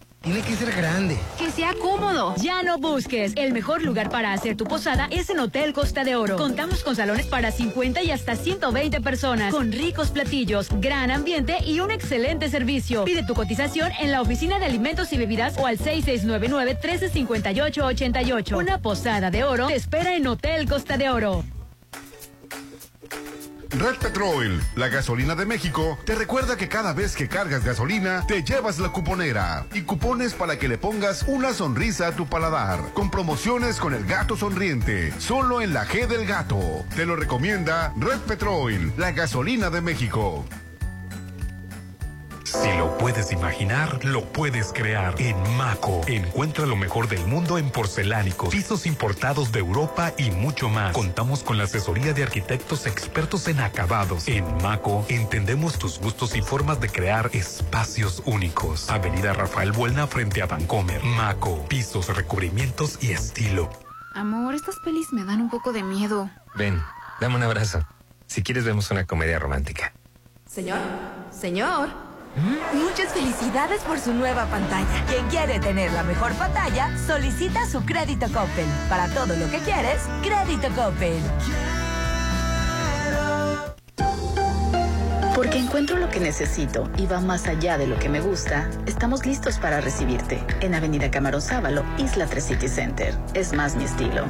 Tiene que ser grande. Que sea cómodo. Ya no busques. El mejor lugar para hacer tu posada es en Hotel Costa de Oro. Contamos con salones para 50 y hasta 120 personas, con ricos platillos, gran ambiente y un excelente servicio. Pide tu cotización en la oficina de alimentos y bebidas o al 6699-1358-88. Una posada de oro te espera en Hotel Costa de Oro. Red Petrol, la gasolina de México, te recuerda que cada vez que cargas gasolina, te llevas la cuponera y cupones para que le pongas una sonrisa a tu paladar, con promociones con el gato sonriente, solo en la G del gato. Te lo recomienda Red Petrol, la gasolina de México. Si lo puedes imaginar, lo puedes crear. En Maco, encuentra lo mejor del mundo en porcelánicos, pisos importados de Europa y mucho más. Contamos con la asesoría de arquitectos expertos en acabados. En Maco, entendemos tus gustos y formas de crear espacios únicos. Avenida Rafael Buelna frente a Vancomer. Maco, pisos, recubrimientos y estilo. Amor, estas pelis me dan un poco de miedo. Ven, dame un abrazo. Si quieres, vemos una comedia romántica. Señor, señor. Muchas felicidades por su nueva pantalla. Quien quiere tener la mejor pantalla, solicita su crédito Coppel. Para todo lo que quieres, crédito Coppel. Porque encuentro lo que necesito y va más allá de lo que me gusta, estamos listos para recibirte en Avenida Camarón Sábalo, Isla 3 City Center. Es más mi estilo.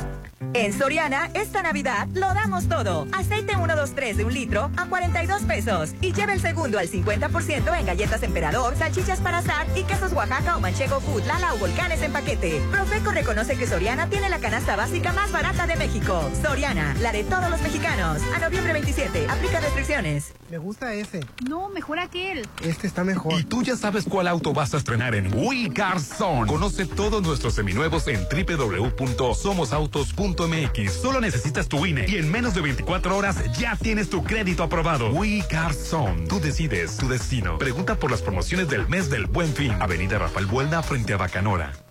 En Soriana, esta Navidad lo damos todo. Aceite 123 de un litro a 42 pesos. Y lleva el segundo al 50% en galletas emperador, salchichas para asar y quesos Oaxaca o manchego food, lala o volcanes en paquete. Profeco reconoce que Soriana tiene la canasta básica más barata de México. Soriana, la de todos los mexicanos. A noviembre 27, aplica restricciones. Me gusta ese. No, mejor aquel. Este está mejor. Y tú ya sabes cuál auto vas a estrenar en We Car Zone. Conoce todos nuestros seminuevos en Solo necesitas tu INE y en menos de 24 horas ya tienes tu crédito aprobado. We Car Zone. Tú decides tu destino. Pregunta por las promociones del mes del Buen Fin. Avenida Rafael Buelna frente a Bacanora.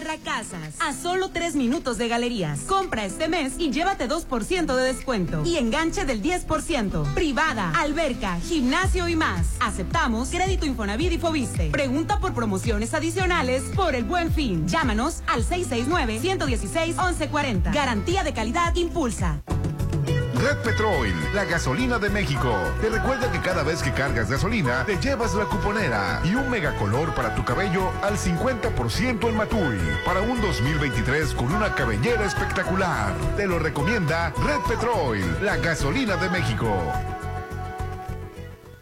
Soterra Casas. A solo tres minutos de galerías. Compra este mes y llévate 2% de descuento. Y enganche del 10%. Privada, alberca, gimnasio y más. Aceptamos crédito Infonavit y Fobiste. Pregunta por promociones adicionales por el buen fin. Llámanos al 669-116-1140. Garantía de calidad Impulsa. Red Petrol, la gasolina de México. Te recuerda que cada vez que cargas gasolina, te llevas la cuponera y un megacolor para tu cabello al 50% en Matui. Para un 2023 con una cabellera espectacular. Te lo recomienda Red Petrol, la gasolina de México.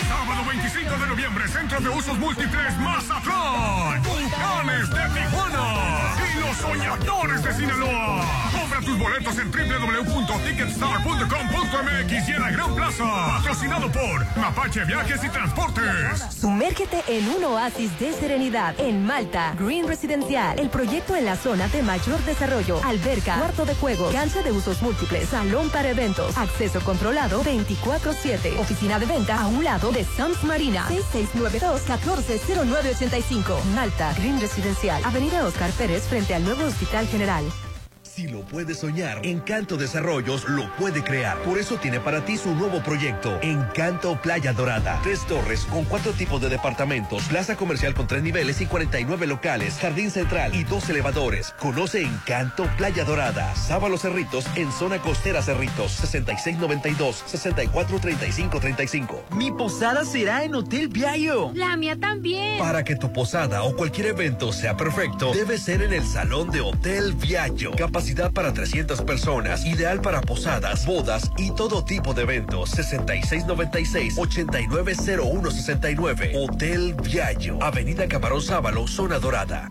Sábado 25 de noviembre, Centro de Usos Múltiples Mazatlán. Vulcanes de Tijuana. Y los soñadores de Sinaloa tus boletos en www.ticketstar.com.mx y en la Gran Plaza. Patrocinado por Mapache Viajes y Transportes. Sumérgete en un oasis de serenidad en Malta. Green Residencial, el proyecto en la zona de mayor desarrollo. Alberca, cuarto de juego, cancha de usos múltiples, salón para eventos, acceso controlado 24-7. Oficina de venta a un lado de Sams Marina. 6692-140985. Malta, Green Residencial, Avenida Oscar Pérez frente al nuevo Hospital General. Si lo puede soñar, Encanto Desarrollos lo puede crear. Por eso tiene para ti su nuevo proyecto, Encanto Playa Dorada. Tres torres con cuatro tipos de departamentos, plaza comercial con tres niveles y 49 locales, jardín central y dos elevadores. Conoce Encanto Playa Dorada. Sábalo Cerritos en zona costera Cerritos, 6692-643535. Mi posada será en Hotel Viallo. La mía también. Para que tu posada o cualquier evento sea perfecto, debe ser en el salón de Hotel Viallo. Capacidad para 300 personas, ideal para posadas, bodas y todo tipo de eventos. 6696-890169. Hotel Viallo, Avenida Camarón Sábalo, Zona Dorada.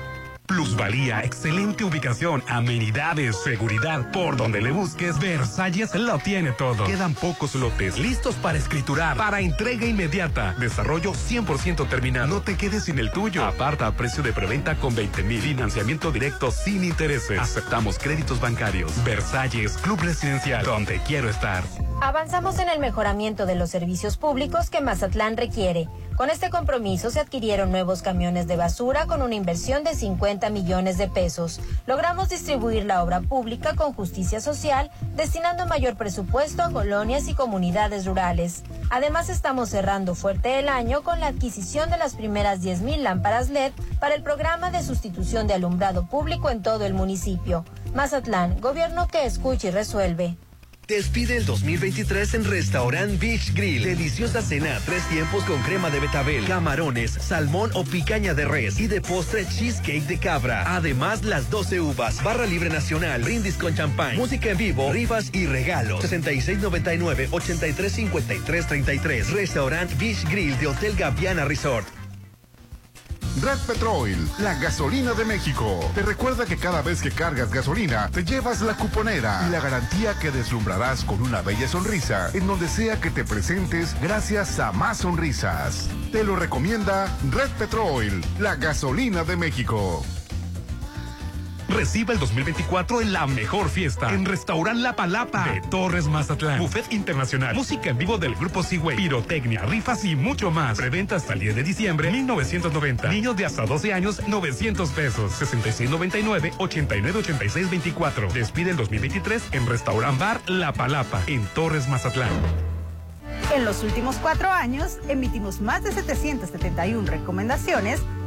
Plusvalía, excelente ubicación, amenidades, seguridad. Por donde le busques, Versalles lo tiene todo. Quedan pocos lotes listos para escriturar, para entrega inmediata. Desarrollo 100% terminado. No te quedes sin el tuyo. Aparta a precio de preventa con 20 mil. Financiamiento directo sin intereses. Aceptamos créditos bancarios. Versalles, Club Residencial, donde quiero estar. Avanzamos en el mejoramiento de los servicios públicos que Mazatlán requiere. Con este compromiso se adquirieron nuevos camiones de basura con una inversión de 50 millones de pesos. Logramos distribuir la obra pública con justicia social, destinando mayor presupuesto a colonias y comunidades rurales. Además, estamos cerrando fuerte el año con la adquisición de las primeras 10.000 lámparas LED para el programa de sustitución de alumbrado público en todo el municipio. Mazatlán, gobierno que escucha y resuelve. Despide el 2023 en Restaurant Beach Grill. Deliciosa cena, tres tiempos con crema de betabel, camarones, salmón o picaña de res y de postre cheesecake de cabra. Además, las 12 uvas, barra libre nacional, brindis con champán, música en vivo, rifas y regalos. 6699-835333. Restaurant Beach Grill de Hotel Gaviana Resort. Red Petrol, la gasolina de México. Te recuerda que cada vez que cargas gasolina, te llevas la cuponera y la garantía que deslumbrarás con una bella sonrisa en donde sea que te presentes gracias a más sonrisas. Te lo recomienda Red Petrol, la gasolina de México. Reciba el 2024 en la mejor fiesta en Restaurant La Palapa de Torres Mazatlán. Buffet internacional, música en vivo del grupo Seaway, pirotecnia, rifas y mucho más. Preventa hasta el 10 de diciembre 1990. Niños de hasta 12 años 900 pesos. 6699 898624. Despide el 2023 en Restaurant Bar La Palapa en Torres Mazatlán. En los últimos cuatro años emitimos más de 771 recomendaciones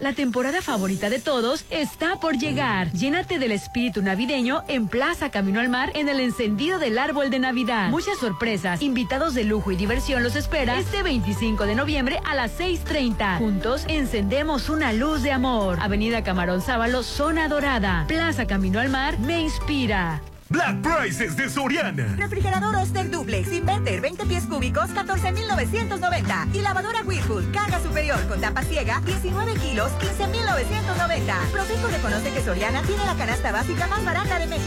La temporada favorita de todos está por llegar. Llénate del espíritu navideño en Plaza Camino al Mar en el encendido del árbol de Navidad. Muchas sorpresas, invitados de lujo y diversión los espera este 25 de noviembre a las 6.30. Juntos encendemos una luz de amor. Avenida Camarón Sábalo, Zona Dorada. Plaza Camino al Mar me inspira. Black Prices de Soriana. Refrigerador Oster Duplex Inverter 20 pies cúbicos 14,990. Y lavadora Whirlpool carga superior con tapa ciega 19 kilos 15,990. Profeco reconoce que Soriana tiene la canasta básica más barata de México.